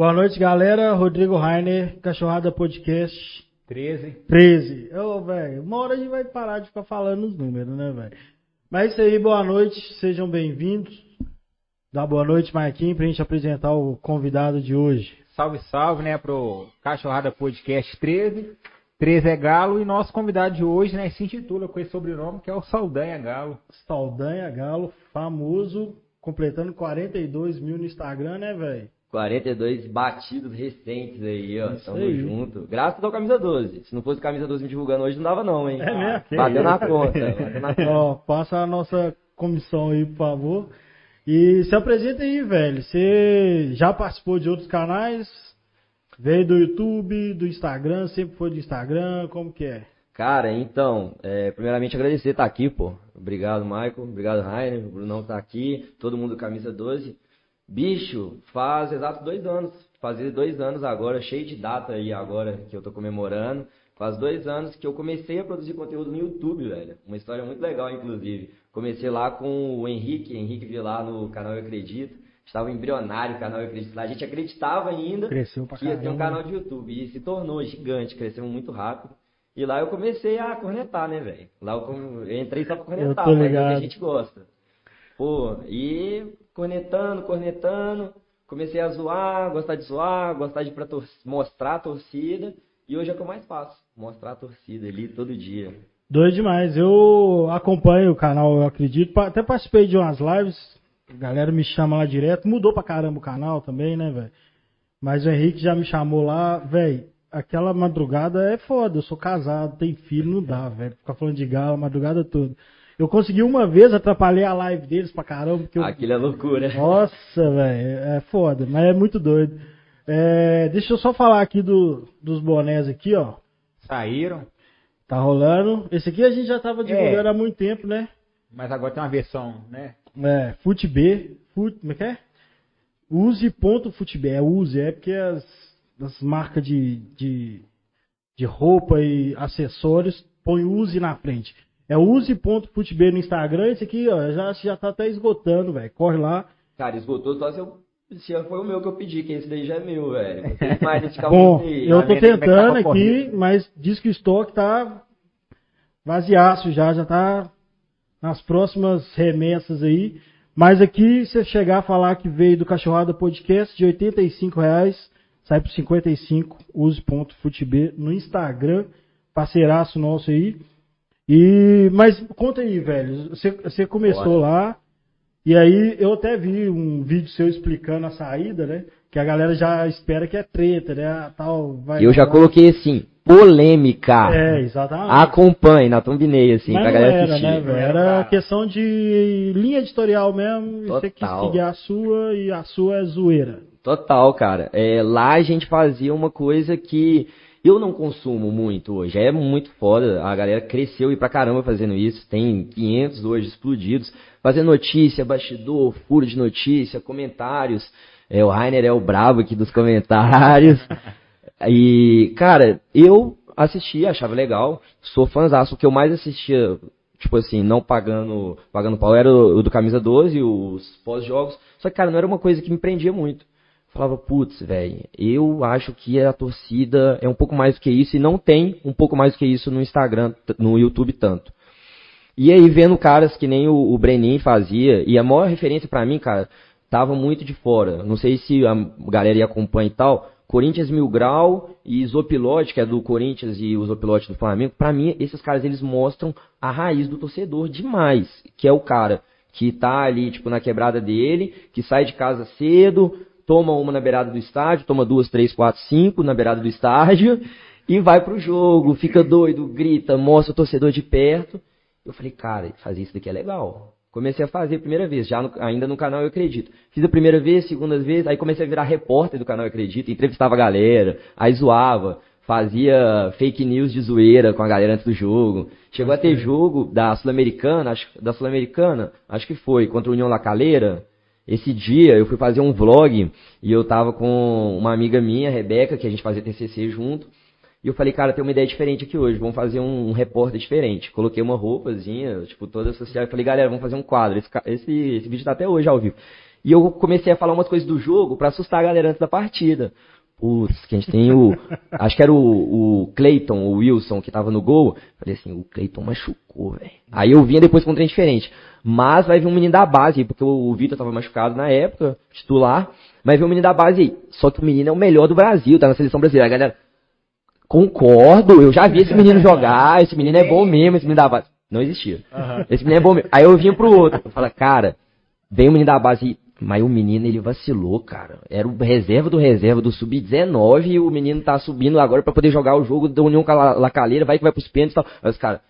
Boa noite, galera. Rodrigo Rainer, Cachorrada Podcast 13. 13. Ô, velho, uma hora a gente vai parar de ficar falando os números, né, velho? Mas é isso aí, boa noite, sejam bem-vindos. Dá boa noite, Marquinhos, pra gente apresentar o convidado de hoje. Salve, salve, né, pro Cachorrada Podcast 13. 13 é Galo e nosso convidado de hoje, né, se intitula com esse sobrenome que é o Saldanha Galo. Saldanha Galo, famoso, completando 42 mil no Instagram, né, velho? 42 batidos recentes aí, ó. Isso Tamo aí. junto. Graças ao Camisa 12. Se não fosse o Camisa 12 me divulgando hoje, não dava não, hein? É mesmo? Bateu na conta. Bateu na conta. Ó, passa a nossa comissão aí, por favor. E se apresenta aí, velho. Você já participou de outros canais? Veio do YouTube, do Instagram, sempre foi do Instagram, como que é? Cara, então, é, primeiramente agradecer estar aqui, pô. Obrigado, Michael. Obrigado, Rainer. O Brunão tá aqui. Todo mundo do Camisa 12. Bicho, faz exato dois anos. Fazer dois anos agora, cheio de data aí agora que eu tô comemorando. Faz dois anos que eu comecei a produzir conteúdo no YouTube, velho. Uma história muito legal, inclusive. Comecei lá com o Henrique, Henrique Vilar no canal Eu Acredito. Estava embrionário o canal Eu Acredito lá. A gente acreditava ainda Cresceu pra que ia ter um canal de YouTube. E se tornou gigante, cresceu muito rápido. E lá eu comecei a cornetar, né, velho? Lá eu, com- eu entrei só pra cornetar, mas é que ligado. a gente gosta. Pô, e cornetando, cornetando, comecei a zoar, gostar de zoar, gostar de tor- mostrar a torcida. E hoje é o que eu mais faço, mostrar a torcida ali todo dia. Doido demais. Eu acompanho o canal, eu acredito. Até participei de umas lives. A galera me chama lá direto. Mudou pra caramba o canal também, né, velho? Mas o Henrique já me chamou lá, velho. Aquela madrugada é foda. Eu sou casado, tenho filho, não dá, velho. Ficar falando de galo a madrugada toda. Eu consegui uma vez, atrapalhei a live deles pra caramba. Porque eu... Aquilo é loucura. Nossa, velho, é foda, mas é muito doido. É, deixa eu só falar aqui do, dos bonés aqui, ó. Saíram, Tá rolando. Esse aqui a gente já tava divulgando É. há muito tempo, né? mas agora tem uma versão, né? É, FuteB, fut, como é que é? Use ponto FuteB, é use, é porque as, as marcas de, de, de roupa e acessórios põe use na frente. É use ponto FuteB no Instagram, esse aqui, ó, já, já tá até esgotando, velho. Corre lá. Cara, esgotou só se, eu, se foi o meu que eu pedi, que esse daí já é meu, velho. Bom, eu tô tentando aqui, mas diz que o estoque tá vaziaço já, já tá nas próximas remessas aí. Mas aqui, se você chegar a falar que veio do Cachorrada Podcast, de 85 reais, sai por 55, use ponto futb no Instagram, parceiraço nosso aí. E, mas conta aí, velho, você, você começou lá, e aí eu até vi um vídeo seu explicando a saída, né? Que a galera já espera que é treta, né? Ah, Tal, vai Eu já coloquei assim, polêmica. É, exatamente. Acompanhe, na thumbnail, assim, Mas pra não galera era, assistir. né, velho? Era questão de linha editorial mesmo. e Você quis Total. seguir a sua e a sua é zoeira. Total, cara. É, lá a gente fazia uma coisa que eu não consumo muito hoje. É muito foda. A galera cresceu e pra caramba fazendo isso. Tem 500 hoje explodidos. Fazendo notícia, bastidor, furo de notícia, comentários. É, o Rainer é o brabo aqui dos comentários. E, cara, eu assistia, achava legal. Sou fãzaço. O que eu mais assistia, tipo assim, não pagando, pagando pau, era o, o do Camisa 12, os pós-jogos. Só que, cara, não era uma coisa que me prendia muito. Falava, putz, velho, eu acho que a torcida é um pouco mais do que isso e não tem um pouco mais do que isso no Instagram, no YouTube tanto. E aí, vendo caras que nem o, o Brenin fazia, e a maior referência pra mim, cara, tava muito de fora. Não sei se a galera ia acompanhar e tal. Corinthians Mil Grau e Zopilote, que é do Corinthians e o Zopilote do Flamengo. Pra mim, esses caras, eles mostram a raiz do torcedor demais. Que é o cara que tá ali, tipo, na quebrada dele, que sai de casa cedo, toma uma na beirada do estádio, toma duas, três, quatro, cinco na beirada do estádio, e vai pro jogo, fica doido, grita, mostra o torcedor de perto. Eu falei, cara, fazer isso daqui é legal. Comecei a fazer a primeira vez, já no- ainda no canal Eu Acredito. Fiz a primeira vez, segunda vez, aí comecei a virar repórter do canal Eu Acredito, entrevistava a galera, aí zoava, fazia fake news de zoeira com a galera antes do jogo. Chegou a ter jogo da Sul-Americana, acho, da Sul-Americana, acho que foi, contra o União La Calera. Esse dia eu fui fazer um vlog e eu tava com uma amiga minha, Rebeca, que a gente fazia TCC junto. E eu falei, cara, tem uma ideia diferente aqui hoje, vamos fazer um, um repórter diferente. Coloquei uma roupazinha, tipo, toda social, falei, galera, vamos fazer um quadro. Esse, esse, esse vídeo tá até hoje ao vivo. E eu comecei a falar umas coisas do jogo pra assustar a galera antes da partida. Putz, que a gente tem o. acho que era o, o Clayton, o Wilson, que tava no gol. Falei assim, o Clayton machucou, velho. Aí eu vinha depois com um trem diferente. Mas vai vir um menino da base, porque o Vitor tava machucado na época, titular. Mas vem um menino da base aí. Só que o menino é o melhor do Brasil, tá na seleção brasileira. A galera, concordo, eu já vi esse menino jogar, esse menino é bom mesmo, esse menino da base. Não existia. Aham. Esse menino é bom mesmo. Aí eu vinha pro outro. Eu falo, cara, vem o menino da base, mas o menino ele vacilou, cara. Era o reserva do reserva do sub-19 e o menino tá subindo agora pra poder jogar o jogo da União Lacaleira, vai que vai pros pênaltis e tal. Aí os caras,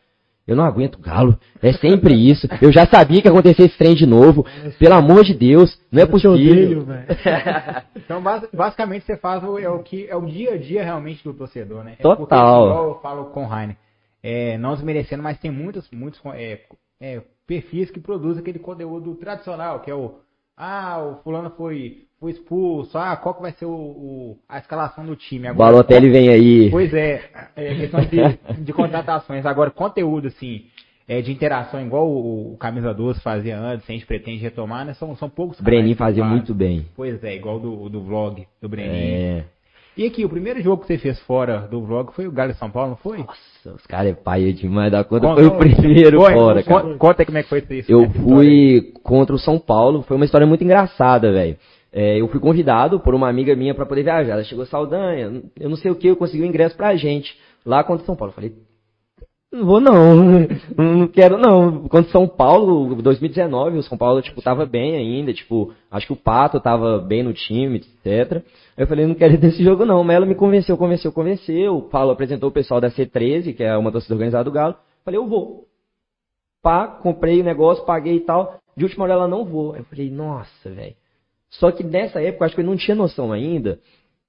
eu não aguento Galo. É sempre isso. Eu já sabia que ia acontecer esse trem de novo. Pelo amor de Deus, não é possível. odeio. Então, basi- basicamente, você faz o, é o que é o dia a dia realmente do torcedor, né? É Total. Porque, eu falo com o Rainer, é, não desmerecendo, mas tem muitos, muitos é, é, perfis que produzem aquele conteúdo tradicional, que é o ah, o fulano foi, foi expulso, ah, qual que vai ser o, o- a escalação do time agora? Balotelli vem aí. Pois é, é questão de, de contratações. Agora, conteúdo, assim, é, de interação, igual o, o Camisa 12 fazia antes, a gente pretende retomar, né? São, são poucos que fazia fazem. muito bem. Pois é, igual do, do vlog do Breninho. É. E aqui, o primeiro jogo que você fez fora do vlog foi o Galo de São Paulo, não foi? Nossa, os caras é paia demais da conta. Conta- Foi o primeiro Foi, fora, cara. Conta como é que foi isso. Eu fui contra o São Paulo, foi uma história muito engraçada, velho. É, eu fui convidado por uma amiga minha pra poder viajar. Ela chegou Saldanha, eu não sei o que, eu consegui o ingresso pra gente lá contra São Paulo. Eu falei, não vou não, não quero não. Contra o São Paulo, 2019, o São Paulo, tipo, tava bem ainda, tipo, acho que o Pato tava bem no time, etc. Aí eu falei, não quero ir nesse jogo não, mas ela me convenceu, convenceu, convenceu. O Paulo apresentou o pessoal da C13, que é uma torcida organizada do Galo. Falei, eu vou. Pá, comprei o negócio, paguei e tal. De última hora ela não vou. Eu falei, nossa, velho. Só que nessa época, eu acho que eu não tinha noção ainda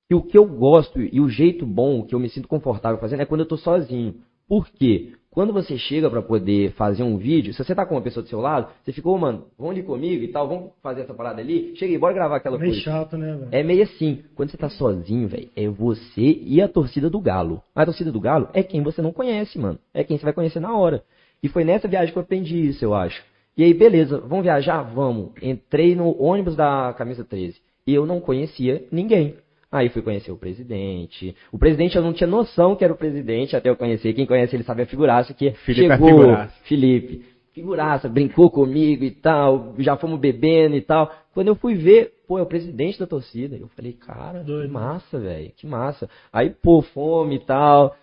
que o que eu gosto e o jeito bom que eu me sinto confortável fazendo é quando eu tô sozinho. Por quê? Quando você chega pra poder fazer um vídeo, se você tá com uma pessoa do seu lado, você fica, ô mano, vamos ali comigo e tal, vamos fazer essa parada ali? Chega aí, bora gravar aquela Meio coisa. chato, né, velho? É meio assim, quando você tá sozinho, velho, é você e a torcida do Galo. A torcida do Galo é quem você não conhece, mano. É quem você vai conhecer na hora. E foi nessa viagem que eu aprendi isso, eu acho. E aí, beleza, vamos viajar? Vamos. Entrei no ônibus da camisa 13. E eu não conhecia ninguém. Aí fui conhecer o presidente. O presidente eu não tinha noção que era o presidente, até eu conhecer. Quem conhece ele sabe a figuraça que Felipe é chegou. figuraça. Felipe. Figuraça, brincou comigo e tal, já fomos bebendo e tal. Quando eu fui ver, pô, é o presidente da torcida. Eu falei, cara, Doido. que massa, velho, que massa. Aí, pô, fome e tal,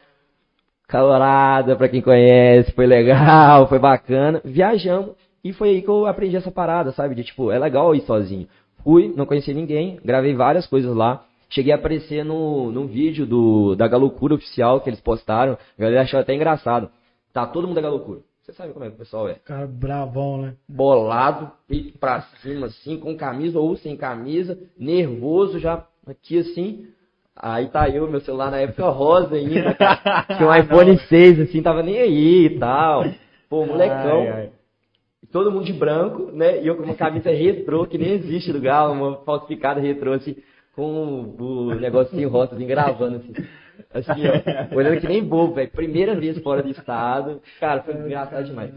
calorada, pra quem conhece, foi legal, foi bacana. Viajamos e foi aí que eu aprendi essa parada, sabe? De tipo, é legal ir sozinho. Fui, não conheci ninguém, gravei várias coisas lá. Cheguei a aparecer no, no vídeo do, da Galocura oficial que eles postaram. A galera achou até engraçado. Tá todo mundo da Galocura. Você sabe como é que o pessoal é Cara bravão, né? bolado, peito pra cima, assim, com camisa ou sem camisa, nervoso já aqui assim. Aí tá eu, meu celular na época rosa ainda, cara. Tinha um iPhone 6, assim, tava nem aí e tal. Pô, molecão. Ai, ai. Todo mundo de branco, né? E eu com uma camisa retrô, que nem existe do Galo, uma falsificada retrô, assim, com o negocinho rosa, assim, gravando, assim. Assim, ó, olhando que nem bobo, velho. Primeira vez fora do estado. Cara, foi engraçado demais.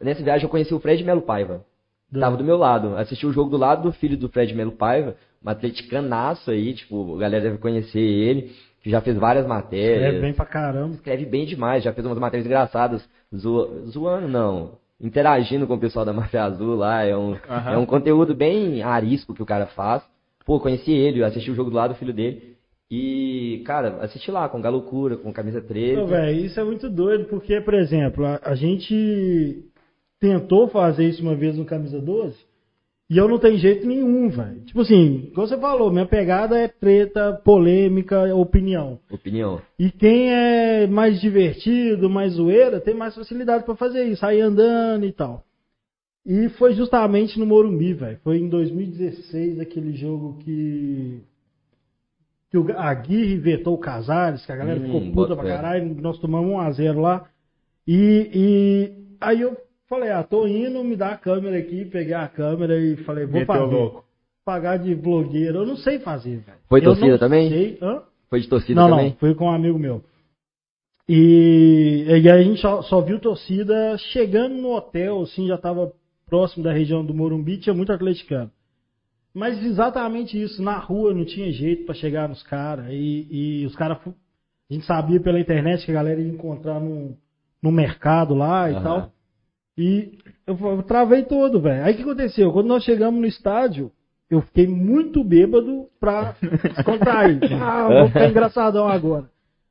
Nessa viagem eu conheci o Fred Melo Paiva. Tava do meu lado. Assisti o jogo do lado do filho do Fred Melo Paiva, um atleticanaço aí, tipo, a galera deve conhecer ele, que já fez várias matérias. É bem pra caramba. Escreve bem demais, já fez umas matérias engraçadas, zo- zoando não, interagindo com o pessoal da Máfia Azul lá, é um, Aham. é um conteúdo bem arisco que o cara faz. Pô, conheci ele, assisti o jogo do lado do filho dele. E, cara, assisti lá com Galocura, com Camisa 13. Ô, velho, isso é muito doido, porque, por exemplo, a, a gente tentou fazer isso uma vez no Camisa 12 e eu não tenho jeito nenhum, velho. Tipo assim, como você falou, minha pegada é treta, polêmica, opinião. Opinião. E quem é mais divertido, mais zoeira, tem mais facilidade pra fazer isso, sair andando e tal. E foi justamente no Morumbi, velho. Foi em 2016, aquele jogo que. que o Aguirre vetou o Casares, que a galera Hum, ficou puta pra caralho. Nós tomamos 1x0 lá. E, e aí eu falei, ah, tô indo, me dá a câmera aqui. Peguei a câmera e falei, vou Meteu fazer. louco. Pagar de blogueiro. Eu não sei fazer, velho. Foi Eu torcida não também? sei- Hã? Foi de torcida Não, também? não, foi com um amigo meu. E, e aí a gente só, só viu torcida chegando no hotel, assim, já tava próximo da região do Morumbi, tinha muito atleticano. Mas exatamente isso, na rua não tinha jeito pra chegar nos caras. E, e os caras. A gente sabia pela internet que a galera ia encontrar no, no mercado lá e Aham. tal. E eu, eu travei todo, velho. Aí o que aconteceu? Quando nós chegamos no estádio, eu fiquei muito bêbado pra descontrair. ah, eu vou ficar engraçadão agora.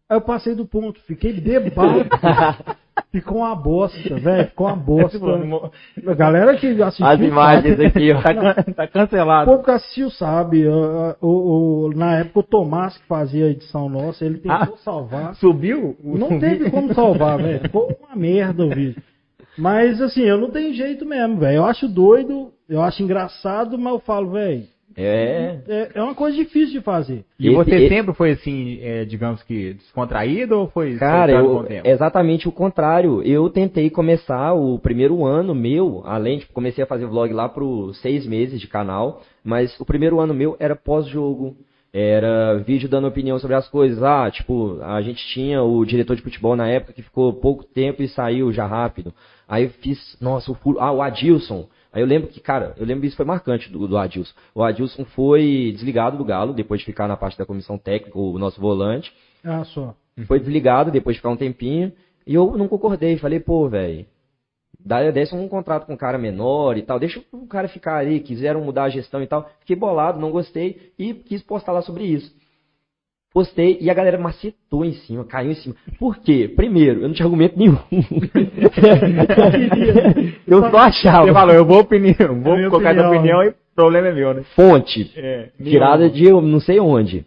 Aí eu passei do ponto, fiquei bebado. Ficou uma bosta, velho. Ficou uma bosta. A galera que assistiu. As imagens aqui, ó. tá O cancelado. povo que assistiu sabe. uh, o- o- na época o Tomás que fazia a edição nossa, ele tentou Ah. salvar. Subiu? o Não teve como salvar, velho. Ficou uma merda o vídeo. Mas assim, eu não tenho jeito mesmo, velho. Eu acho doido, eu acho engraçado, mas eu falo, velho, É. é, é uma coisa difícil de fazer. E Esse- você esse- sempre foi assim, é, digamos que descontraído ou foi Cara, eu, o tempo? exatamente o contrário. Eu tentei começar o primeiro ano meu, além de comecei a fazer vlog lá pro seis meses de canal, mas o primeiro ano meu era pós-jogo. Era vídeo dando opinião sobre as coisas. Ah, tipo, a gente tinha o diretor de futebol na época que ficou pouco tempo e saiu já rápido. Aí eu fiz, nossa, o furo, ah, o Adilson. Aí eu lembro que, cara, eu lembro que isso foi marcante do, do Adilson. O Adilson foi desligado do Galo, depois de ficar na parte da comissão técnica, o nosso volante. Ah, só. Foi desligado depois de ficar um tempinho. E eu não concordei. Falei, pô, velho. Desse um contrato com um cara menor e tal. Deixa o cara ficar ali. Quiseram mudar a gestão e tal. Fiquei bolado, não gostei. E quis postar lá sobre isso. Postei e a galera macetou em cima, caiu em cima. Por quê? Primeiro, eu não tinha argumento nenhum. eu só Você achava. falou, eu vou opinião, vou minha colocar essa opinião. opinião e o problema é meu, né? Fonte. É, tirada de eu não sei onde.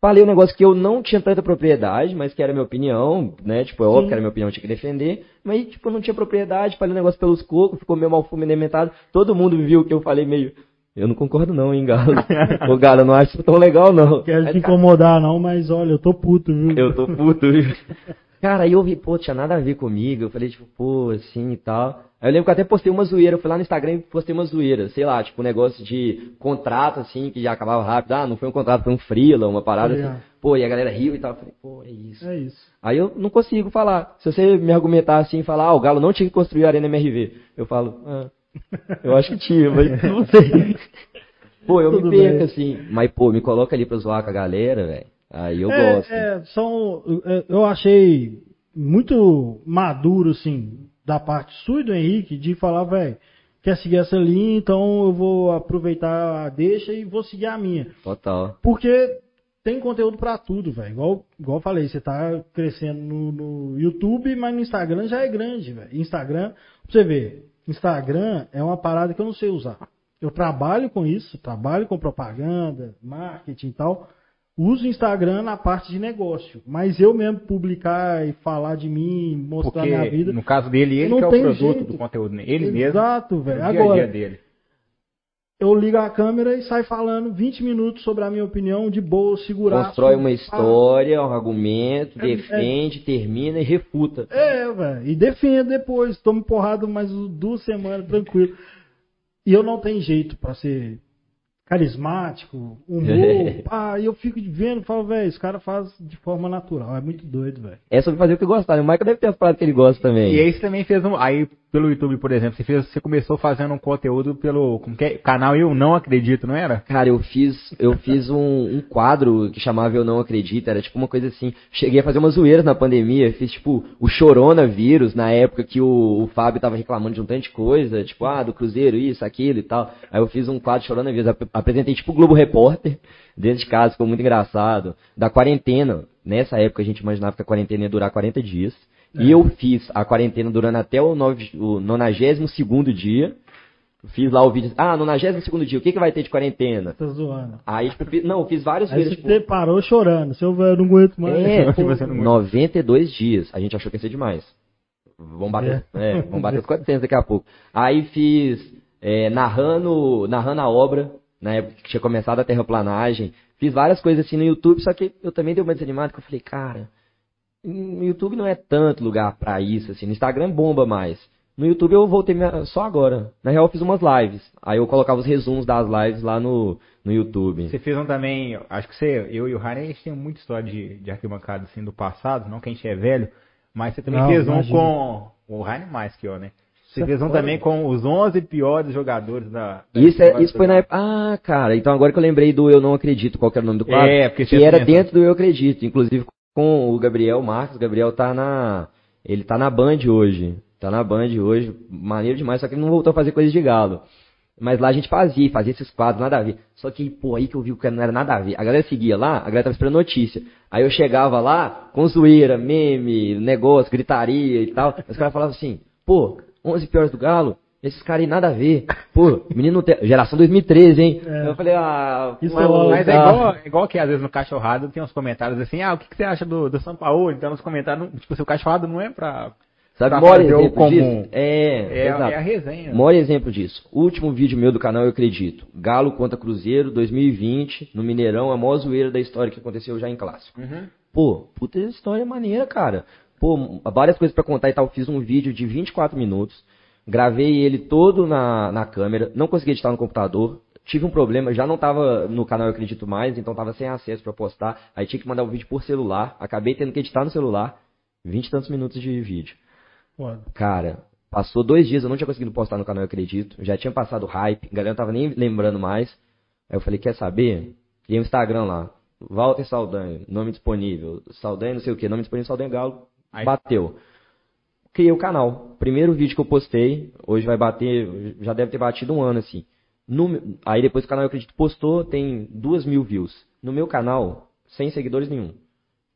Falei um negócio que eu não tinha tanta propriedade, mas que era minha opinião, né? Tipo, é óbvio que era minha opinião, eu tinha que defender. Mas, tipo, eu não tinha propriedade, falei um negócio pelos cocos, ficou meio mal alimentado. Todo mundo viu que eu falei meio. Eu não concordo não, hein, Galo. Ô, Galo, eu não acho isso tão legal, não. Quero te incomodar, não, mas olha, eu tô puto, viu? eu tô puto, viu? Cara, aí eu vi, pô, tinha nada a ver comigo. Eu falei, tipo, pô, assim e tal. Aí eu lembro que eu até postei uma zoeira. Eu fui lá no Instagram e postei uma zoeira. Sei lá, tipo, um negócio de contrato, assim, que já acabava rápido. Ah, não foi um contrato, foi um freela, uma parada assim. Pô, e a galera riu e tal. Eu falei, pô, é isso. É isso. Aí eu não consigo falar. Se você me argumentar assim e falar, ah, o Galo não tinha que construir a Arena MRV. Eu falo, ah, eu acho que tinha, mas não sei. Pô, eu Tudo me perco bem. assim. Mas, pô, me coloca ali pra zoar com a galera, velho. Aí eu é, gosto. é, são, é, eu achei muito maduro, assim, da parte sua e do Henrique, de falar, velho, quer seguir essa linha, então eu vou aproveitar a deixa e vou seguir a minha. Total. Porque tem conteúdo pra tudo, velho. Igual, igual eu falei, você tá crescendo no, no YouTube, mas no Instagram já é grande, velho. Instagram, pra você ver, Instagram é uma parada que eu não sei usar. Eu trabalho com isso, trabalho com propaganda, marketing e tal. Uso o Instagram na parte de negócio. Mas eu mesmo publicar e falar de mim, mostrar Porque, minha vida. no caso dele, ele que é o produto jeito. do conteúdo, né? Ele mesmo, Exato, velho. dia a dia Agora, dele. Eu ligo a câmera e saio falando 20 minutos sobre a minha opinião, de boa, segurar. Constrói uma Ah, história, um argumento, É- é- defende, termina e refuta. É, velho. E defendo depois. Tomo porrada mais duas semanas, tranquilo. E eu não tenho jeito pra ser carismático, humor. pá, e eu fico vendo e falo, velho, esse cara faz de forma natural. É muito doido, velho. É sobre fazer o que gostar. O Michael deve ter as paradas que ele gosta também. E aí você também fez um. Aí, pelo YouTube, por exemplo, você, fez, você começou fazendo um conteúdo pelo é? canal Eu Não Acredito, não era? Cara, eu fiz, eu fiz um, um quadro que chamava Eu Não Acredito, era tipo uma coisa assim. Cheguei a fazer umas zoeiras na pandemia, fiz tipo o Choronavírus, na época que o, o Fábio tava reclamando de um tanto de coisa, tipo, ah, do Cruzeiro, isso, aquilo e tal. Aí eu fiz um quadro Choronavírus, ap- apresentei tipo o Globo Repórter, dentro de casa, ficou muito engraçado. Da quarentena, nessa época a gente imaginava que a quarentena ia durar 40 dias. E eu fiz a quarentena durando até o, nove, o 92 dia. Fiz lá o vídeo. Ah, 92 dia, o que, que vai ter de quarentena? Tá zoando. Aí, tipo, eu fiz- não, eu fiz vários Aí vídeos. você Tipo, parou chorando. Seu velho, não aguento mais. é, Se você não- 92 dias. A gente achou que ia ser demais. Vamos bater, é, vamos bater os 400 daqui a pouco. Aí fiz é, narrando, narrando a obra, na época que tinha começado a terraplanagem. Fiz várias coisas assim no YouTube, só que eu também dei uma desanimada, que eu falei, cara, no YouTube não é tanto lugar pra isso, assim. No Instagram bomba mais. No YouTube eu voltei minha- só agora. Na real eu fiz umas lives. Aí eu colocava os resumos das lives lá no, no YouTube. Você fez um também, acho que você, eu e o Rani, a gente tem muita história de, de arquibancada assim do passado, não que a gente é velho, mas você também Não, fez um imagina. com o Rani mais que eu, né? Você fez um também com os 11 piores jogadores da. da Isso, é, isso foi na época. Ah, cara, então agora que eu lembrei do Eu Não Acredito, qual que era o nome do quadro? É, porque que era dentro do Eu Acredito, inclusive com o Gabriel Marcos. O Gabriel tá na. Ele tá na Band hoje. Tá na Band hoje, maneiro demais, só que ele não voltou a fazer coisa de galo. Mas lá a gente fazia, fazia esses quadros, nada a ver. Só que, pô, aí que eu vi que não era nada a ver. A galera seguia lá, a galera tava esperando notícia. Aí eu chegava lá, com zoeira, meme, negócio, gritaria e tal. Os caras falavam assim, pô, 11 piores do Galo, esses caras aí nada a ver. Pô, menino. Geração 2013, hein? É. Eu falei, ah... Isso mas- é Mas é igual, é igual que às vezes no cachorrado tem uns comentários assim, ah, o que, que você acha do, do São Paulo? Então nos comentários, tipo, se o cachorrado não é pra. Sabe maior exemplo comum. disso? É, É, exato. é a resenha. Maior exemplo disso. Último vídeo meu do canal, eu acredito. Galo contra Cruzeiro, 2020, no Mineirão, a maior zoeira da história que aconteceu já em clássico. Uhum. Pô, puta história maneira, cara. Pô, várias coisas pra contar e tal. Fiz um vídeo de 24 minutos. Gravei ele todo na, na câmera. Não consegui editar no computador. Tive um problema, já não tava no canal Eu Acredito Mais, então tava sem acesso pra postar. Aí tinha que mandar o vídeo por celular. Acabei tendo que editar no celular. 20 e tantos minutos de vídeo. Cara, passou dois dias, eu não tinha conseguido postar no canal, eu acredito. Já tinha passado hype, a galera não tava nem lembrando mais. Aí eu falei, quer saber? Criei um Instagram lá. Walter Saldanha, nome disponível. Saldanha não sei o que, nome disponível Saldanha Galo. Aí- Bateu. Criei o canal. Primeiro vídeo que eu postei, hoje vai bater, já deve ter batido um ano assim. No- aí depois o canal, eu acredito, postou, tem duas mil views. No meu canal, sem seguidores nenhum.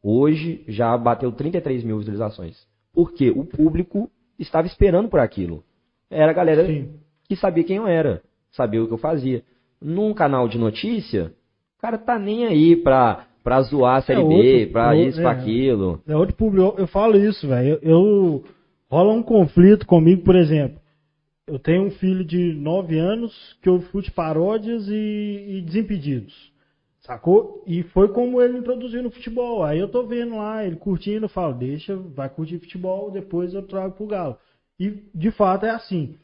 Hoje já bateu 33 mil visualizações. Porque o público estava esperando por aquilo. Era a galera Sim. que sabia quem eu era, sabia o que eu fazia. Num canal de notícia, o cara tá nem aí pra, pra zoar a série É B, outro- pra é, isso, pra é. aquilo. É outro público. Eu, eu falo isso, velho. Eu, eu- rola um conflito comigo, por exemplo. Eu tenho um filho de 9 anos que eu fute paródias e, e desimpedidos. Sacou? E foi como ele introduziu no futebol. Aí eu tô vendo lá, ele curtindo, eu falo, deixa, vai curtir futebol, depois eu trago pro Galo. E de fato é assim.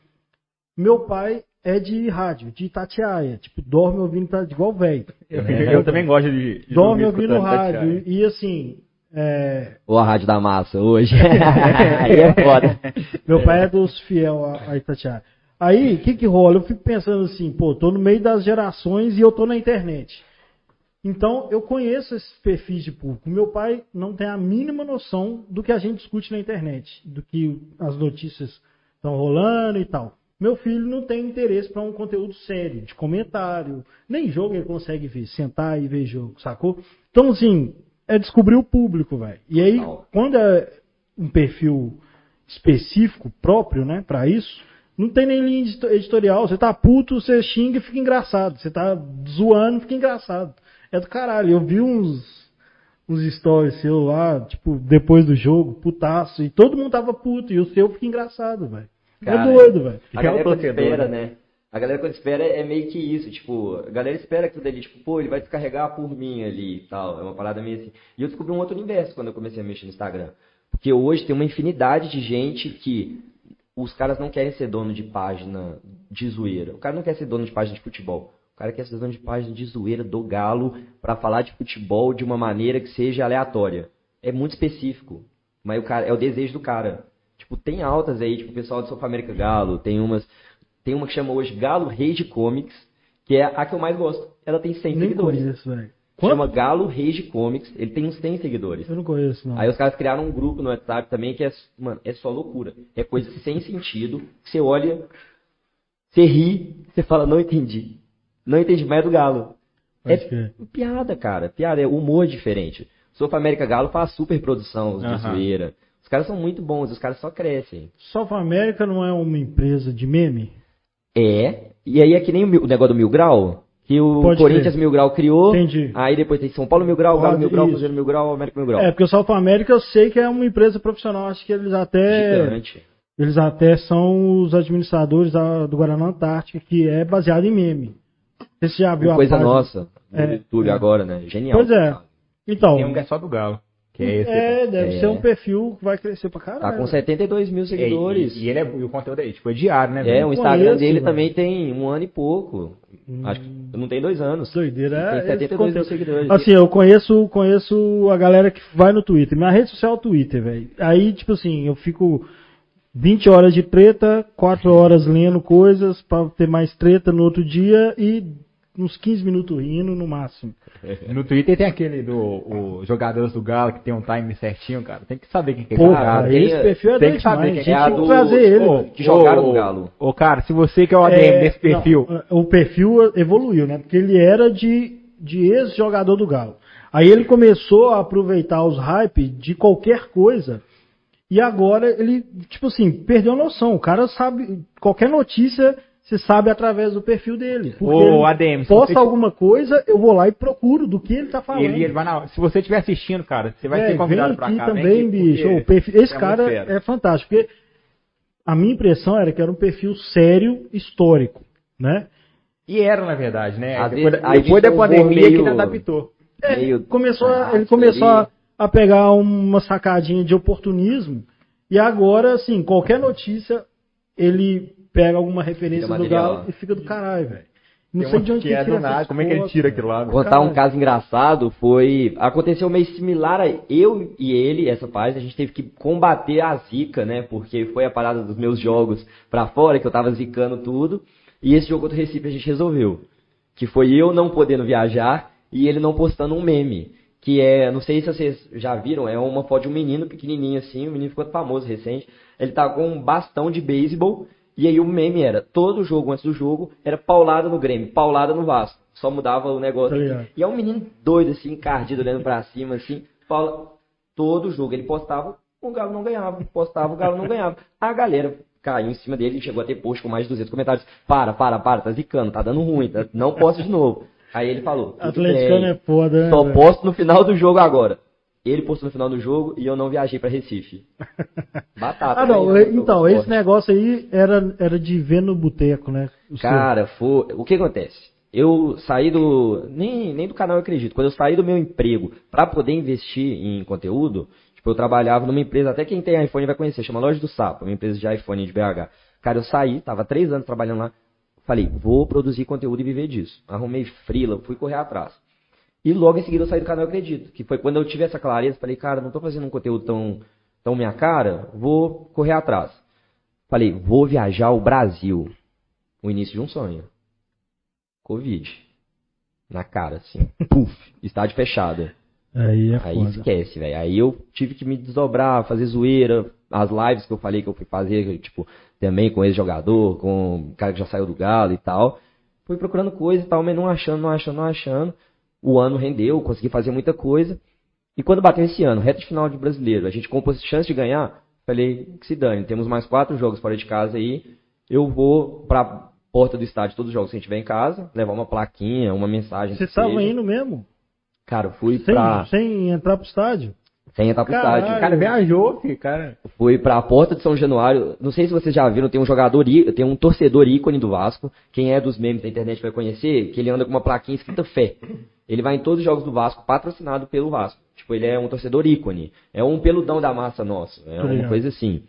Meu pai é de rádio, de Itatiaia. Tipo, dorme ouvindo tá igual velho. Eu, eu também gosto de. de Dorme ouvindo rádio. Tatiana. E, e assim, é, Ou a Rádio da Massa hoje. aí é foda. Meu pai é dos fiel a, a Itatiaia. Aí, o que que rola? Eu fico pensando assim, pô, tô no meio das gerações e eu tô na internet. Então, eu conheço esses perfis de público. Meu pai não tem a mínima noção do que a gente discute na internet, do que as notícias estão rolando e tal. Meu filho não tem interesse para um conteúdo sério, de comentário. Nem jogo ele consegue ver, sentar e ver jogo, sacou? Então, assim, é descobrir o público, velho. E aí, quando é um perfil específico, próprio, né, para isso, não tem nem linha edito- editorial. Você tá puto, você xinga e fica engraçado. Você tá zoando, fica engraçado. É do caralho. Eu vi uns, uns stories seu lá, tipo, depois do jogo, putaço, e todo mundo tava puto, e o seu fica engraçado, velho. É doido, velho. É o né? A galera quando espera é meio que isso, tipo, a galera espera aquilo dali, tipo, pô, ele vai descarregar por mim ali e tal. É uma parada meio assim. E eu descobri um outro universo quando eu comecei a mexer no Instagram. Porque hoje tem uma infinidade de gente que os caras não querem ser dono de página de zoeira. O cara não quer ser dono de página de futebol. O cara quer ser dono de página de zoeira do galo pra falar de futebol de uma maneira que seja aleatória. É muito específico. Mas o cara, é o desejo do cara. Tipo, tem altas aí, tipo, o pessoal do Sofa América Galo, tem umas. Tem uma que chama hoje Galo Rage Comics, que é a que eu mais gosto. Ela tem 100 Nem seguidores. conheço, velho. Chama Quanto? Galo Rage Comics, ele tem uns 100 seguidores. Eu não conheço, não. Aí os caras criaram um grupo no WhatsApp também que é, mano, é só loucura. É coisa sem sentido. que Você olha, você ri, você fala, não entendi. Não entendi mais do Galo. É crer. piada, cara. Piada, é humor diferente. Sofa América Galo faz super produção de zoeira. Os caras são muito bons, os caras só crescem. South America não é uma empresa de meme? É. E aí é que nem o, negócio do Mil Grau, que o Pode Corinthians. Mil Grau criou. Entendi. Aí depois tem São Paulo Mil Grau, Galo Mil Grau. Cruzeiro Mil Grau, América Mil Grau. É, porque o South America eu sei que é uma empresa profissional. Acho que eles até. Gigante. Eles até são os administradores da- do Guaraná Antártica, que é baseado em meme. Você já viu a Coisa página? nossa. No É, YouTube é. agora, né? Genial. Pois é. Então, Tem um que é só do Galo. Que é esse. é, deve É. ser um perfil que vai crescer pra caralho. Tá com 72 mil É, seguidores. E, e ele é, e o conteúdo é, tipo, é diário, né? É, velho? o Instagram Conheço, dele velho. também tem um ano e pouco. Hum. Acho que não tem dois anos. Doideira. Tem é esse 72 mil seguidores. Assim, eu conheço, conheço a galera que vai no Twitter. Minha rede social é o Twitter, velho. Aí, tipo assim, eu fico 20 horas de treta, 4 horas lendo coisas pra ter mais treta no outro dia e uns 15 minutos rindo no máximo. No Twitter tem aquele do o jogadores do Galo que tem um time certinho, cara. Tem que saber quem que é Pô, esse cara, tem- esse perfil é tem que saber demais. quem A é a do- trazer ele. Ô, que jogaram no Galo. Ô, cara, se você que é o ADM É, desse não, perfil, o perfil evoluiu, né? Porque ele era de, de ex-jogador do Galo. Aí ele começou a aproveitar os hype de qualquer coisa. E agora ele, tipo assim, perdeu a noção. O cara sabe, qualquer notícia se sabe através do perfil dele. Ele ADM, se posta você- alguma coisa, eu vou lá e procuro do que ele tá falando. ele, ele vai na, se você estiver assistindo, cara, você vai É, ser convidado vem pra aqui cá. também, vem aqui, bicho. O perfil- esse é cara é fantástico. Porque a minha impressão era que era um perfil sério, histórico, né? E era, na verdade, né? Às depois vezes, depois da pandemia humor que ele meio- adaptou. É, Meio começou a- ele começou a, a pegar uma sacadinha de oportunismo e agora, assim, qualquer notícia ele pega alguma referência do. Galo e fica do caralho, velho. Não Tem sei uma de onde que que é do nada, como é que ele tira aquilo lá? Contar Caralho. um caso engraçado foi. Aconteceu meio similar a eu e ele, essa página, a gente teve que combater a zica, né? Porque foi a parada dos meus jogos pra fora, que eu tava zicando tudo. E esse jogo do Recife a gente resolveu. Que foi eu não podendo viajar e ele não postando um meme. Que é, não sei se vocês já viram, é uma foto de um menino pequenininho assim, o menino ficou famoso recente. Ele tá com um bastão de beisebol e aí o meme era, todo jogo antes do jogo, era paulada no Grêmio, paulada no Vasco. Só mudava o negócio. Tá. E é um menino doido, assim, encardido, olhando pra cima, assim. Paula, todo jogo ele postava, o Galo não ganhava. Postava, o Galo não ganhava. A galera caiu em cima dele e chegou a ter post com mais de 200 comentários. Para, para, para, tá zicando, tá dando ruim, tá- não posta de novo. Aí ele falou, Atleticano é foda, né? só posto no final do jogo agora. Ele postou no final do jogo e eu não viajei pra Recife. Batata. Ah, não, né? então, Eu esse negócio aí era, era de ver no boteco, né? O seu. Cara, foi... o que acontece? Eu saí do. Nem, nem do canal eu acredito. Quando eu saí do meu emprego pra poder investir em conteúdo, tipo, eu trabalhava numa empresa, até quem tem iPhone vai conhecer, chama Loja do Sapo, uma empresa de iPhone de BH. Cara, eu saí, tava três anos trabalhando lá. Falei, vou produzir conteúdo e viver disso. Arrumei frila, fui correr atrás. E logo em seguida eu saí do canal Eu Acredito. Que foi quando eu tive essa clareza, falei, cara, não tô fazendo um conteúdo tão, tão minha cara, vou correr atrás. Falei, vou viajar o Brasil. O início de um sonho. Covid. Na cara, assim. Puf, estádio fechado. Aí é Aí foda. esquece, velho. Aí eu tive que me desdobrar, fazer zoeira. As lives que eu falei que eu fui fazer, tipo, também com ex-jogador, com o cara que já saiu do Galo e tal. Fui procurando coisa e tal, mas não achando, não achando, não achando. O ano rendeu, consegui fazer muita coisa. E quando bateu esse ano, reta de final de brasileiro, a gente com chance de ganhar, falei, que se dane, temos mais quatro jogos fora de casa aí. Eu vou pra porta do estádio, todos os jogos que a gente tiver em casa, levar uma plaquinha, uma mensagem. Você que tava seja. indo mesmo? Cara, eu fui Sem, pra. sem entrar pro estádio? Sem entrar pro Caralho. estádio. O cara viajou, filho, cara. Fui pra porta de São Januário. Não sei se vocês já viram, tem um jogador, tem um torcedor ícone do Vasco. Quem é dos memes da internet vai conhecer, que ele anda com uma plaquinha escrita fé. Ele vai em todos os jogos do Vasco, patrocinado pelo Vasco. Tipo, ele é um torcedor ícone. É um peludão da massa nosso. É Tô uma coisa assim.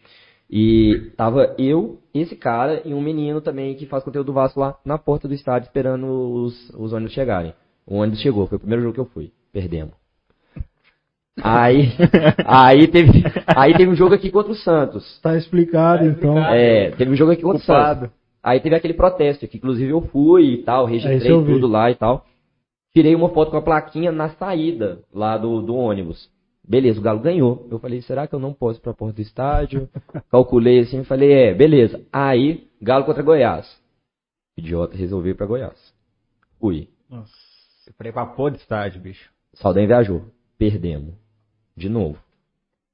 E tava eu, esse cara e um menino também que faz conteúdo do Vasco lá na porta do estádio esperando os, os ônibus chegarem. O ônibus chegou, foi o primeiro jogo que eu fui. Perdemos. Aí, aí teve, aí teve um jogo aqui contra o Santos. Tá explicado, Tá então. É, teve um jogo aqui contra o Culpado. Santos. Aí teve aquele protesto, que inclusive eu fui e tal, registrei tudo lá e tal. Tirei uma foto com a plaquinha na saída lá do, do ônibus. Beleza, o Galo ganhou. Eu falei, será que eu não posso ir pra porta do estádio? Calculei assim, e falei, é, beleza. Aí, Galo contra Goiás. Idiota, resolvi ir pra Goiás. Fui. Nossa. Eu falei pra pôr do estádio, bicho. Saldanha viajou. Perdemos. De novo.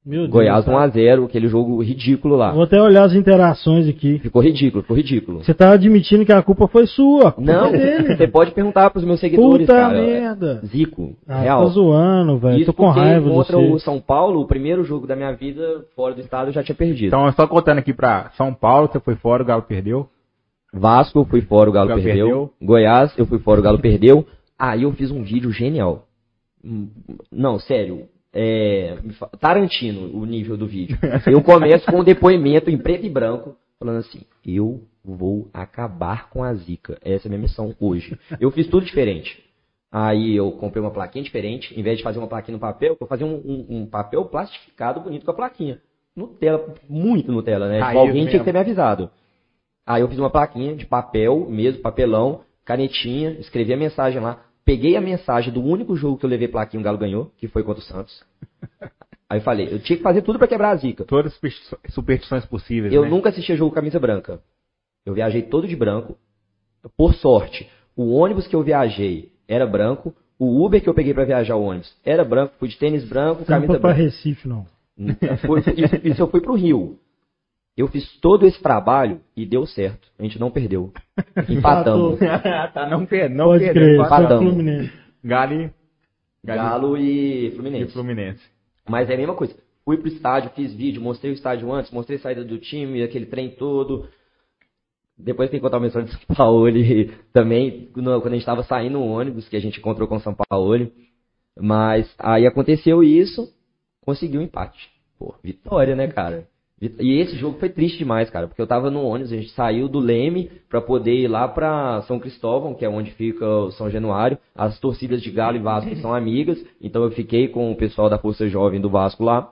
Meu Deus. Goiás cara. 1x0, aquele jogo ridículo lá. Vou até olhar as interações aqui. Ficou ridículo, ficou ridículo. Você tá admitindo que a culpa foi sua. A culpa Não, é dele. você pode perguntar pros meus seguidores, Puta cara. merda. Zico, Ah, real. tô zoando, velho. Isso Tô com porque raiva contra você. o São Paulo, o primeiro jogo da minha vida fora do estado eu já tinha perdido. Então, só contando aqui pra São Paulo, você foi fora, o Galo perdeu. Vasco eu fui fora, o Galo, O Galo perdeu. perdeu. Goiás eu fui fora, o Galo perdeu. Aí eu fiz um vídeo genial. Hum, Não, sério. É, Tarantino, o nível do vídeo. Eu começo com um depoimento em preto e branco, falando assim: eu vou acabar com a zica. Essa é a minha missão hoje. Eu fiz tudo diferente. Aí eu comprei uma plaquinha diferente. Em vez de fazer uma plaquinha no papel, eu fazia um, um- um papel plastificado bonito com a plaquinha. Nutella, muito Nutella, né? Raiz alguém tinha mesmo. que ter me avisado. Aí eu fiz uma plaquinha de papel mesmo, papelão, canetinha, escrevi a mensagem lá. Peguei a mensagem do único jogo que eu levei plaquinha e o Galo ganhou, que foi contra o Santos. Aí eu falei, eu tinha que fazer tudo pra quebrar a zica. Todas as superstições possíveis, Eu né? nunca assisti a jogo camisa branca. Eu viajei todo de branco. Por sorte, o ônibus que eu viajei era branco. O Uber que eu peguei pra viajar o ônibus era branco. Fui de tênis branco, Você não camisa foi pra branca. Recife, não. Foi- isso, isso eu fui pro Rio. Eu fiz todo esse trabalho e deu certo. A gente não perdeu. Empatamos. tá, não, per não Pode perdeu, crer, empatamos. Fluminense. Galo e- Galo e e Fluminense. Fluminense. Mas é a mesma coisa. Fui pro estádio, fiz vídeo, mostrei o estádio antes, mostrei a saída do time, aquele trem todo. Depois tem que contar uma história de São Paulo e também, quando a gente tava saindo no ônibus, que a gente encontrou com o São Paulo. Mas aí aconteceu isso, conseguiu um empate. Pô, vitória, né, cara? E esse jogo foi triste demais, cara, porque eu tava no ônibus, a gente saiu do Leme pra poder ir lá pra São Cristóvão, que é onde fica o São Januário. As torcidas de Galo e Vasco são amigas, então eu fiquei com o pessoal da Força Jovem do Vasco lá.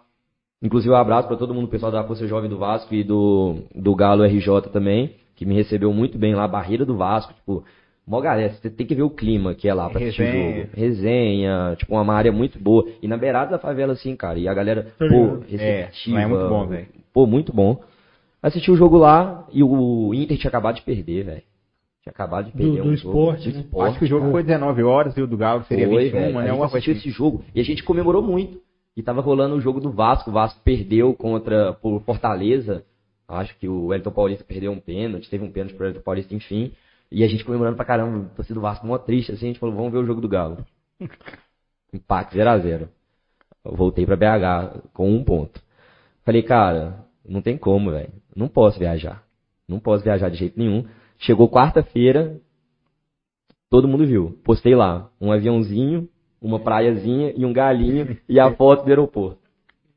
Inclusive, um abraço pra todo mundo, o pessoal da Força Jovem do Vasco e do, do Galo RJ também, que me recebeu muito bem lá, Barreira do Vasco, tipo, mó galera, você tem que ver o clima que é lá pra assistir o Resenha. jogo. Resenha, tipo, uma área muito boa. E na beirada da favela, assim, cara, e a galera, Tô pô, receptiva. lá é muito bom, velho. Pô, muito bom. Assisti o jogo lá e o Inter tinha acabado de perder, velho. Tinha acabado de perder do um esporte, jogo. né? Do esporte. Acho que o jogo foi 19 horas e o do Galo seria Foi, 21, velho. né? A gente assistiu assim. esse jogo e a gente comemorou muito. E tava rolando o jogo do Vasco. O Vasco perdeu contra por Fortaleza. Acho que o Wellington Paulista perdeu um pênalti. Teve um pênalti pro Wellington Paulista, enfim. E a gente comemorando pra caramba. Torcida do Vasco mó triste. Assim, a gente falou, vamos ver o jogo do Galo. Empate 0x0. Eu voltei pra BH com um ponto. Falei, cara, não tem como, velho. Não posso viajar. Não posso viajar de jeito nenhum. Chegou quarta-feira, todo mundo viu. Postei lá um aviãozinho, uma praiazinha e um galinho e a foto do aeroporto.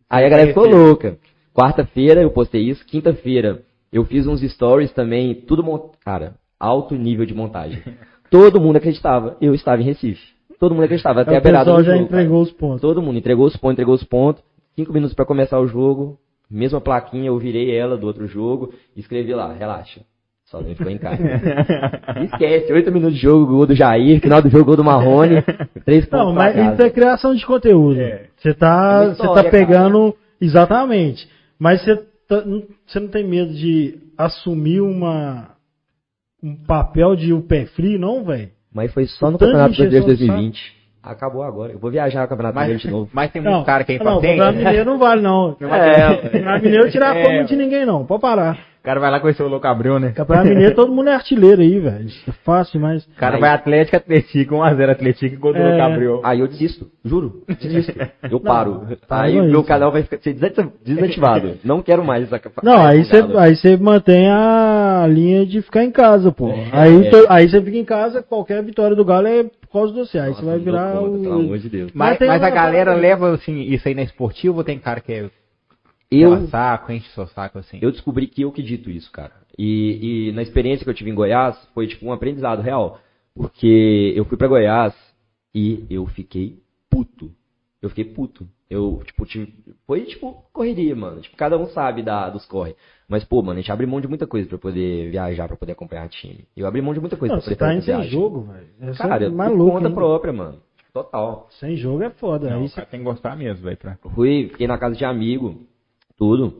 Aí a galera ficou louca. Quarta-feira eu postei isso, quinta-feira eu fiz uns stories também, tudo mont... cara, alto nível de montagem. Todo mundo acreditava, eu estava em Recife. Todo mundo acreditava, até Aí a o beirada pessoal do já jogo, entregou os pontos. Todo mundo entregou os pontos, entregou os pontos. Cinco minutos pra começar o jogo. Mesma plaquinha, eu virei ela do outro jogo escrevi lá, relaxa. Só não ficou em casa. Esquece, oito minutos de jogo, gol do Jair, final do jogo, gol do Marrone. Três pontos Não, mas isso é criação de conteúdo. É. Você É tá, história, tá pegando exatamente. Mas você tá- você não tem medo de assumir uma um papel de o pé frio, não, velho? Mas foi só no Tanto Campeonato de Brasileiro de encheção de 2020. Acabou agora. Eu vou viajar no Campeonato Mas, Brasileiro de novo. mas tem muito cara que é não, impaciente. Campeonato Mineiro não vale, não. É, Campeonato Mineiro tirar É. como de ninguém, não. Pode parar. O cara vai lá conhecer o Louco Abreu, né? Campeonato Mineiro, todo mundo é artilheiro aí, velho. É fácil demais. O cara Aí- vai Atlético, Atlético, 1x0 Atlético e gol do É. Louco Abreu. Aí eu desisto, juro. Desisto. Eu paro. para aí com meu isso. canal vai ficar- ser desati- desativado. Não quero mais essa capa- Não, aí você aí você mantém a linha de ficar em casa, pô. É, aí, é. aí você fica em casa, qualquer vitória do Galo é por causa do você. Aí você vai não virar conta, Pelo amor o. de Deus. Mas, Mas mas a galera leva, assim, isso aí na esportiva ou tem cara que é Eu, saco, enche seu saco, assim? eu descobri que eu que dito isso, cara. E, e na experiência que eu tive em Goiás, foi tipo um aprendizado real. Porque eu fui pra Goiás e eu fiquei puto. Eu fiquei puto. Eu, tipo, tive, foi tipo correria, mano. Tipo, cada um sabe da, dos corre. Mas, pô, mano, a gente abre mão de muita coisa pra poder viajar, pra poder acompanhar time. Eu abri mão de muita coisa Não, pra poder tá indo fazer sem jogo, velho. É Cara, por louco. conta ainda. própria, mano. Total. Sem jogo é foda. Não, aí você tem que gostar mesmo, velho. Pra... Fui, fiquei na casa de amigo, tudo.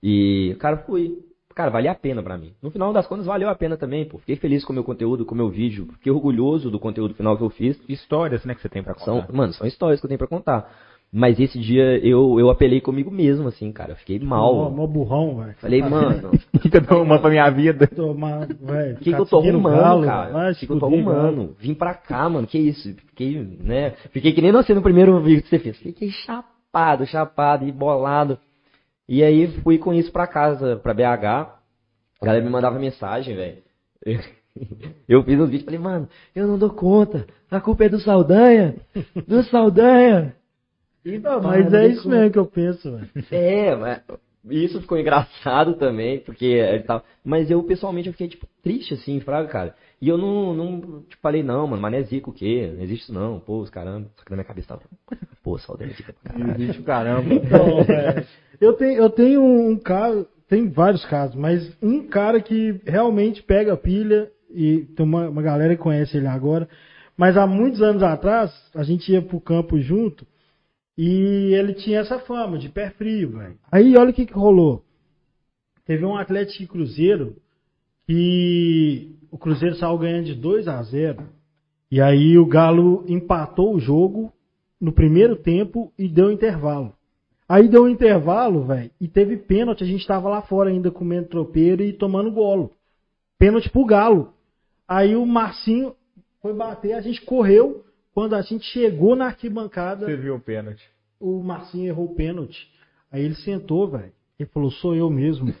E, cara, fui. Cara, valia a pena pra mim. No final das contas, valeu a pena também, pô. Fiquei feliz com o meu conteúdo, com o meu vídeo. Fiquei orgulhoso do conteúdo final que eu fiz. Histórias, né, que você tem pra contar. São, mano, são histórias que eu tenho pra contar. Mas esse dia eu, eu apelei comigo mesmo, assim, cara. Eu Fiquei Mó, mal. mó burrão, velho. Falei, mano, O que, que eu tô arrumando pra minha vida? O que, que eu tô arrumando, galo, cara? O que, que eu tô arrumando? Vim pra cá, mano. Que isso? Fiquei, né? Fiquei que nem você no primeiro vídeo que você fez. Fiquei chapado, chapado e bolado. E aí fui com isso pra casa, pra BH. A galera me mandava mensagem, velho. Eu fiz uns vídeos e falei, mano, eu não dou conta. A culpa é do Saldanha. Do Saldanha. E, Não, mas é não isso mesmo que eu penso, velho. é, mas isso ficou engraçado também, porque ele tava. Mas eu, pessoalmente, eu fiquei, tipo, triste, assim, fraga, cara. E eu não, não tipo, falei, não, mano, mas não é zica o quê? Não existe isso não, pô, os caramba. Só que na minha cabeça tava, pô, saudade é zica pra caralho. Existe o caramba. Não, velho. Eu tenho, eu tenho um caso, tem vários casos, mas um cara que realmente pega pilha, e tem uma, uma galera que conhece ele agora, mas há muitos anos atrás, a gente ia pro campo junto, e ele tinha essa fama de pé frio, velho. Aí olha o que, que rolou. Teve um Atlético e Cruzeiro que o Cruzeiro saiu ganhando de 2 a 0 e aí o Galo empatou o jogo no primeiro tempo e deu intervalo. Aí deu um intervalo, velho, e teve pênalti. A gente tava lá fora ainda comendo tropeiro e tomando golo. Pênalti pro Galo. Aí o Marcinho foi bater, a gente correu. Quando a gente chegou na arquibancada, Você viu o pênalti. o Marcinho errou o pênalti. Aí ele sentou, velho. Ele falou, sou eu mesmo.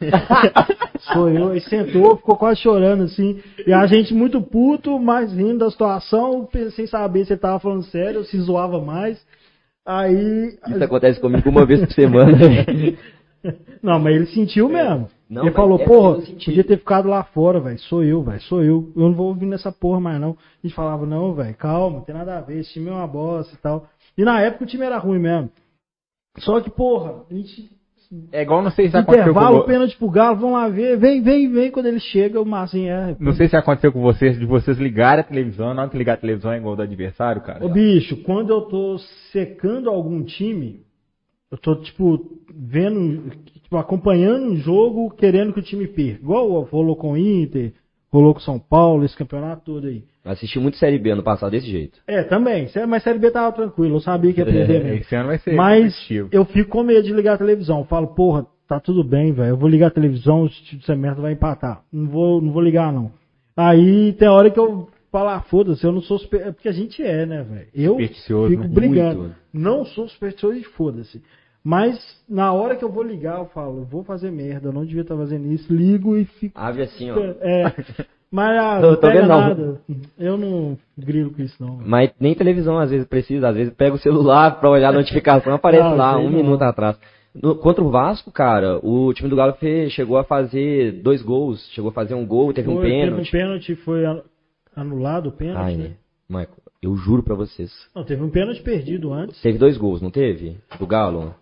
sou eu. Aí sentou, ficou quase chorando, assim. E a gente muito puto, mas rindo da situação, sem saber se ele tava falando sério, se zoava mais. Aí. Isso acontece comigo uma vez por semana. Não, mas ele sentiu mesmo. Não, ele falou, é porra, podia ter ficado lá fora, velho. Sou eu, velho. Sou eu. Eu não vou ouvir nessa porra mais, não. A gente falava, não, velho, calma, não tem nada a ver. Esse time é uma bosta e tal. E na época o time era ruim mesmo. Só que, porra, a gente. É igual, não sei se aconteceu com Intervalo, vo- pênalti pro Galo, vamos lá ver. Vem, vem, vem. Quando ele chega, o Marcinho é. Não sei se aconteceu com vocês, de vocês ligarem a televisão, na hora que ligar a televisão é igual do adversário, cara. Ô bicho, quando eu tô secando algum time, eu tô, tipo, vendo, tipo, acompanhando um jogo, querendo que o time perca. Igual rolou com o Inter, rolou com o São Paulo, esse campeonato todo aí. Assisti muito Série B ano passado desse jeito. É, também. Mas Série B tava tranquilo, eu sabia que ia perder mesmo. Esse ano vai ser Mas eu fico com medo de ligar a televisão. Eu falo, porra, tá tudo bem, velho. Eu vou ligar a televisão, o time dessa merda vai empatar. Não vou, não vou ligar, não. Aí tem hora que eu falo, ah, foda-se, eu não sou super... É porque a gente é, né, velho? Eu Supersticioso, fico brigando. Muito. Não sou supersticioso e foda-se. Mas na hora que eu vou ligar, eu falo, eu vou fazer merda, eu não devia estar fazendo isso. Ligo e fico... Ave assim, ó. É, mas ah, não tô pega vendo, não. nada. Eu não grilo com isso, não. Mas nem televisão às vezes precisa, às vezes pega o celular pra olhar a notificação, aparece Não, lá um não. minuto atrás. No- contra o Vasco, cara, o time do Galo fe- chegou a fazer dois gols, chegou a fazer um gol, teve um Foi, Teve um pênalti. pênalti, foi an- anulado o pênalti, Ai, né? Michael, eu juro pra vocês. Não, teve um pênalti perdido antes. Teve dois gols, não teve? Do Galo?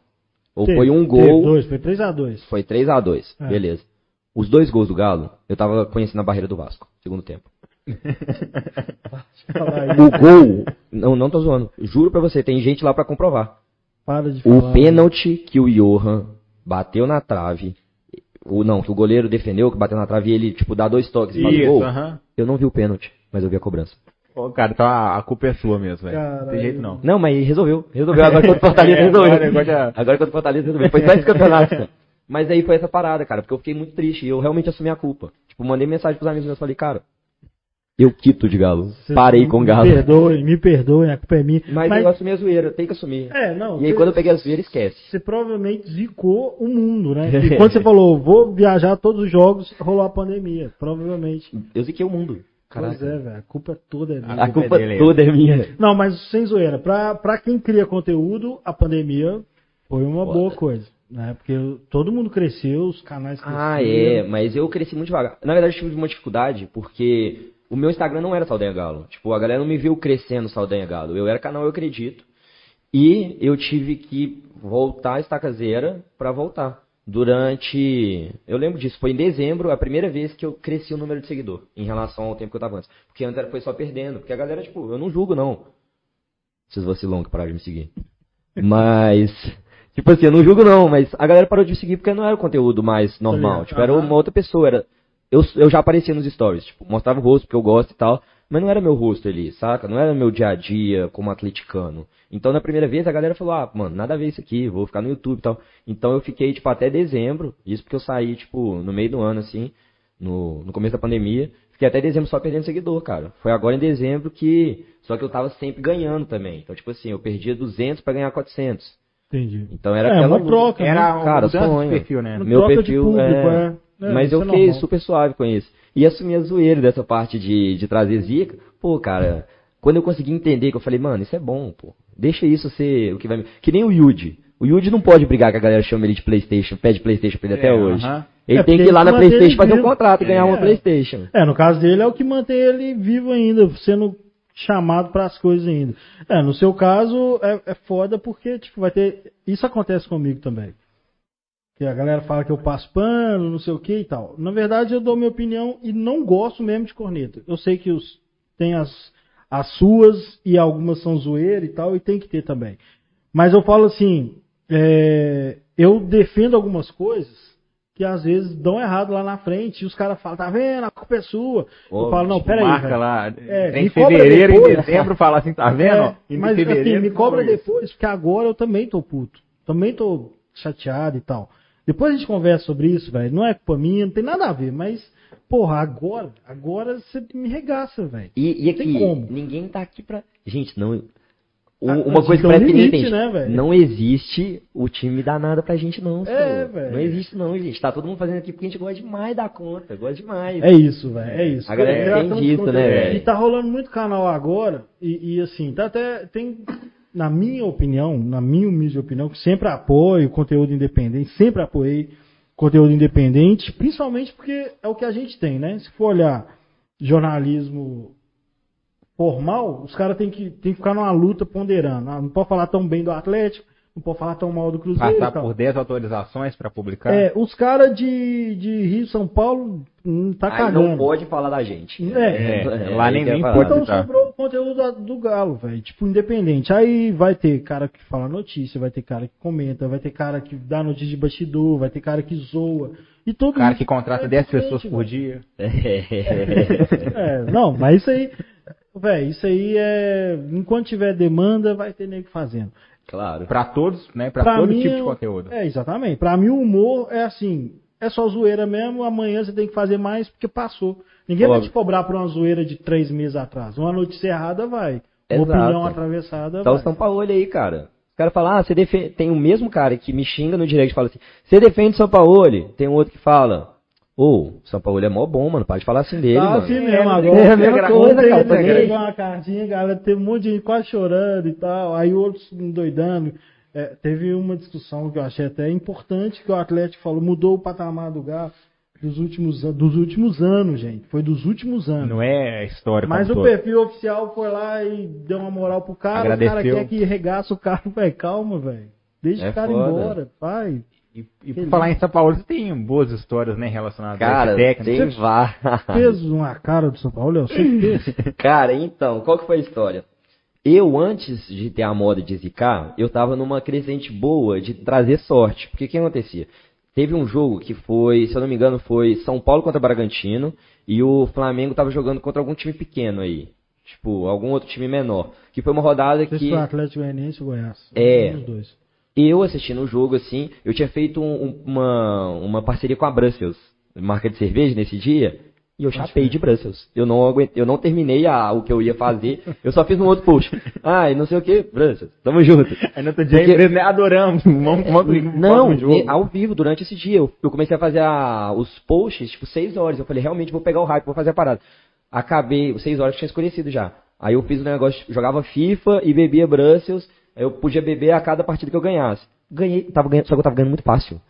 Ou Teve, foi um teve gol, dois, foi 3x2. foi 3 a 2 É. beleza. Os dois gols do Galo, eu tava conhecendo a barreira do Vasco, segundo tempo. O gol, não, não tô zoando, juro pra você, tem gente lá pra comprovar. Para de falar. O pênalti que o Johan bateu na trave, o não, que o goleiro defendeu, que bateu na trave e ele, tipo, dá dois toques e faz o gol. aham. Eu não vi o pênalti, mas eu vi a cobrança. Ô, cara, então a, culpa é sua mesmo, velho. Não tem jeito não. Não, mas resolveu. Resolveu. Agora contra o Fortaleza É, resolveu. agora- agora já- Agora contra o Fortaleza resolveu. Foi só esse campeonato. cara. Mas aí foi essa parada, cara, porque eu fiquei muito triste e eu realmente assumi a culpa. Tipo, mandei mensagem pros amigos meus, falei, cara, eu quito de Galo. Parei me- com o Me Galo. perdoe, me perdoe, a culpa é minha. Mas, eu assumi a zoeira, tem que assumir. É, não. e aí você- quando eu peguei a zoeira, esquece. Você provavelmente zicou o mundo, né? E quando você falou, vou viajar todos os jogos, rolou a pandemia. Provavelmente. Eu ziquei o mundo. Pois Caraca. é, velho. A culpa toda é A minha. A culpa culpa é dele, toda é minha. Não, mas sem zoeira. Pra, pra quem cria conteúdo, a pandemia foi uma boa coisa. Né? Porque todo mundo cresceu, os canais cresceram. Ah, é, mas eu cresci muito devagar. Na verdade, eu tive uma dificuldade, porque o meu Instagram não era Saldanha Galo. Tipo, a galera não me viu crescendo Saldanha Galo. Eu era canal Eu Acredito. E eu tive que voltar a estaca zero pra voltar. Durante. Eu lembro disso, foi em dezembro a primeira vez que eu cresci o número de seguidor em relação ao tempo que eu tava antes. Porque antes era- foi só perdendo. Porque a galera, tipo, eu não julgo, não. Esses vacilão que pararam de me seguir. Mas. Tipo assim, eu não julgo não, mas a galera parou de me seguir porque não era o conteúdo mais normal. ligado. Tipo, era uma outra pessoa. Era, eu, eu já aparecia nos stories, tipo, mostrava o rosto porque eu gosto e tal, mas não era meu rosto ali, saca? Não era meu dia a dia como atleticano. Então, na primeira vez, a galera falou, ah, mano, nada a ver isso aqui, vou ficar no YouTube e tal. Então, eu fiquei, tipo, até dezembro, isso porque eu saí, tipo, no meio do ano, assim, no, no começo da pandemia, fiquei até dezembro só perdendo seguidor, cara. Foi agora em dezembro que, só que eu tava sempre ganhando também. Então, tipo assim, eu perdia 200 pra ganhar 400. Entendi. Então, era É, aquela uma troca, né? Era um Cara, sonho. perfil, né? Uma Meu troca de perfil, público, é. é. É, Mas eu é fiquei normal. super suave com isso. E assumi a zoeira dessa parte de, de trazer zica. Pô, cara, quando eu consegui entender que eu falei, mano, isso é bom, pô. Deixa isso ser o que vai me. Que nem o Yuji. O Yuji não pode brigar que a galera chama ele de Playstation, pede Playstation pra ele até É, hoje. aham. Ele É, tem que ir lá na Playstation fazer um contrato e ganhar uma É. Playstation. É, no caso dele é o que mantém ele vivo ainda, sendo chamado para as coisas ainda. É, no seu caso é, é foda porque tipo vai ter isso acontece comigo também. Que a galera fala que eu passo pano, não sei o que e tal. Na verdade, eu dou minha opinião e não gosto mesmo de corneta. Eu sei que os, tem as, as suas e algumas são zoeira e tal, e tem que ter também. Mas eu falo assim, é, eu defendo algumas coisas que às vezes dão errado lá na frente e os caras falam, tá vendo, a culpa é sua. Ô, eu falo, não, peraí. Marca velho. lá. É, em fevereiro, em depois. dezembro, fala assim, tá vendo? É, Em mas assim, me cobra depois, porque agora eu também tô puto. Também tô chateado e tal. Depois a gente conversa sobre isso, velho. Não é culpa minha, não tem nada a ver, mas, porra, agora, agora você me regaça, velho. E, e aqui, ninguém tá aqui pra. Gente, não. O- Ah, uma coisa que parece limite, né, velho? não existe o time dar nada pra gente, não. É, velho. Não existe, não, gente. Tá todo mundo fazendo aqui porque a gente gosta demais da conta. Gosta demais. É isso, velho, é isso. A galera entende estamos isso, né, velho? E tá rolando muito canal agora, e, e assim, tá até, tem, na minha opinião, na minha humilde opinião, que sempre apoio conteúdo independente, sempre apoiei conteúdo independente, principalmente porque é o que a gente tem, né? Se for olhar jornalismo formal, os caras têm que, têm que ficar numa luta ponderando. Ah, não pode falar tão bem do Atlético, não pode falar tão mal do Cruzeiro Passar por 10 autorizações pra publicar. É, os caras de, de Rio São Paulo hum, tá Aí cagando. não pode falar da gente. É. É, lá nem- aí que eu nem ia pode. falar. Então tá. sobrou o conteúdo da- do Galo, velho. Tipo, independente. Aí vai ter cara que fala notícia, vai ter cara que comenta, vai ter cara que dá notícia de bastidor, vai ter cara que zoa. E todo O cara mundo que contrata é 10 diferente, pessoas por dia. É, não, mas isso aí, velho, isso aí é. Enquanto tiver demanda, vai ter nego fazendo. Claro. Pra todos, né? Pra, Pra todo mim, tipo de eu- conteúdo. É, exatamente. Pra mim, o humor é assim. É só zoeira mesmo, amanhã você tem que fazer mais porque passou. Ninguém vai Óbvio. te cobrar por uma zoeira de três meses atrás. Uma notícia errada vai. Uma Exato. opinião atravessada Tá o vai. São Paulo aí, cara. Os caras falam, ah, você defende. Tem o mesmo cara que me xinga no direct e fala assim, você defende São Paulo. Tem um outro que fala, ô, São Paulo é mó bom, mano. Pode falar assim dele, Tá mano. assim mesmo É, agora. é a mesma coisa, cara, ele também. pegou uma cartinha, galera, teve um monte de gente quase chorando e tal. Aí outros endoidando. É, teve uma discussão que eu achei até importante, que o Atlético falou, mudou o patamar do Galo dos últimos, dos últimos anos, gente. Foi dos últimos anos. Não é história Mas o todo. perfil oficial foi lá e deu uma moral pro cara. O Agradeceu. cara quer que regaça o cara, velho. Calma, velho. Deixa É o cara foda. embora, vai. E, e por falar em São Paulo, você tem boas histórias, né, relacionadas Cara, a esse técnico. tem vá. Fez uma cara do São Paulo, eu sei que fez. Cara, então, qual que foi a história? Eu, antes de ter a moda de zicar, eu tava numa crescente boa de trazer sorte. Porque o que acontecia? Teve um jogo que foi, se eu não me engano, foi São Paulo contra Bragantino e o Flamengo tava jogando contra algum time pequeno aí. Tipo, algum outro time menor. Que foi uma rodada Esse que foi o Atlético Goianiense ou Goiás. É. Um dos dois. Eu assistindo o jogo, assim, eu tinha feito um- um- uma, uma parceria com a Brussels, marca de cerveja, nesse dia, e eu chapei de Brussels. Eu não aguentei, eu não terminei a- o que eu ia fazer, eu só fiz um outro post. Ah, e não sei o que, Brussels, tamo junto. Aí no outro dia, Porque- empresa, né, adoramos. Vamos, vamos, Não, ne- ao vivo, durante esse dia, eu, eu comecei a fazer a- os posts, tipo, 6 horas. Eu falei, realmente vou pegar o hype, vou fazer a parada. Acabei, 6 horas eu tinha escurecido já. Aí eu fiz um negócio, jogava FIFA e bebia Brussels, eu podia beber a cada partida que eu ganhasse. Ganhei, tava ganhando, só que eu tava ganhando muito fácil.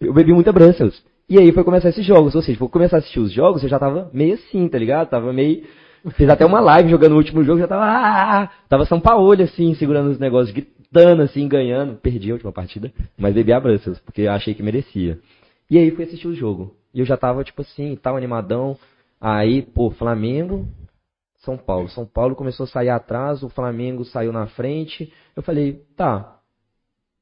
Eu bebi muita Brussels. E aí foi começar esses jogos, ou seja, vou começar a assistir os jogos, eu já tava meio assim, tá ligado? Tava meio. Fiz até uma live jogando o último jogo, já tava. Ah, tava São Paulo, assim, segurando os negócios, gritando, assim, ganhando. Perdi a última partida, mas bebi a Brussels, porque eu achei que merecia. E aí fui assistir o jogo. E eu já tava, tipo assim, tal, animadão. Aí, pô, Flamengo, São Paulo. São Paulo começou a sair atrás, o Flamengo saiu na frente. Eu falei, tá.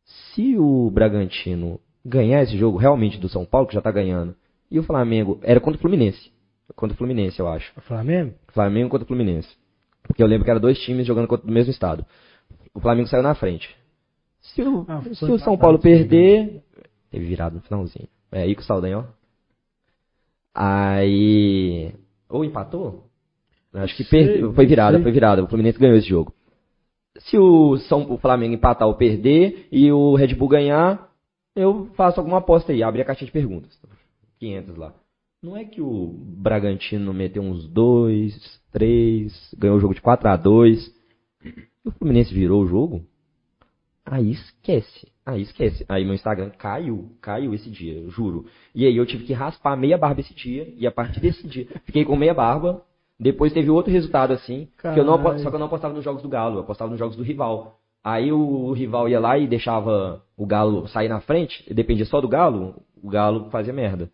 Se o Bragantino ganhar esse jogo realmente do São Paulo, que já tá ganhando, e o Flamengo. Era contra o Fluminense. Contra o Fluminense, eu acho. O Flamengo? Flamengo contra o Fluminense. Porque eu lembro que eram dois times jogando contra o mesmo estado. O Flamengo saiu na frente. Se o, Ah, se o São Paulo perder. Teve virado no finalzinho. É aí com o Saldanha, ó. Aí. Ou empatou? Acho que Sei. Foi virada, foi virada. O Fluminense ganhou esse jogo. Se o, São, o Flamengo empatar ou perder e o Red Bull ganhar, eu faço alguma aposta aí. Abre a caixinha de perguntas. 500 lá. Não é que o Bragantino meteu uns 2, 3, ganhou o jogo de 4 a 2 e o Fluminense virou o jogo? Aí esquece. Aí esquece. Aí meu Instagram caiu. Caiu esse dia, juro. E aí eu tive que raspar meia barba esse dia. E a partir desse dia, fiquei com meia barba. Depois teve outro resultado assim. Que eu não, só que eu não apostava nos jogos do Galo, eu apostava nos jogos do rival. Aí o, o rival ia lá e deixava o Galo sair na frente, e dependia só do Galo, o Galo fazia merda.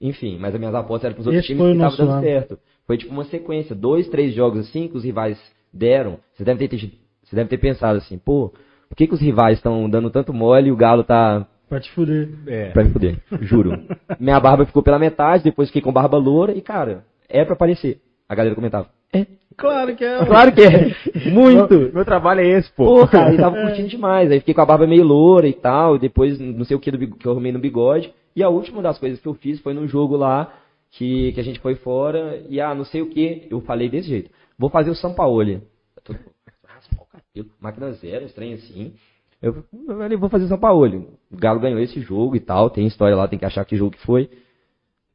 Enfim, mas as minhas apostas eram pros outros Esse times que estavam dando ano. certo. Foi tipo uma sequência, dois, três jogos assim que os rivais deram. Você deve ter, você deve ter pensado assim, pô, por que, que os rivais estão dando tanto mole e o Galo tá Pra te fuder. É. pra me fuder? Juro. Minha barba ficou pela metade, depois fiquei com barba loura e, cara, é pra aparecer. A galera comentava, é, Claro que é. claro que é, muito. Meu, meu trabalho é esse, pô. Pô, cara, ele tava curtindo demais. Aí fiquei com a barba meio loura e tal. E depois, não sei o que, do que eu arrumei no bigode. E a última das coisas que eu fiz foi num jogo lá que, que a gente foi fora. E ah, não sei o que, eu falei desse jeito. Vou fazer o Sampaoli. Eu tô- raspar o cabelo, Máquina zero, estranho assim. Eu eu falei, vou fazer o Sampaoli. O Galo ganhou esse jogo e tal. Tem história lá, tem que achar que jogo que foi.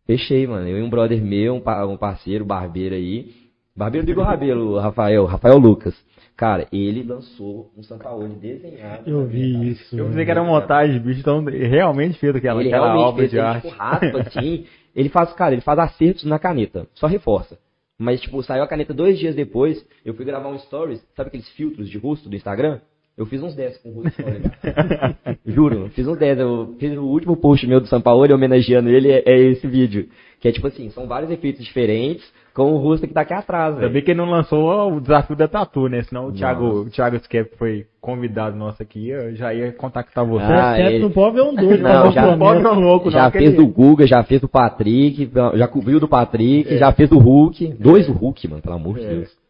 Fechei, mano. Eu e um brother meu, um, pa- parceiro, barbeiro aí. Barbeiro digo Rabelo, Rafael, Rafael Lucas. Cara, ele lançou um Sampaoli desenhado. Eu vi isso. Eu pensei que era montagem, bicho, então realmente fez aquela, Ele aquela realmente obra fez, de ele, arte. tipo, raspa assim. ele faz, cara, ele faz acertos na caneta. Só reforça. Mas, tipo, saiu a caneta dois dias depois. Eu fui gravar um stories. Sabe aqueles filtros de rosto do Instagram? Eu fiz uns 10 com o story. Juro, fiz uns 10. Eu fiz o último post meu do São Paulo homenageando ele. É, é esse vídeo. Que é tipo assim, são vários efeitos diferentes com o rosto que tá aqui atrás, Ainda velho. bem que ele não lançou o desafio da Tatu, né? Senão o Nossa. Thiago, o Thiago Skep foi convidado nosso aqui, eu já ia contactar você. Ah, Certo, ele- não pode ver um doido. Não, não, já- não louco, Já não, fez ele- do Guga, já fez do Patrick, já cobriu do Patrick, É. já fez do Hulk. Dois do Hulk, mano, pelo amor de É. Deus.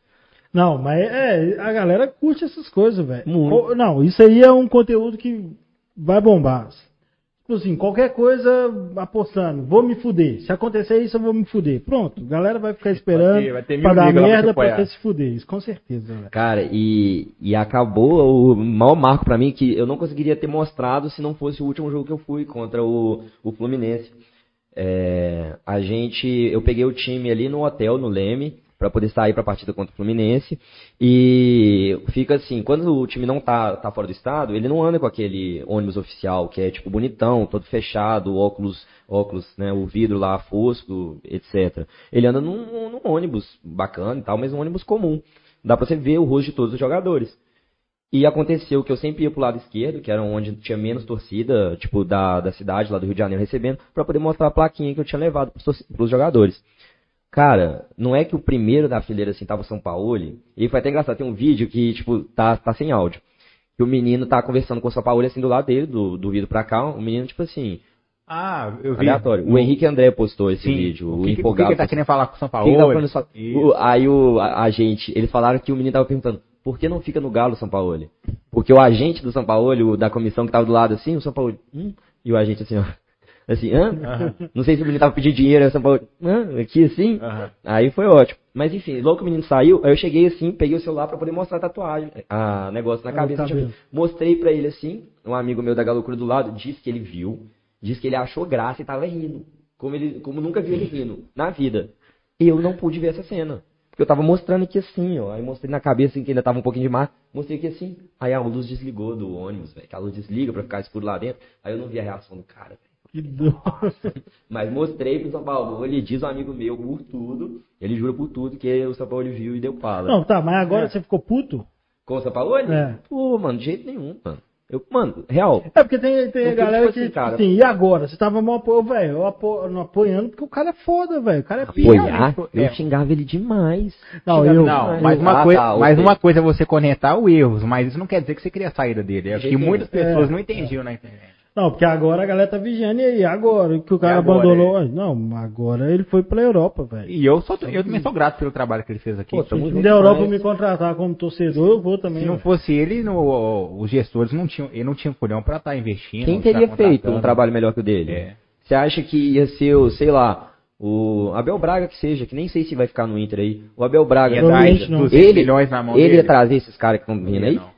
Não, mas é, a galera curte essas coisas, velho. Não, isso aí é um conteúdo que vai bombar. Tipo assim, qualquer coisa apostando, vou me fuder. Se acontecer isso, eu vou me fuder. Pronto, a galera vai ficar esperando ter- vai ter pra dar pra merda pra você se fuder. Isso com certeza, velho. Cara, e, e acabou o maior marco pra mim que eu não conseguiria ter mostrado se não fosse o último jogo que eu fui contra o, o Fluminense. É, a gente, eu peguei o time ali no hotel, no Leme, pra poder sair pra partida contra o Fluminense. E fica assim, quando o time não tá, tá fora do estado, ele não anda com aquele ônibus oficial, que é tipo bonitão, todo fechado, óculos, óculos, né, o vidro lá fosco, etc. Ele anda num, num ônibus bacana e tal, mas um ônibus comum. Dá pra você ver o rosto de todos os jogadores. E aconteceu que eu sempre ia pro lado esquerdo, que era onde tinha menos torcida, tipo, da, da cidade, lá do Rio de Janeiro, recebendo, pra poder mostrar a plaquinha que eu tinha levado pros, pros jogadores. Cara, não é que o primeiro da fileira, assim, tava o São Paulo, e foi até engraçado, tem um vídeo que, tipo, tá, tá sem áudio. Que o menino tá conversando com o São Paulo, assim, do lado dele, do, do vidro pra cá, o menino, tipo assim, Ah, eu vi. aleatório. No- O Henrique André postou esse Sim. vídeo, o, o que, que- o que que empolgado. ele tá querendo falar com o São O Paulo? que que tá só- o- aí o, a, a gente, eles falaram que o menino tava perguntando, por que não fica no Galo São Paulo? Porque o agente do São Paulo, o da comissão que tava do lado assim, o São Paulo, hum, e o agente assim, ó, assim, hã? Não sei se o menino tava pedindo dinheiro, São Paulo, hã? Aqui assim? Aí foi ótimo. Mas enfim, logo que o menino saiu, aí eu cheguei assim, peguei o celular pra poder mostrar a tatuagem, a negócio na Ah, cabeça. tá tipo, mostrei pra ele assim, um amigo meu da Galocura do lado, disse que ele viu, disse que ele achou graça e tava rindo. Como ele, como nunca viu ele rindo na vida. Eu não pude ver essa cena. Porque eu tava mostrando aqui assim, ó. Aí mostrei na cabeça assim, que ainda tava um pouquinho de mar. Mostrei aqui assim. Aí a luz desligou do ônibus, velho. Que a luz desliga pra ficar escuro lá dentro. Aí eu não vi a reação do cara, velho. Que dor. Mas mostrei pro São Paulo. Ele diz um amigo meu por tudo. Ele jura por tudo que o São Paulo viu e deu pala. Não, tá, mas É. agora você ficou puto? Com o São Paulo? É. Pô, mano, de jeito nenhum, mano. Eu, mano, real. É porque tem, tem a galera tipo que, assim, tipo cara. assim, e agora? Você tava mal apoio, velho, eu apo, não apoiando porque o cara é foda, velho. O cara é pica. Apoiar, eu É. xingava ele demais. Não, Xingava eu- Não, mas uma, Ah, coisa, tá, mas uma coisa é você conectar o erros, mas isso não quer dizer que você queria a saída dele. É que muitas pessoas É. não entendiam na internet. Não, porque agora a galera tá vigiando e aí, agora que o cara agora, abandonou. Não, agora ele foi pra Europa, velho. E eu, sou, eu também sou grato pelo trabalho que ele fez aqui. Pô, Se da Europa demais. me contratar como torcedor, eu vou também. Se não velho. fosse ele, no- os gestores não tinham, ele não tinha culhão pra estar investindo. Quem tá teria feito um trabalho melhor que o dele? É. Você acha que ia ser, o, sei lá, o Abel Braga que seja, que nem sei se vai ficar no Inter aí. O Abel Braga. Aí não. 200 Ele, milhões na mão ele dele. ia trazer esses caras que estão vindo aí? Não.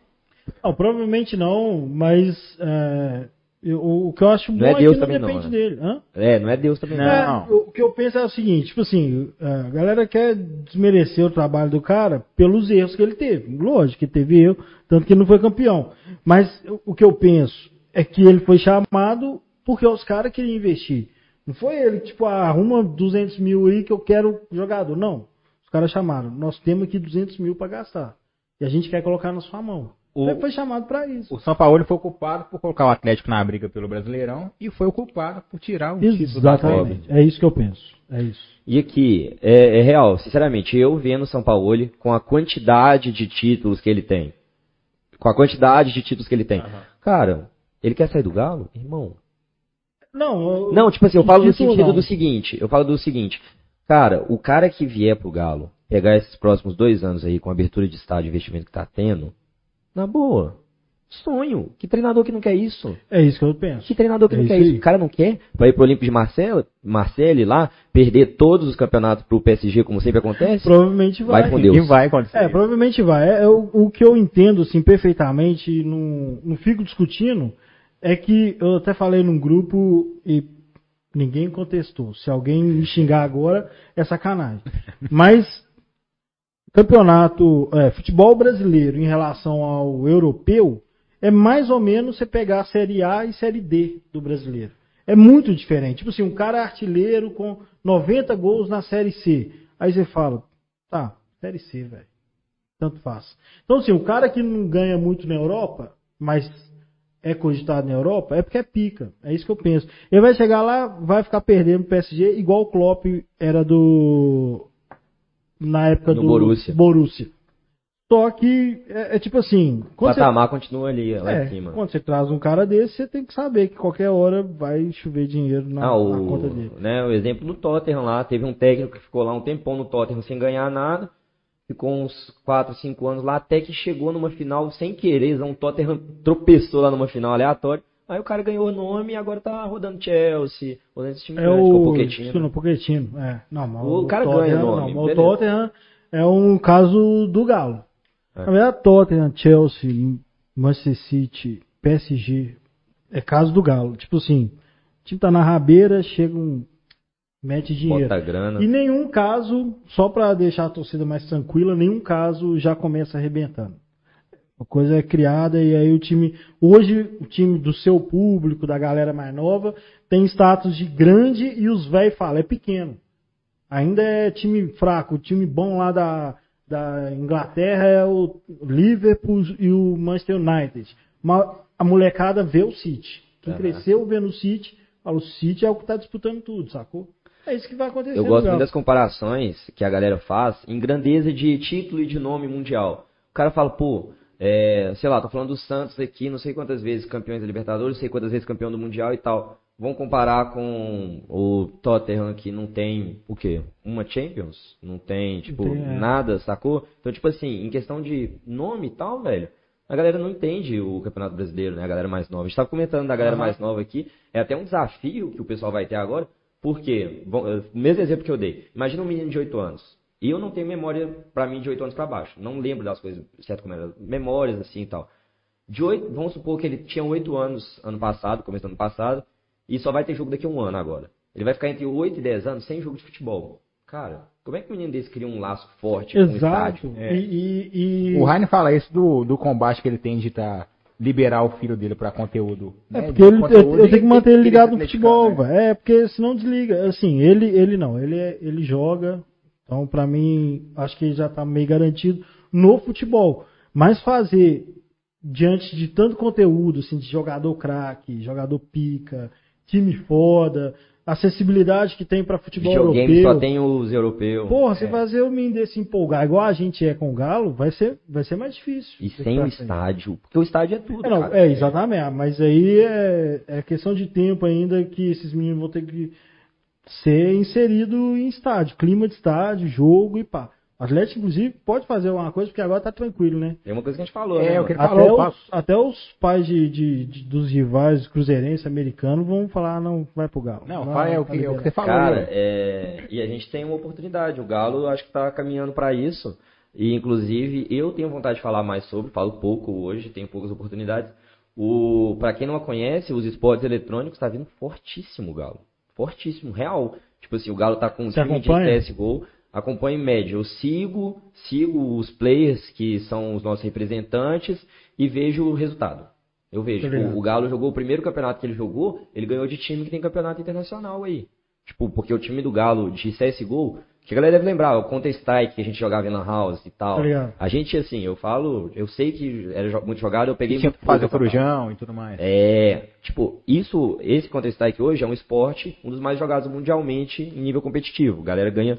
Não, provavelmente não, mas é, eu- o que eu acho bom Não é é, Deus que não também não, depende né? dele. Hã? É, não é Deus também. Não. Não. É, o que eu penso é o seguinte, tipo assim, a galera quer desmerecer o trabalho do cara pelos erros que ele teve. Lógico que teve erro, tanto que ele não foi campeão. Mas o- que eu penso é que ele foi chamado porque os caras queriam investir. Não foi ele que, tipo, ah, arruma 200 mil aí que eu quero jogador. Não. Os caras chamaram. Nós temos aqui 200 mil para gastar. E a gente quer colocar na sua mão. O, Ele foi chamado pra isso. o São Paulo foi culpado por colocar o Atlético na briga pelo Brasileirão e foi o culpado por tirar o título do Atlético. É isso que eu penso. É isso. E aqui, é, é real, sinceramente, eu vendo o São Paulo com a quantidade de títulos que ele tem, com a quantidade de títulos que ele tem, cara, ele quer sair do Galo? Irmão. Não, eu- Não, tipo assim, eu falo no sentido não. do seguinte, eu falo do seguinte, cara, o cara que vier pro Galo, pegar esses próximos dois anos aí com a abertura de estádio e investimento que tá tendo, na boa, sonho. Que treinador que não quer isso? É isso que eu penso. Que treinador que É não isso quer isso? aí. O cara não quer? Vai ir pro Olímpico de Marcelo, Marseille lá, perder todos os campeonatos pro PSG, como sempre acontece? Provavelmente vai. Vai com Deus. E vai acontecer. É, provavelmente vai. É, é o, o que eu entendo, assim, perfeitamente, e não, não fico discutindo, é que eu até falei num grupo e ninguém contestou. Se alguém me xingar agora, é sacanagem. Mas, campeonato, é, futebol brasileiro em relação ao europeu, é mais ou menos você pegar a Série A e Série D do brasileiro. É muito diferente. Tipo assim, um cara artilheiro com 90 gols na Série C. Aí você fala, tá, Série C, velho. Tanto faz. Então, assim, o cara que não ganha muito na Europa, mas é cogitado na Europa, é porque é pica. É isso que eu penso. Ele vai chegar lá, vai ficar perdendo o PSG, igual o Klopp era do. Na época No do Borussia. Borussia. Só que é, é tipo assim. O Quando você, patamar continua ali, lá é, em cima. quando você traz um cara desse, você tem que saber que qualquer hora vai chover dinheiro na, Ah, na conta o, dele. né, o exemplo do Tottenham lá, teve um técnico que ficou lá um tempão no Tottenham sem ganhar nada, ficou uns 4, 5 anos lá, até que chegou numa final sem querer, um Tottenham tropeçou lá numa final aleatória, aí o cara ganhou o nome e agora tá rodando Chelsea, rodando esse time É grande, com o o Pochettino. Pochettino. É. Não, mas O cara Tottenham- ganha o nome, Não, o. Tottenham é um caso do Galo. É. Na verdade, Tottenham, Chelsea, Manchester City, PSG, é caso do Galo. Tipo assim, o time tá na rabeira, chega um. mete dinheiro. Bota grana. E nenhum caso, só pra deixar a torcida mais tranquila, nenhum caso já começa arrebentando. A coisa é criada e aí o time. Hoje, o time do seu público, da galera mais nova, tem status de grande e os velhos falam, é pequeno. Ainda é time fraco. O time bom lá da, da Inglaterra é o Liverpool e o Manchester United. Mas a molecada vê o City. Quem Aham. cresceu vendo o City, fala, o City é o que tá disputando tudo, sacou? É isso que vai acontecer. Eu gosto muito das comparações que a galera faz em grandeza de título e de nome mundial. O cara fala, pô, é, sei lá, tô falando do Santos aqui, não sei quantas vezes campeões da Libertadores, não sei quantas vezes campeão do Mundial e tal. Vamos comparar com o Tottenham que não tem o quê? Uma Champions? Não tem, tipo, é. nada, sacou? Então, tipo assim, em questão de nome e tal, velho, a galera não entende o Campeonato Brasileiro, né? A galera mais nova. A gente tava comentando da galera mais nova aqui. É até um desafio que o pessoal vai ter agora. Porque, bom, eh, o mesmo exemplo que eu dei. Imagina um menino de 8 anos. E eu não tenho memória pra mim de 8 anos pra baixo. Não lembro das coisas, certo como era. Memórias assim e tal. De 8, vamos supor que ele tinha 8 anos ano passado, começo do ano passado, e só vai ter jogo daqui a um ano agora. Ele vai ficar entre 8 e 10 anos sem jogo de futebol. Cara, como é que um menino desse cria um laço forte com um Exato. estádio? É. E, e- e- O Raine fala isso do, do combate que ele tem de tá, liberar o filho dele pra conteúdo. É né, porque de ele, eu, conteúdo eu tenho que manter ele ligado no futebol, né? velho. É, porque senão desliga. Assim, ele, ele não, ele, é- ele joga. Então, pra mim, acho que já tá meio garantido no futebol. Mas fazer diante de tanto conteúdo, assim, de jogador craque, jogador pica, time foda, acessibilidade que tem pra futebol Videogame europeu. só tem os europeus. Porra, você É. fazer o menino desse empolgar igual a gente é com o Galo, vai ser, vai ser mais difícil. E sem pra o frente. estádio. Porque o estádio é tudo, É, não, é, exatamente. Mas aí é, é questão de tempo ainda que esses meninos vão ter que ser inserido em estádio, clima de estádio, jogo e pá. O Atlético, inclusive, pode fazer alguma coisa, porque agora tá tranquilo, né? É uma coisa que a gente falou, É, né? queria- Até, falou, os, até os pais de, de- de- dos rivais cruzeirenses americanos vão falar, não, vai pro Galo. Não, Vai, fala, é o tá que, é o que você falou. Cara, né? é, e a gente tem uma oportunidade. O Galo eu acho que tá caminhando para isso. E inclusive eu tenho vontade de falar mais sobre, falo pouco hoje, tenho poucas oportunidades. O para quem não a conhece, os esportes eletrônicos tá vindo fortíssimo o Galo. Fortíssimo, real. Tipo assim, o Galo tá com um Você time acompanha? de CS:GO, acompanha em média. Eu sigo, sigo os players que são os nossos representantes e vejo o resultado. Eu vejo, tipo, o Galo jogou o primeiro campeonato que ele jogou, ele ganhou de time que tem campeonato internacional aí. Tipo, porque o time do Galo de CSGO, Que a galera deve lembrar, o Counter-Strike que a gente jogava em Lan House e tal. Tá a gente, assim, eu falo, eu sei que era muito jogado, eu peguei Tinha muito que fazer corujão e tudo mais. é, tipo, isso, esse Counter-Strike hoje é um esporte, um dos mais jogados mundialmente em nível competitivo. A galera ganha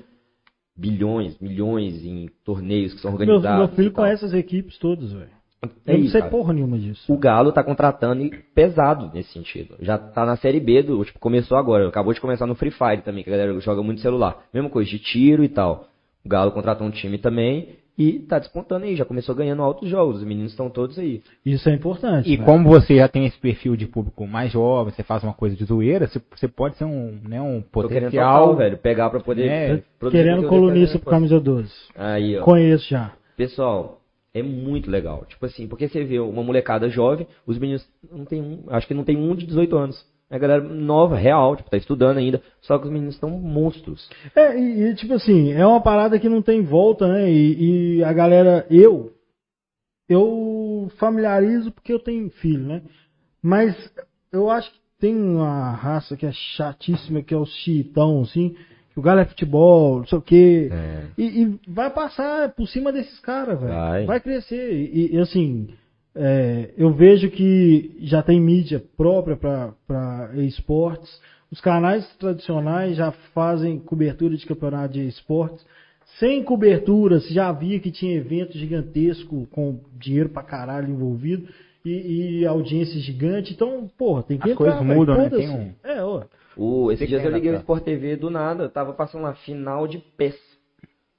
bilhões, milhões em torneios que são Meu, organizados. meu filho e tal. conhece as equipes todas, velho. É Eu não isso, sei cara. porra nenhuma disso. O Galo tá contratando e pesado nesse sentido. Já tá na série B do, tipo, começou agora, acabou de começar no Free Fire também, que a galera joga muito celular. Mesma coisa de tiro e tal. O Galo contratou um time também e tá despontando aí, já começou ganhando altos jogos, os meninos estão todos aí. Isso é importante. E velho. como você já tem esse perfil de público mais jovem, você faz uma coisa de zoeira, você, você pode ser um, né, um Tô querendo potencial. total, velho, pegar pra poder É, produzir Querendo colunista pro camisa 12. Aí, ó. Conheço já. Pessoal, é muito legal. Tipo assim, porque você vê uma molecada jovem, os meninos não tem um, acho que não tem um de 18 anos. É a galera nova, real, tipo, tá estudando ainda, só que os meninos estão monstros. É, e, e, tipo assim, é uma parada que não tem volta, né? E, e a galera, eu, eu familiarizo porque eu tenho filho, né? Mas eu acho que tem uma raça que é chatíssima, que é o chitão, assim, o galo é futebol, não sei o quê. É. E, e vai passar por cima desses caras, velho. Vai. crescer. E, e, assim, é, eu vejo que já tem mídia própria para esportes. Os canais tradicionais já fazem cobertura de campeonato de esportes. Sem cobertura, se já via que tinha evento gigantesco com dinheiro pra caralho envolvido e, e audiência gigante. Então, porra, tem que As entrar, coisas velho. mudam, né? Tem um- É, ó. O, esses dias eu liguei o. Sport TV do nada, tava passando uma final de PES.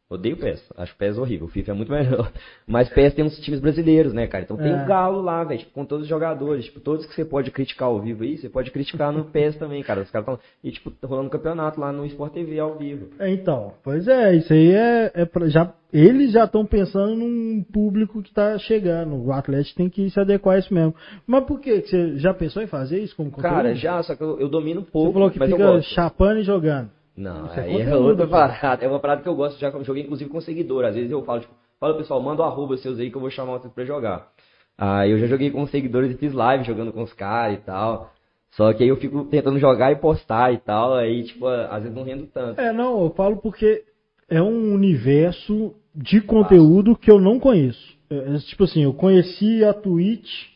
Odeio PES, acho PES horrível, o FIFA é muito melhor. Mas PES tem uns times brasileiros, né, cara? Então tem É. o Galo lá, velho, tipo, com todos os jogadores, tipo, todos que você pode criticar ao vivo aí, você pode criticar no PES também, cara. Os caras estão. E, tipo, tá rolando campeonato lá no Sport TV ao vivo. É, Então, pois é, isso aí é, é pra, já eles já estão pensando num público que está chegando. O Atlético tem que se adequar a isso mesmo. Mas por quê? Que Você já pensou em fazer isso como conteúdo? Cara, já, só que eu, eu domino pouco, Você falou que mas fica chapando e jogando. Não, Isso é aí é conteúdo, outra parada. É uma parada que eu gosto, já joguei inclusive com seguidor. Às vezes eu falo, tipo, fala pessoal, manda o arroba seus aí que eu vou chamar vocês pra jogar. Aí eu já joguei com seguidores e fiz live jogando com os caras e tal. Só que aí eu fico tentando jogar e postar e tal, aí, tipo, às vezes não rendo tanto. É, não, eu falo porque é um universo de conteúdo que eu não conheço. É, é, tipo assim, eu conheci a Twitch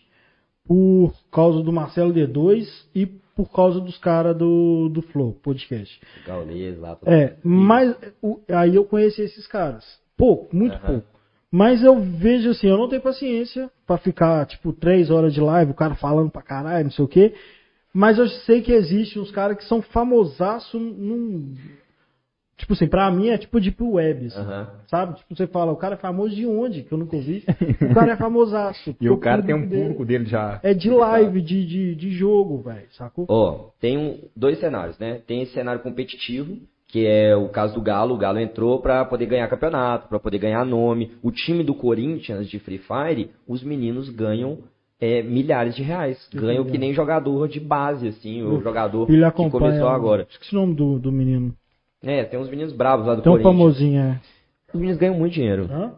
por causa do Marcelo D2 e por causa dos caras do, do Flow Podcast. Gaulês lá. É, mas o- aí eu conheci esses caras. Pouco, muito Aham. pouco. Mas eu vejo assim, eu não tenho paciência pra ficar, tipo, três horas de live, o cara falando pra caralho, não sei o quê. Mas eu sei que existem uns caras que são famosaço num. Tipo assim, pra mim é tipo deep web, assim, Aham. sabe? Tipo, você fala, o cara é famoso de onde? Que eu nunca ouvi. O cara é famosaço. E o cara tem um público dele público dele já. É de live, de, de, de jogo, velho, sacou? Ó, tem um, dois cenários, né? Tem esse cenário competitivo, que é o caso do Galo. O Galo entrou pra poder ganhar campeonato, pra poder ganhar nome. O time do Corinthians de Free Fire, os meninos ganham é, milhares de reais. Ganham que nem jogador de base, assim, o jogador Ele que começou agora. Esqueci o nome do, do menino. É, tem uns meninos bravos lá do um Corinthians. famosinho, é. Os meninos ganham muito dinheiro. Hã?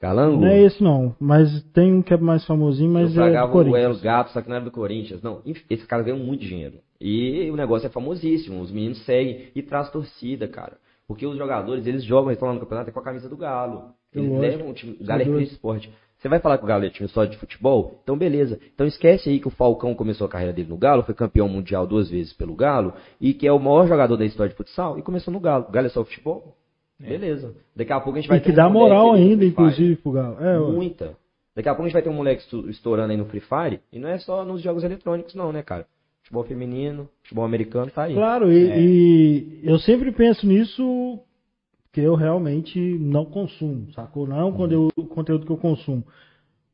Galango? Não é esse não, mas tem um que é mais famosinho, mas eu é do pagava o Corinthians. El Gato, só que não era do Corinthians. Não, enfim, esses caras ganham muito dinheiro. E o negócio é famosíssimo. Os meninos seguem e traz torcida, cara. Porque os jogadores, eles jogam, eles estão lá no campeonato é com a camisa do Galo. Eles levam o time. O Galo é esporte. Você vai falar que o Galo é time só de futebol? Então beleza. Então esquece aí que o Falcão começou a carreira dele no Galo, foi campeão mundial duas vezes pelo Galo, e que é o maior jogador da história de futsal, e começou no Galo. O Galo é só futebol? Beleza. Daqui a pouco a gente vai E que ter dá um moral ainda, inclusive, pro Galo. É. Muita. Daqui a pouco a gente vai ter um moleque estourando aí no Free Fire. E não é só nos jogos eletrônicos, não, né, cara? Futebol feminino, futebol americano, tá aí. Claro, e, É. e eu sempre penso nisso que eu realmente não consumo, sacou? Não é um conteúdo, conteúdo que eu consumo.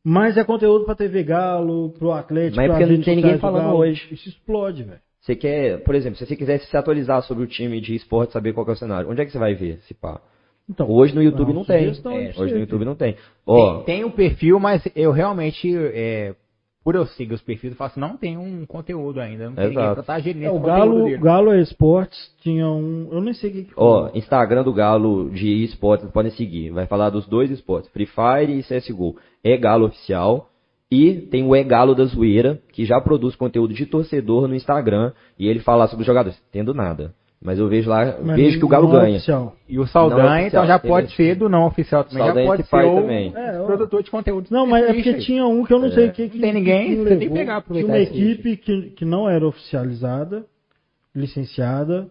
Mas é conteúdo pra TV Galo, pro Atlético, Mas é pra porque não tem ninguém falando Galo. hoje. Isso explode, velho. Você quer, por exemplo, se você quisesse se atualizar sobre o time de esporte, saber qual que é o cenário, onde é que você vai ver esse pá? Então, Hoje no YouTube uma não tem. É, hoje no YouTube não tem. Ó, Tem, tem um perfil, mas eu realmente, é, por eu seguir os perfis, eu faço, não tem um conteúdo ainda. Não tem ninguém Exato. pra estar gerindo É, o Galo. Galo Esportes tinha um. Eu nem sei o que, ó, foi. Instagram do Galo de esportes, podem seguir. Vai falar dos dois esportes, Free Fire e CSGO. É Galo Oficial. E tem o É Galo da Zoeira, que já produz conteúdo de torcedor no Instagram. E ele fala sobre os jogadores. Tendo nada. Mas eu vejo lá, Mas vejo que o Galo é ganha. oficial. E o Saldanha, é então já pode esse- ser do não oficial também. Saldanha já pode ser também. É, ó. produtor de conteúdo. Não, mas é porque tinha um que eu não sei o que, que Tem ninguém, que você tem que levou. pegar, Tinha uma equipe que, que não era oficializada, licenciada,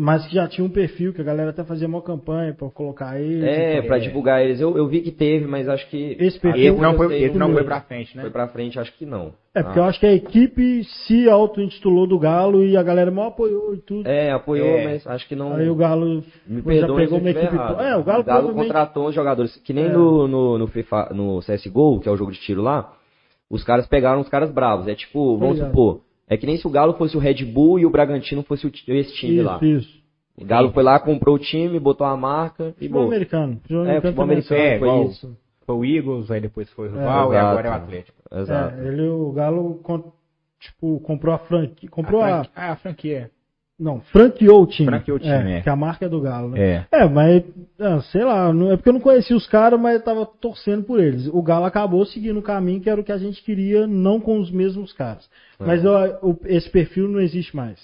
mas que já tinha um perfil que a galera até fazia uma campanha pra colocar eles. É, pra divulgar eles. Eu, eu vi que teve, mas acho que. Esse perfil- Esse não foi, esse não foi- foi pra frente, né? Foi pra frente, acho que não. É, porque Ah. eu acho que a equipe se auto-intitulou do Galo e a galera mal apoiou e tudo. É, apoiou, É. mas acho que não. Aí o Galo Me já perdoe pegou se uma equipe. errado. É, o Galo, provavelmente- contratou jogadores, que nem É. no, no, no, FIFA, no CSGO, que é o jogo de tiro lá, os caras pegaram os caras bravos. É tipo, vamos ligado. supor, é que nem se o Galo fosse o Red Bull e o Bragantino fosse o, esse time lá. Isso, isso. O Galo foi lá, comprou o time, botou a marca e Futebol americano. Futebol É, futebol americano É, foi igual- isso. Foi o Eagles, aí depois foi o Rival e exato. agora é o Atlético. Exato. É, ele, o Galo, tipo, comprou a franquia. Comprou a. franqui- Ah, a franquia. Não, franqueou o time. Franqueou o time, é. Que a marca é do Galo, né? É. É, mas, ah, sei lá, não, é porque eu não conhecia os caras, mas eu tava torcendo por eles. O Galo acabou seguindo o caminho que era o que a gente queria, não com os mesmos caras. É. Mas ó, o- esse perfil não existe mais.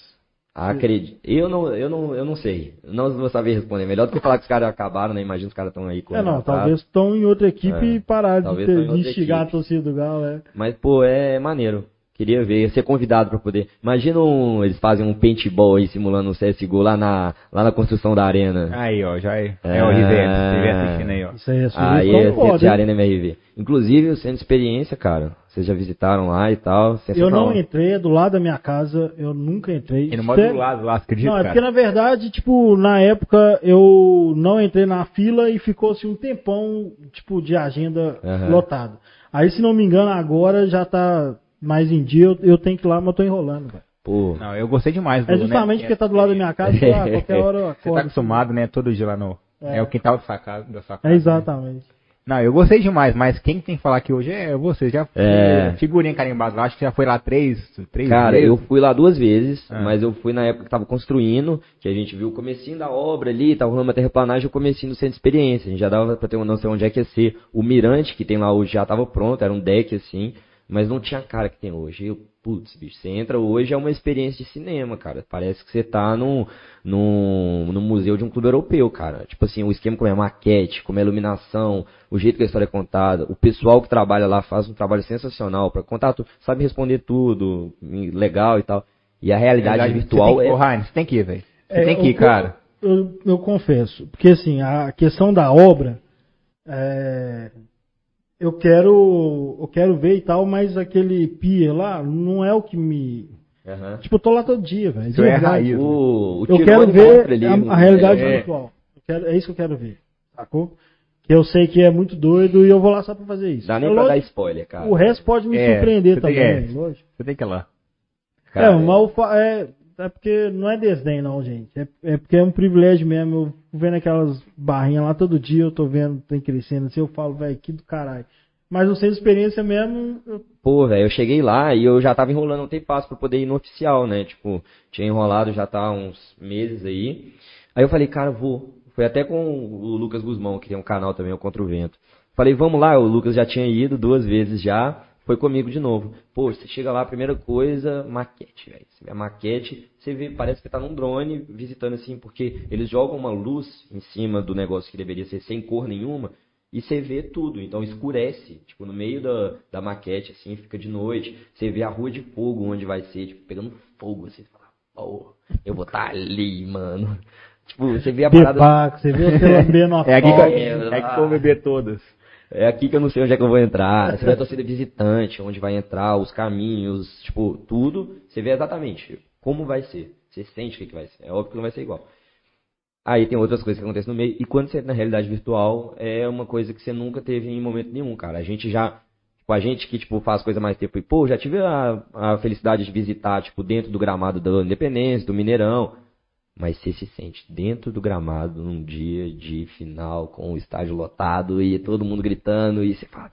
Acredito. Eu não, eu não, eu não sei. Não vou saber responder. Melhor do que falar que os caras acabaram, né? Imagina os caras estão aí É, correndo não, talvez estão em outra equipe É, e pararam de, ter, de instigar equipe. a torcida do Galo, é. Mas, pô, é maneiro. Queria ver, ser convidado pra poder. Imagina um, eles fazem um paintball aí simulando um CSGO lá na, lá na construção da arena. Aí, ó, já é. É, É. o Rivete, se estiver assistindo aí, ó. Isso aí é Aí é CC hein? Arena MRV. Inclusive, o centro de experiência, cara. Vocês já visitaram lá e tal. Eu não entrei, é do lado da minha casa, eu nunca entrei. E no modo Sério? do lado lá, você acredita, Não, é cara? porque na verdade, tipo, na época eu não entrei na fila e ficou assim um tempão, tipo, de agenda Aham. lotada. Aí, se não me engano, agora já tá mais em dia, eu, eu tenho que ir lá, mas eu tô enrolando, velho. Pô, Não, eu gostei demais do É justamente né? porque tá do lado da minha casa, lá, qualquer hora eu Você acordo. tá acostumado, né? Todo dia lá no. É. É, o quintal da sua casa. Da sua casa É, né? exatamente. Não, eu gostei demais, mas quem tem que falar aqui hoje é você. Já É. figurinha carimbada lá, acho que já foi lá três, três Cara, vezes. eu fui lá duas vezes, Ah. mas eu fui na época que tava construindo, que a gente viu o comecinho da obra ali, tava rolando uma terraplanagem, o comecinho do centro de experiência. A gente já dava pra ter uma noção onde é que ia ser. O mirante que tem lá hoje já tava pronto, era um deck assim, mas não tinha a cara que tem hoje. Eu, putz, bicho, você entra hoje é uma experiência de cinema, cara. Parece que você tá num, num, num museu de um clube europeu, cara. Tipo assim, o esquema como é a maquete, como é a iluminação, o jeito que a história é contada. O pessoal que trabalha lá faz um trabalho sensacional pra contar tudo, sabe responder tudo, legal e tal. E a realidade virtual tem, é. Ô, Heinz, você tem que ir, velho. Você É, tem que ir, eu- cara. Eu, eu confesso, porque assim, a questão da obra, é, eu quero eu quero ver e tal, mas aquele pier lá não é o que me... Aham. Tipo, eu tô lá todo dia, velho. Isso é raiz. O, o Eu quero ver ali a, a realidade é. virtual. Eu quero- é isso que eu quero ver, sacou? Que eu sei que é muito doido e eu vou lá só pra fazer isso. Dá nem É pra dar lógico, spoiler, cara. O resto pode me É, surpreender também, é. lógico. Você tem que ir lá. Cara, é, mas é, é porque não é desdém não, gente. É, é porque é um privilégio mesmo. Vendo aquelas barrinhas lá todo dia, eu tô vendo, tem crescendo assim, eu falo, velho, que do caralho. Mas não sei experiência mesmo, eu- Pô, velho, eu cheguei lá e eu já tava enrolando um tempo pra poder ir no oficial, né? Tipo, tinha enrolado já tá uns meses aí. Aí eu falei, cara, vou. Foi até com o Lucas Guzmão, que tem um canal também, o Contra o Vento. Falei, vamos lá, o Lucas já tinha ido duas vezes já, foi comigo de novo. Pô, você chega lá, a primeira coisa, maquete, velho. Você vê a maquete, você vê, parece que tá num drone visitando assim, porque eles jogam uma luz em cima do negócio que deveria ser sem cor nenhuma, e você vê tudo, então escurece, tipo, no meio da, da maquete, assim, fica de noite, você vê a rua de fogo onde vai ser, tipo, pegando fogo, assim, você fala, pô, eu vou estar ali, mano. Tipo, você vê a parada, você você lambendo a É aqui, palma. é aqui que eu vou beber todas. É aqui que eu não sei onde é que eu vou entrar, você vê a torcida visitante, onde vai entrar, os caminhos, tipo, tudo, você vê exatamente como vai ser, você sente o que, que vai ser, é óbvio que não vai ser igual. Aí tem outras coisas que acontecem no meio. E quando você entra na realidade virtual, é uma coisa que você nunca teve em momento nenhum, cara. A gente já. Tipo, a gente que, tipo, faz coisa mais tempo e, pô, já tive a, a felicidade de visitar, tipo, dentro do gramado da Independência, do Mineirão. Mas você se sente dentro do gramado num dia de final, com o estádio lotado e todo mundo gritando, e você fala.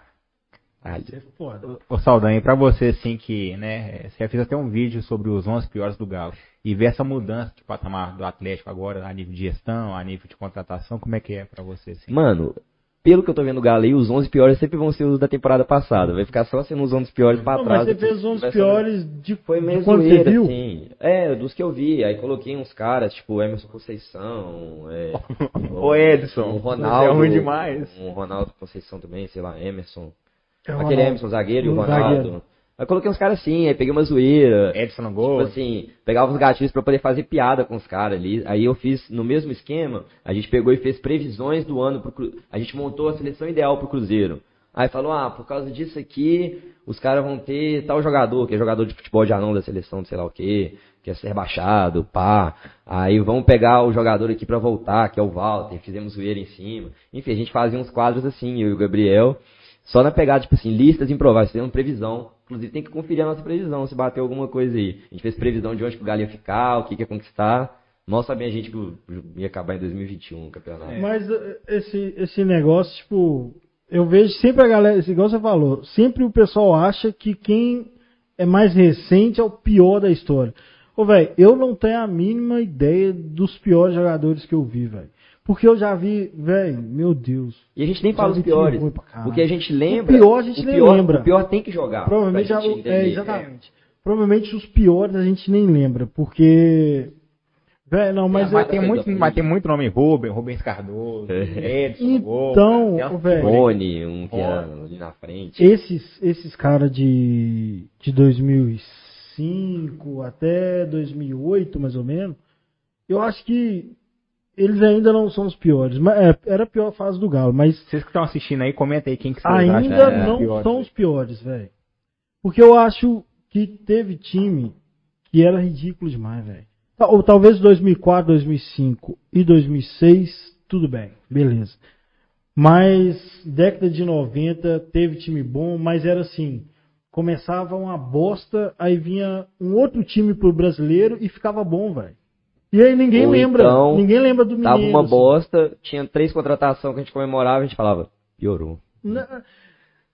Caralho. Isso é foda. Ô Saldanha, pra você assim que, né, você já fez até um vídeo sobre os 11 piores do Galo. E ver essa mudança de patamar do Atlético agora, a nível de gestão, a nível de contratação, como é que é pra você assim? Mano, pelo que eu tô vendo o Galo aí, os 11 piores sempre vão ser os da temporada passada. Vai ficar só sendo os 11 piores pra Não, trás. mas você fez os 11 piores de, Foi de meio quando você zoeira, viu? assim. É, dos que eu vi. Aí coloquei uns caras, tipo Emerson Conceição, é, Ô, Edson, um você Ronaldo. é ruim demais. Um Ronaldo Conceição também, sei lá, Emerson. É o Aquele. Emerson zagueiro e o Ronaldo. zagueiro. Aí coloquei uns caras assim, aí peguei uma zoeira. Edson no Tipo gol. assim, pegava os gatilhos pra poder fazer piada com os caras ali. Aí eu fiz no mesmo esquema, a gente pegou e fez previsões do ano pro. A gente montou a seleção ideal pro Cruzeiro. Aí falou, ah, por causa disso aqui, os caras vão ter tal jogador, que é jogador de futebol de anão da seleção, sei lá o quê, que é ser rebaixado, pá. Aí vamos pegar o jogador aqui pra voltar, que é o Walter, fizemos zoeira em cima. Enfim, a gente fazia uns quadros assim, eu e o Gabriel. Só na pegada, tipo assim, listas improváveis, fizemos previsão. Inclusive tem que conferir a nossa previsão, se bateu alguma coisa aí. A gente fez previsão de onde que o Galo ia ficar, o que, que ia conquistar. Mal sabia a gente que ia acabar em 2021 o campeonato. Mas eh, esse, esse negócio, tipo, eu vejo sempre a galera, igual você falou, sempre o pessoal acha que quem é mais recente é o pior da história. Ô, velho, eu não tenho a mínima ideia dos piores jogadores que eu vi, velho. Porque eu já vi, velho, meu Deus. E a gente nem fala os piores. Porque a gente lembra. O pior a gente o nem pior, lembra. O pior tem que jogar. Provavelmente já, é, exatamente. Provavelmente os piores a gente nem lembra, porque. Velho, não, mas. Mas, eu- tem muito, mas tem muito nome Rubem, Rubens Cardoso, Edson no gol. Então, velho, Rony, um que era Rony. ali na frente. esses, esses caras de, de 2005 até 2008, mais ou menos, eu acho que eles ainda não são os piores. Mas, é, era a pior fase do Galo, mas Vocês que estão assistindo aí, comenta aí quem que vocês ainda acham que é não pior. são os piores, velho. Porque eu acho que teve time que era ridículo demais, velho. Ta- Ou talvez 2004, 2005 e 2006, tudo bem, beleza. Mas década de 90 teve time bom, mas era assim, começava uma bosta, aí vinha um outro time pro brasileiro e ficava bom, velho. E aí ninguém Ou lembra, então, ninguém lembra do Tava Mineiro. uma assim. bosta, tinha três contratações que a gente comemorava a gente falava, piorou. Na-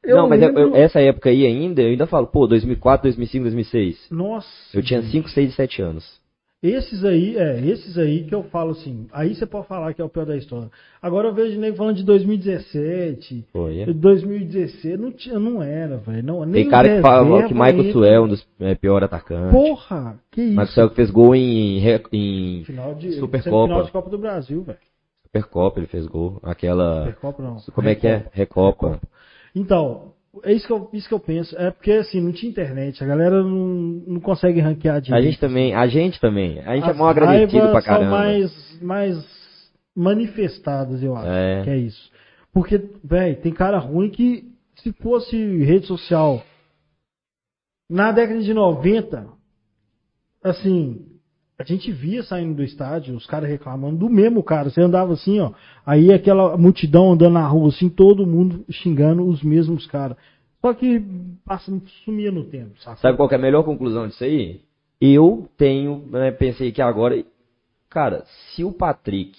eu não, mas lembro- eu- essa época aí ainda, eu ainda falo, pô, 2004, 2005, 2006. Nossa. Eu tinha 5, 6 e 7 anos. Esses aí, é, esses aí que eu falo assim, aí você pode falar que é o pior da história. Agora eu vejo nego falando de 2017, Foi, é. de 2016, não, tinha, não era, velho. Não, nem Tem cara que fala que Michael entra. Suel é um dos é, piores atacantes. Porra, que isso. Michael Suel que fez gol em, em Final de, Supercopa. Final de Copa do Brasil, velho. Supercopa, ele fez gol. Aquela. Supercopa não. Como é que é? Recopa. Então, é isso que, eu, isso que eu penso. É porque assim, não tinha internet, a galera não, não consegue ranquear A direito. gente também, a gente também. A gente é As mal agradecido pra caramba. São mais, mais manifestadas, eu acho. É. Que é isso. Porque, velho, tem cara ruim que se fosse rede social na década de 90, assim, a gente via saindo do estádio, os caras reclamando do mesmo cara. Você andava assim, ó, aí aquela multidão andando na rua, assim, todo mundo xingando os mesmos caras. Só que passa, sumia no tempo, sabe? Sabe qual que é a melhor conclusão disso aí? Eu tenho, né, pensei que agora, cara, se o Patrick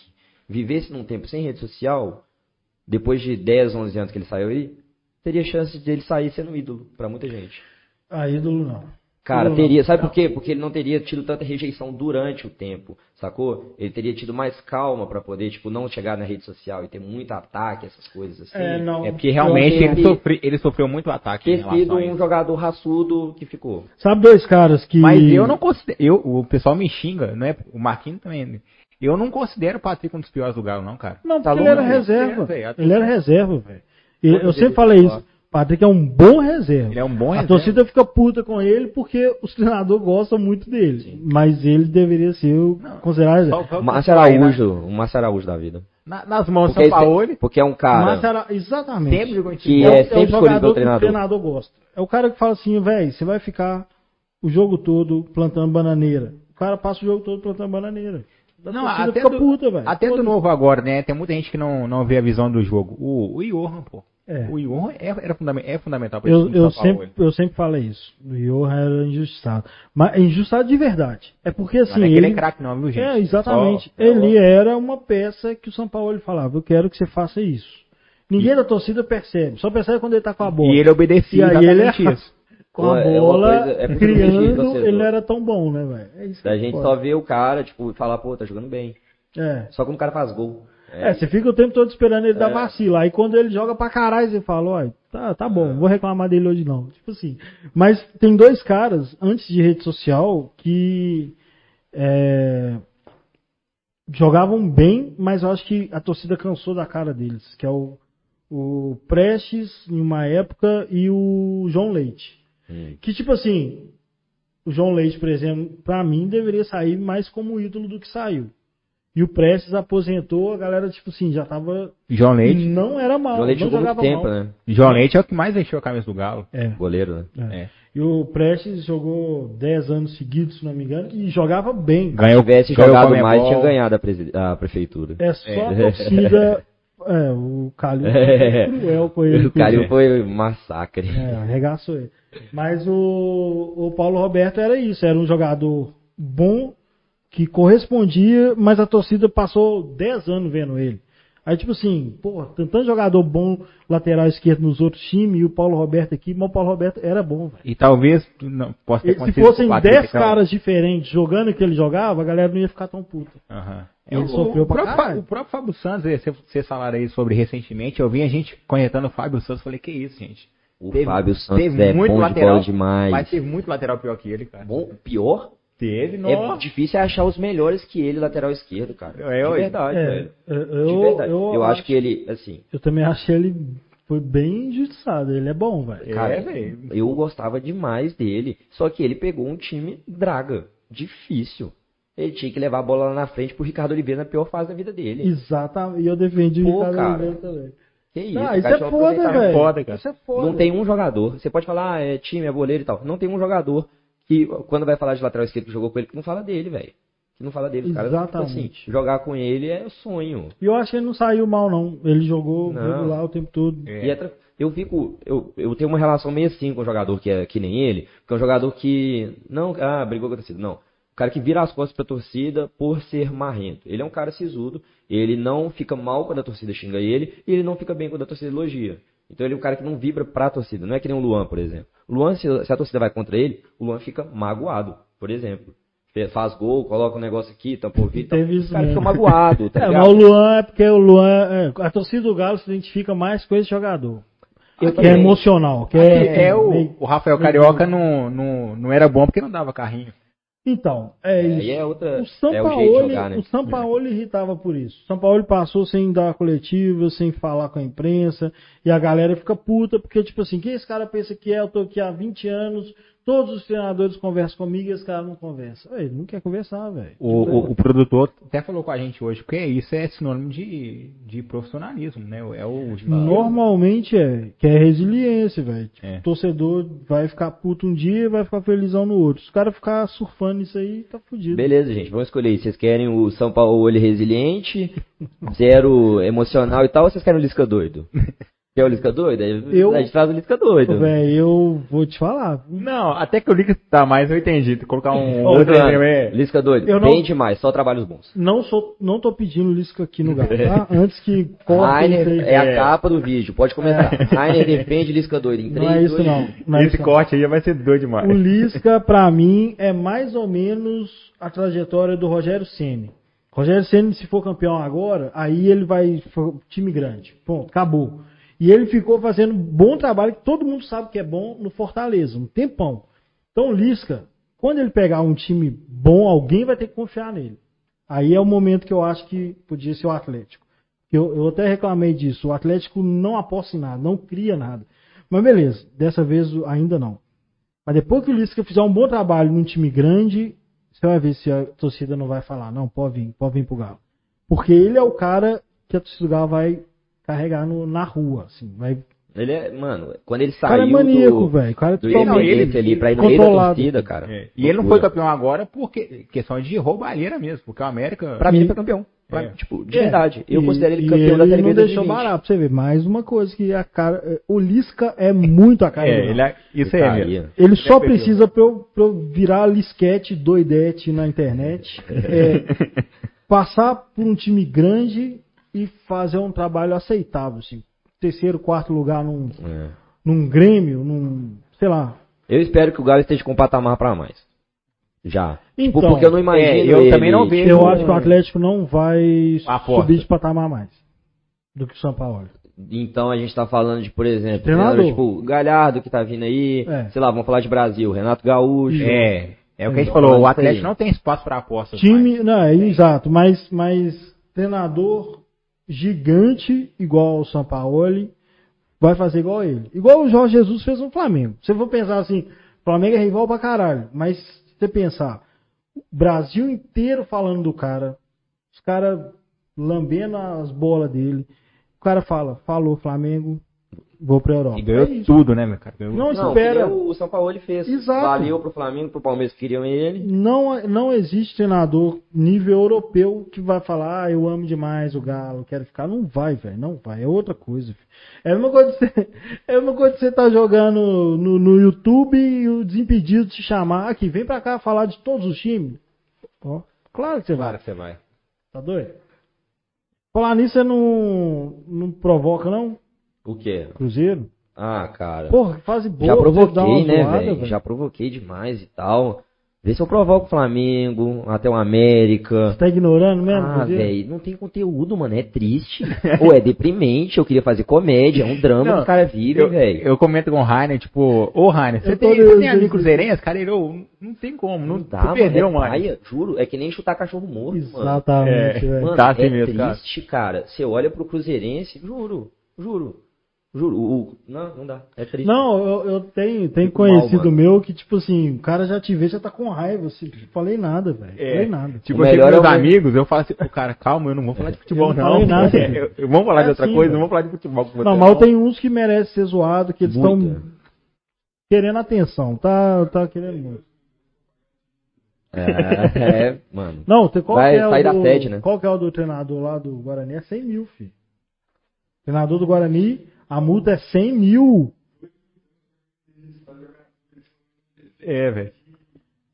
vivesse num tempo sem rede social, depois de 10, 11 anos que ele saiu aí, teria chance de ele sair sendo ídolo pra muita gente. Ah, ídolo não. Cara, teria, sabe por quê? Porque ele não teria tido tanta rejeição durante o tempo, sacou? Ele teria tido mais calma pra poder, tipo, não chegar na rede social e ter muito ataque, essas coisas assim. É, não. É porque realmente ele, achei- sofre, ele sofreu muito ataque Ter sido um jogador raçudo que ficou. Sabe dois caras que. Mas eu não considero. Eu, o pessoal me xinga, não é? O Marquinhos também. Eu não considero o Patrick um dos piores do Galo, não, cara. Não, Tá porque ele era reserva. É, velho, ele era reserva, velho. E Quantas Eu sempre falei ele isso. Patrick é um bom reserva. Ele é um bom A reserva. torcida fica puta com ele porque os treinadores gostam muito dele. Mas ele deveria ser o considerado reserva. O Márcio aí, né? Araújo, o Márcio Araújo da vida. Na- nas mãos do Porque, São Paulo, porque é um cara exatamente. sempre jogou em que time. é, o- é é o sempre escolhido jogador pelo que o treinador. treinador gosta. É o cara que fala assim, velho, você vai ficar o jogo todo plantando bananeira. O cara passa o jogo todo plantando bananeira. A Não, torcida até fica do, puta, velho. até do novo agora, né? Tem muita gente que não, não vê a visão do jogo. O, o Johan, pô. É. O Johan é, era fundament, é fundamental esse Eu, eu, São Paulo. eu sempre falei isso. O Johan era injustiçado. Mas é injustiçado de verdade. É porque assim. não é que ele é ele- craque, não, viu, gente? É, exatamente. Só- ele era uma peça que o São Paulo ele falava, eu quero que você faça isso. Ninguém da torcida percebe, só percebe quando ele tá com a bola. E ele obedecia E aí ele é- isso. com a é bola, coisa- é criando, ele era tão bom, né, velho? É isso Da é gente foda. só vê o cara, tipo, e falar, pô, tá jogando bem. É. Só quando o cara faz gol. É, você fica o tempo todo esperando ele dar vacila. Aí quando ele joga pra caralho, você fala, ó, tá, tá bom, vou reclamar dele hoje não. Tipo assim. Mas tem dois caras, antes de rede social, que é, jogavam bem, mas eu acho que a torcida cansou da cara deles, que é o, o Prestes em uma época e o João Leite. Hum. Que tipo assim, o João Leite, por exemplo, pra mim deveria sair mais como ídolo do que saiu. E o Prestes aposentou, a galera, tipo assim, já tava. João Leite. Não era mal. João Leite não jogou muito tempo, mal. né? João Leite é o que mais encheu a cabeça do Galo. É. Goleiro, né? É. É. E o Prestes jogou 10 anos seguidos, se não me engano, e jogava bem. Se Ganhou, tivesse ganhou jogado mais, tinha ganhado a, presi- a prefeitura. É só É. a torcida. É, o Calil É. foi cruel com ele. O Calil foi um massacre. É, arregaçou ele. Mas o, o Paulo Roberto era isso, era um jogador bom, que correspondia, mas a torcida passou 10 anos vendo ele. Aí, tipo assim, pô, tem tanto jogador bom lateral esquerdo nos outros times, e o Paulo Roberto aqui, mas o Paulo Roberto era bom, velho. E talvez não, possa ter Se fossem com o Patrick, 10 então. caras diferentes jogando o que ele jogava, a galera não ia ficar tão puta. Aham. Ele o, sofreu o pra próprio, caralho. O próprio Fábio Santos, eh, você, falaram aí sobre recentemente, eu vi a gente conectando o Fábio Santos, falei, que isso, gente. O Teve- Fábio Santos teve é muito bom de lateral, bola demais. Mas teve muito lateral pior que ele, cara. Bom, pior, Teve, é nossa. difícil achar os melhores que ele, lateral esquerdo, cara. É, de verdade, É, velho. eu, De verdade. eu, Eu acho que ele, assim, eu também achei ele foi bem injustiçado. Ele é bom, velho. É, cara, velho. eu gostava demais dele. Só que ele pegou um time draga, difícil. Ele tinha que levar a bola lá na frente pro Ricardo Oliveira na pior fase da vida dele. Exatamente. E eu defendi Pô, o Ricardo cara. Oliveira também. Que isso, Ah, isso cara é foda, velho. foda, cara. Isso é foda. Não tem um jogador. Você pode falar, ah, é time, é boleiro e tal. Não tem um jogador que, quando vai falar de lateral esquerdo que jogou com ele, que não fala dele, velho. Que não fala dele. Exatamente. assim, jogar com ele é sonho. E eu acho que ele não saiu mal, não. Ele jogou Não. regular o tempo todo. É. É eu fico, eu, eu tenho uma relação meio assim com um jogador que é que nem ele, que é um jogador que não, ah, brigou com a torcida, não. O cara que vira as costas pra torcida por ser marrento. Ele é um cara sisudo, ele não fica mal quando a torcida xinga ele, e ele não fica bem quando a torcida elogia. Então ele é um cara que não vibra pra torcida, não é que nem o Luan, por exemplo. O Luan, se, a torcida vai contra ele, o Luan fica magoado, por exemplo. Faz gol, coloca um negócio aqui, tampa o ouvido, e tal. Teve o cara mesmo. fica magoado, tá É, ligado? mas o Luan é porque o Luan. é, a torcida do Galo se identifica mais com esse jogador. Eu que é emocional. Que É, é, é o, meio- o Rafael Carioca não, não, não era bom porque não dava carrinho. Então, é isso. é outra, O São é o jogar, né? o São Paulo irritava por isso. O São Paulo passou sem dar coletiva, sem falar com a imprensa, e a galera fica puta, porque, tipo assim, quem esse cara pensa que é? Eu tô aqui há 20 anos, todos os treinadores conversam comigo e esse cara não conversa. Ué, Ele não quer conversar, velho. O, o, o produtor até falou com a gente hoje, porque isso é sinônimo de, de profissionalismo, né? É o Normalmente é, que é resiliência, velho. Tipo, É. O torcedor vai ficar puto um dia e vai ficar felizão no outro. Se o cara ficar surfando isso aí, tá fudido. Beleza, gente, vamos escolher. aí. Vocês querem o São Paulo olho resiliente, zero emocional e tal, ou vocês querem o Lisca doido? Quer o Lisca doido? Eu- A gente traz o Lisca doido. Velho, eu vou te falar. Não, até que o Liga tá mais, eu entendi. Colocar um outro é. Lisca doido, Eu não- bem demais, só trabalhos bons. Não sou, não tô pedindo Lisca aqui no Galo, tá? Antes que Rainer aí. é a capa do vídeo, pode começar. Rainer defende Lisca doido em Não é 3, isso 2, não. não é Esse isso não. corte aí vai ser doido demais. O Lisca, pra mim, é mais ou menos a trajetória do Rogério Ceni. Rogério Ceni, se for campeão agora, aí ele vai time grande. Ponto, acabou. E ele ficou fazendo bom trabalho, que todo mundo sabe que é bom no Fortaleza, um tempão. Então Lisca, quando ele pegar um time bom, alguém vai ter que confiar nele. Aí é o momento que eu acho que podia ser o Atlético. Eu, eu até reclamei disso. O Atlético não aposta em nada, não cria nada. Mas beleza, dessa vez ainda não. Mas depois que o Lisca fizer um bom trabalho num time grande, você vai ver se a torcida não vai falar, não, pode vir, pode vir pro Galo. Porque ele é o cara que a torcida do Galo vai carregar no- na rua, assim. Vai... Ele é, mano, quando ele O cara é saiu maníaco, do, velho. O cara é do ele- ali pra ir no meio da controlado. torcida, cara. É, E ele não foi campeão agora porque questão de roubalheira mesmo, porque o América. Pra mim E- ele foi campeão. Pra- É. Tipo, de É, verdade. Eu e- considero ele e campeão da ele Série B não deixou 2020. barato pra você ver. Mais uma coisa que a cara... é, O Lisca é muito a cara do É, Galo. ele é, isso Ele é aí, ó. Ele só é precisa pra eu, pra eu virar lisquete doidete na internet, é, passar por um time grande e fazer um trabalho aceitável, assim. Terceiro, quarto lugar num, É. num Grêmio, num, sei lá. Eu espero que o Galo esteja com um patamar pra mais. Já. Então, Tipo, porque eu não imagino. é, eu ele- também não vejo. Eu acho que o Atlético não vai Aposta. subir de patamar mais do que o São Paulo. Então a gente tá falando de, por exemplo, Treinador. treinador, tipo, Galhardo que tá vindo aí, É. sei lá, vamos falar de Brasil, Renato Gaúcho. É, é o que a gente falou, o. Atlético não tem espaço para apostas. Time, não, é exato, mas, mas treinador gigante igual o São Paulo vai fazer igual ele. Igual o Jorge Jesus fez no Flamengo. Se for pensar assim, Flamengo é rival pra caralho, mas você pensar, o Brasil inteiro falando do cara, os caras lambendo as bolas dele, o cara fala, falou Flamengo, vou pra Europa. E ganhou É tudo, né, meu cara? Ganhou Não Não, espera. que o São Paulo ele fez. Exato. Valeu pro Flamengo, pro Palmeiras que queriam ele. Não, não existe treinador nível europeu que vai falar, ah, eu amo demais o Galo, quero ficar. Não vai, velho, não vai. É outra coisa. filho. É a mesma coisa de você, é a mesma coisa de você tá jogando no, no YouTube e o Desimpedido te chamar aqui, vem pra cá falar de todos os times. Ó, claro que você vai. Claro que você vai. Tá doido? Falar nisso, você não, não provoca, não? O quê? Cruzeiro? Ah, cara. Porra, que fase boa. já provoquei, né, velho? Já provoquei demais e tal. Vê se eu provoco o Flamengo, até o América. Você tá ignorando mesmo? Ah, velho, não tem conteúdo, mano. É triste. Ou é deprimente. Eu queria fazer comédia. É um drama Não, que o cara vive, velho. eu comento com o Rainer, tipo, ô Rainer, você tem, você tem amigo eu- cruzeirense? Cara, ele, não tem como, não, Não dá, mano. perdeu, é mano. paia, juro. É que nem chutar cachorro morto, mano. Exatamente, É. velho. Mano, Tá assim é mesmo, cara. triste, cara. Você olha pro Cruzeirense, juro, juro, juro. O, o- não, não dá. É triste. Não, eu, eu tenho, tenho mal, conhecido mano. meu que, tipo assim, o cara já te vê, já tá com raiva. Assim, falei nada, velho. É. Falei nada. Tipo, O com meus é o- amigos, eu falo assim, pô, cara, calma, eu não vou falar de futebol, Eu não não. falei nada. É, eu- eu- vamos falar É de outra assim, coisa, não vamos falar de futebol com você. Não, mas eu tenho uns que merecem ser zoado, que eles estão querendo atenção. Tá, tá querendo muito. É, é, mano. Não, tem, qual Vai que é o sair da do, sede, né? Qual que é o do treinador lá do Guarani? É 100 mil, filho. Treinador do Guarani, a multa é 100 mil. É, velho.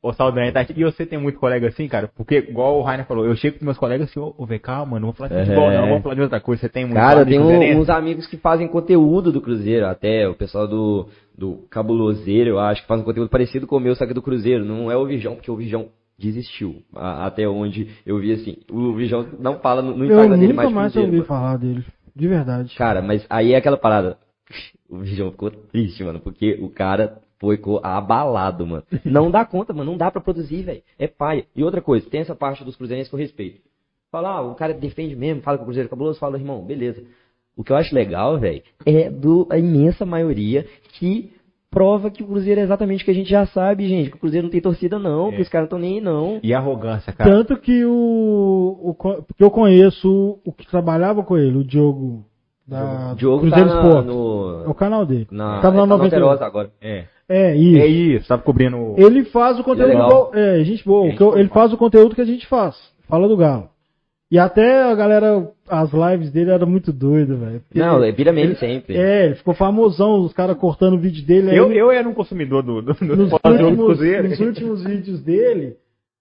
Ô, Saldanha, tá aqui. E você tem muito colega assim, cara? Porque, igual o Rainer falou, eu chego com meus colegas assim, ô, vem cá, mano, não vou falar de É. futebol, não, vamos falar de outra coisa. Você tem muito Cara, um- cruzeirense? uns amigos que fazem conteúdo do Cruzeiro, até o pessoal do, do Cabuloseiro, eu acho, que faz um conteúdo parecido com o meu, só que do Cruzeiro. Não é o Vijão, porque o Vijão desistiu. a- até onde eu vi assim. O Vijão não fala no, no Eu Instagram dele nunca mais de mais Cruzeiro. ouvi falar dele. De verdade. Cara, mas aí é aquela parada. O Vijão ficou triste, mano, porque o cara foi abalado, mano. Não dá conta, mano, não dá pra produzir, velho. É paia. E outra coisa, tem essa parte dos cruzeirenses que eu respeito. Fala, ah, o cara defende mesmo, fala que o Cruzeiro é cabuloso, fala, irmão, beleza. O que eu acho legal, velho, é do a imensa maioria que prova que o Cruzeiro é exatamente o que a gente já sabe, gente. Que o Cruzeiro não tem torcida, não, que os caras não estão nem aí, não. E arrogância, cara. Tanto que o, o. Porque eu conheço o que trabalhava com ele, o Diogo. Da O Diogo Cruzeiro tá na, Esporte. É no, o canal dele. na, na tá no 91. Alterosa agora. É. É, isso. É isso, tava cobrindo o... Ele faz o conteúdo Legal. igual. É, gente boa. Gente que eu- boa ele faz o conteúdo que a gente faz. Fala do Galo. E até a galera, as lives dele eram muito doidas, velho. Não, ele- vira meme sempre. É, ele ficou famosão, os caras cortando o vídeo dele. aí Eu, eu era um consumidor do, do, do nos, últimos, Cruzeiro. nos últimos vídeos dele,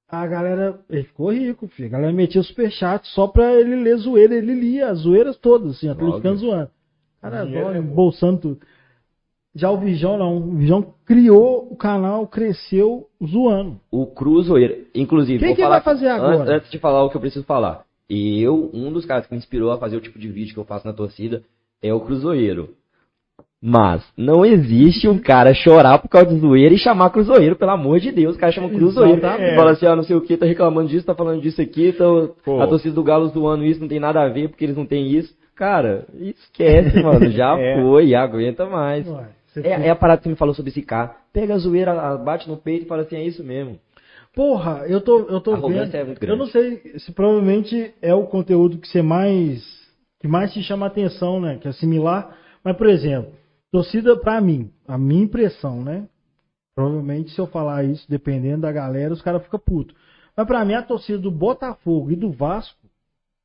a galera. Ele ficou rico, filho. A galera metia superchat só pra ele ler zoeira. Ele lia as zoeiras todas, assim, atleticano zoando. Cara, adora, é bolsando tudo. Já o Vijão não. O Vijão criou o canal, cresceu zoando. O Cruzeiro, inclusive. Quem vou que falar vai fazer agora? Antes de falar o que eu preciso falar. Eu, um dos caras que me inspirou a fazer o tipo de vídeo que eu faço na torcida é o Cruzeiro. Mas não existe um cara chorar por causa de zoeira e chamar Cruzeiro, pelo amor de Deus. O cara chama Cruzeiro. Exatamente. Fala assim, ah, não sei o que, tá reclamando disso, tá falando disso aqui, tá, Pô. a torcida do Galo zoando isso, não tem nada a ver porque eles não têm isso. Cara, esquece, mano. Já É. foi, aguenta mais. Ué, É, é a parada que você me falou sobre esse cara. Pega a zoeira, bate no peito e fala assim, é isso mesmo. Porra, eu tô, eu tô vendo. é muito eu grande. não sei se provavelmente é o conteúdo que você mais que mais te chama a atenção, né? Que é similar. Mas, por exemplo, torcida pra mim, a minha impressão, né? Provavelmente se eu falar isso, dependendo da galera, os caras ficam putos. Mas pra mim a torcida do Botafogo e do Vasco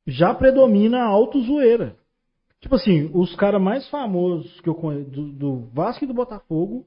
já predomina a auto-zoeira. Tipo assim, os caras mais famosos que eu conheço do, do Vasco e do Botafogo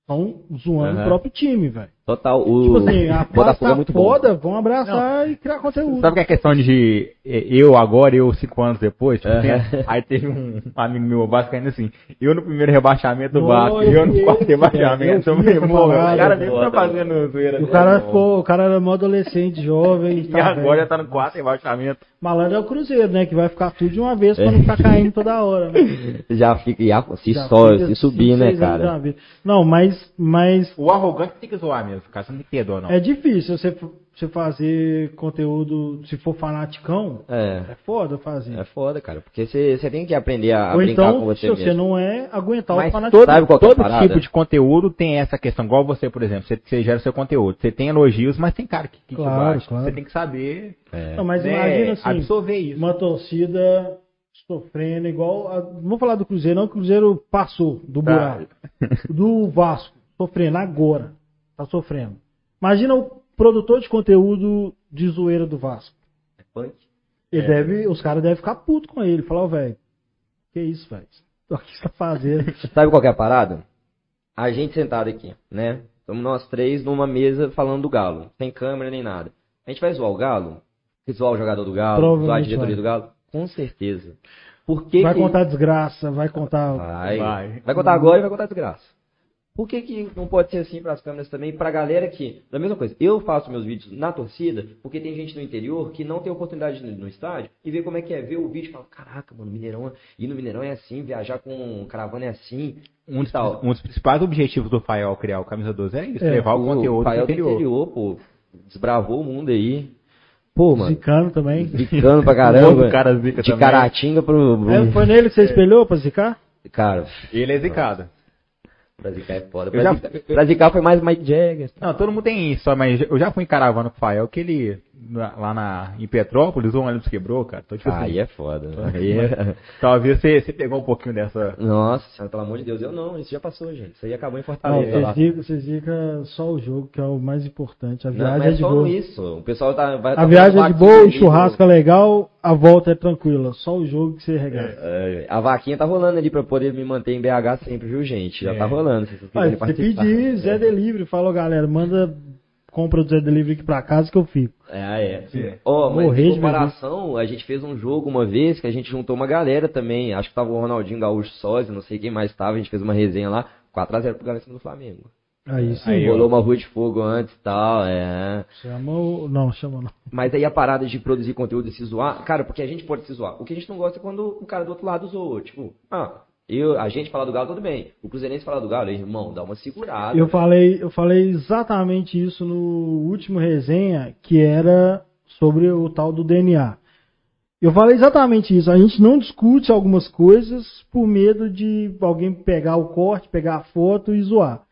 estão zoando Aham. o próprio time, velho. Total. O Tipo assim, a Botafogo é muito bom. foda, vão abraçar e criar conteúdo. Sabe que é questão de eu agora, eu cinco anos depois? Tipo, É. tem- aí teve um amigo meu vascaíno assim, eu no primeiro rebaixamento do Não, Vasco, eu no quarto rebaixamento, eu eu vi falei, essa "Pô, parada, o cara nem tá fazendo zoeira. O cara, não." pô, o cara era mó adolescente, jovem. E tá agora já velho. tá no quarto rebaixamento. Malandro é o Cruzeiro, né? Que vai ficar tudo de uma vez pra não ficar caindo toda hora, né? Já fica, já, se Já só, fica se subir, né, cara? Não, mas, mas O arrogante tem que zoar mesmo, você não tem que ter não. é difícil você, você fazer conteúdo, se for fanaticão, É. é foda fazer. É foda, cara. Porque você você tem que aprender a, Ou brincar então, com você se você mesmo. não é, aguentar Mas o fanatismo. todo, Sabe qual é a todo parada? tipo de conteúdo tem essa questão, igual você, por exemplo, você, você gera seu conteúdo, você tem elogios, mas tem cara que, que Claro, te bate. claro. Você tem que saber É. Não, mas né, imagina assim, absorver isso. uma torcida sofrendo igual. A, não vou falar do Cruzeiro, não, que o Cruzeiro passou do Tá. buraco. Do Vasco, sofrendo agora. Tá sofrendo. Imagina o produtor de conteúdo de zoeira do Vasco. Punk. Ele deve, os caras devem ficar puto com ele. Falar, ó, velho, que isso, velho? O que você tá fazendo? Sabe qual que é a parada? A gente sentado aqui, né? Estamos nós três numa mesa falando do Galo. Sem câmera nem nada. A gente vai zoar o Galo? Zoar o jogador do Galo? Zoar a diretoria vai. do Galo? Com certeza. Por que vai que... contar desgraça, vai contar. Vai. Vai. Vai contar agora e vai contar desgraça. Por que, que não pode ser assim para as câmeras também? Pra galera que. Da mesma coisa, eu faço meus vídeos na torcida, porque tem gente no interior que não tem oportunidade de ir no estádio e ver como é que é ver o vídeo e fala: caraca, mano, Mineirão, ir no Mineirão é assim, viajar com caravana é assim. Um dos, tal. um dos principais objetivos do Fael criar o Camisa 12 é isso, É, levar o, conteúdo Fael do do interior. interior, pô. Desbravou o mundo aí. Pô, mano. Zicano também. Zicando pra caramba. Cara zica de também. Caratinga pro. É, foi nele que você espelhou pra zicar? Cara, Ele é zicado. Pra zicar é foda. Pra, já- zicar, pra zicar foi mais Mike Jagger. Não, todo mundo tem isso, mas eu já fui em caravana com o Fael, que ele, lá na, em Petrópolis, o ônibus quebrou, cara. Então, tipo assim, Aí é foda. Aí é... talvez você, você pegou um pouquinho dessa... Nossa, pelo amor de Deus, eu não, isso já passou, gente. Isso aí acabou em Não, Fortaleza. lá. vocês zicam só o jogo, que é o mais importante. A Não, viagem mas é é de só boa. isso. O pessoal tá. Vai, A tá viagem é de boa, o churrasco é legal, a volta é tranquila. Só o jogo que você regaça. é, a vaquinha tá rolando ali pra poder me manter em BH sempre, viu, gente? Já É. tá rolando. Se vocês você pedir Zé Delivery, fala, ó, galera, manda compra do Zé Delivery aqui pra casa que eu fico. É, é. É. Ó, mas Morrer em de comparação, a gente fez um jogo uma vez que a gente juntou uma galera também. Acho que tava o Ronaldinho Gaúcho Sósia, não sei quem mais tava. A gente fez uma resenha lá. 4x0 pro Galera do Flamengo. Aí sim. Aí, ó. Rolou uma rua de fogo antes e tal, é. Chama o... Não, chama não. Mas aí a parada de produzir conteúdo e se zoar, cara, porque a gente pode se zoar. O que a gente não gosta é quando o cara do outro lado zoa. Tipo, ah, eu, a gente falar do Galo, tudo bem. O Cruzeirense falar do Galo, irmão, dá uma segurada. Eu falei, eu falei exatamente isso no último resenha, que era sobre o tal do DNA. Eu falei exatamente isso. A gente não discute algumas coisas por medo de alguém pegar o corte, pegar a foto e zoar.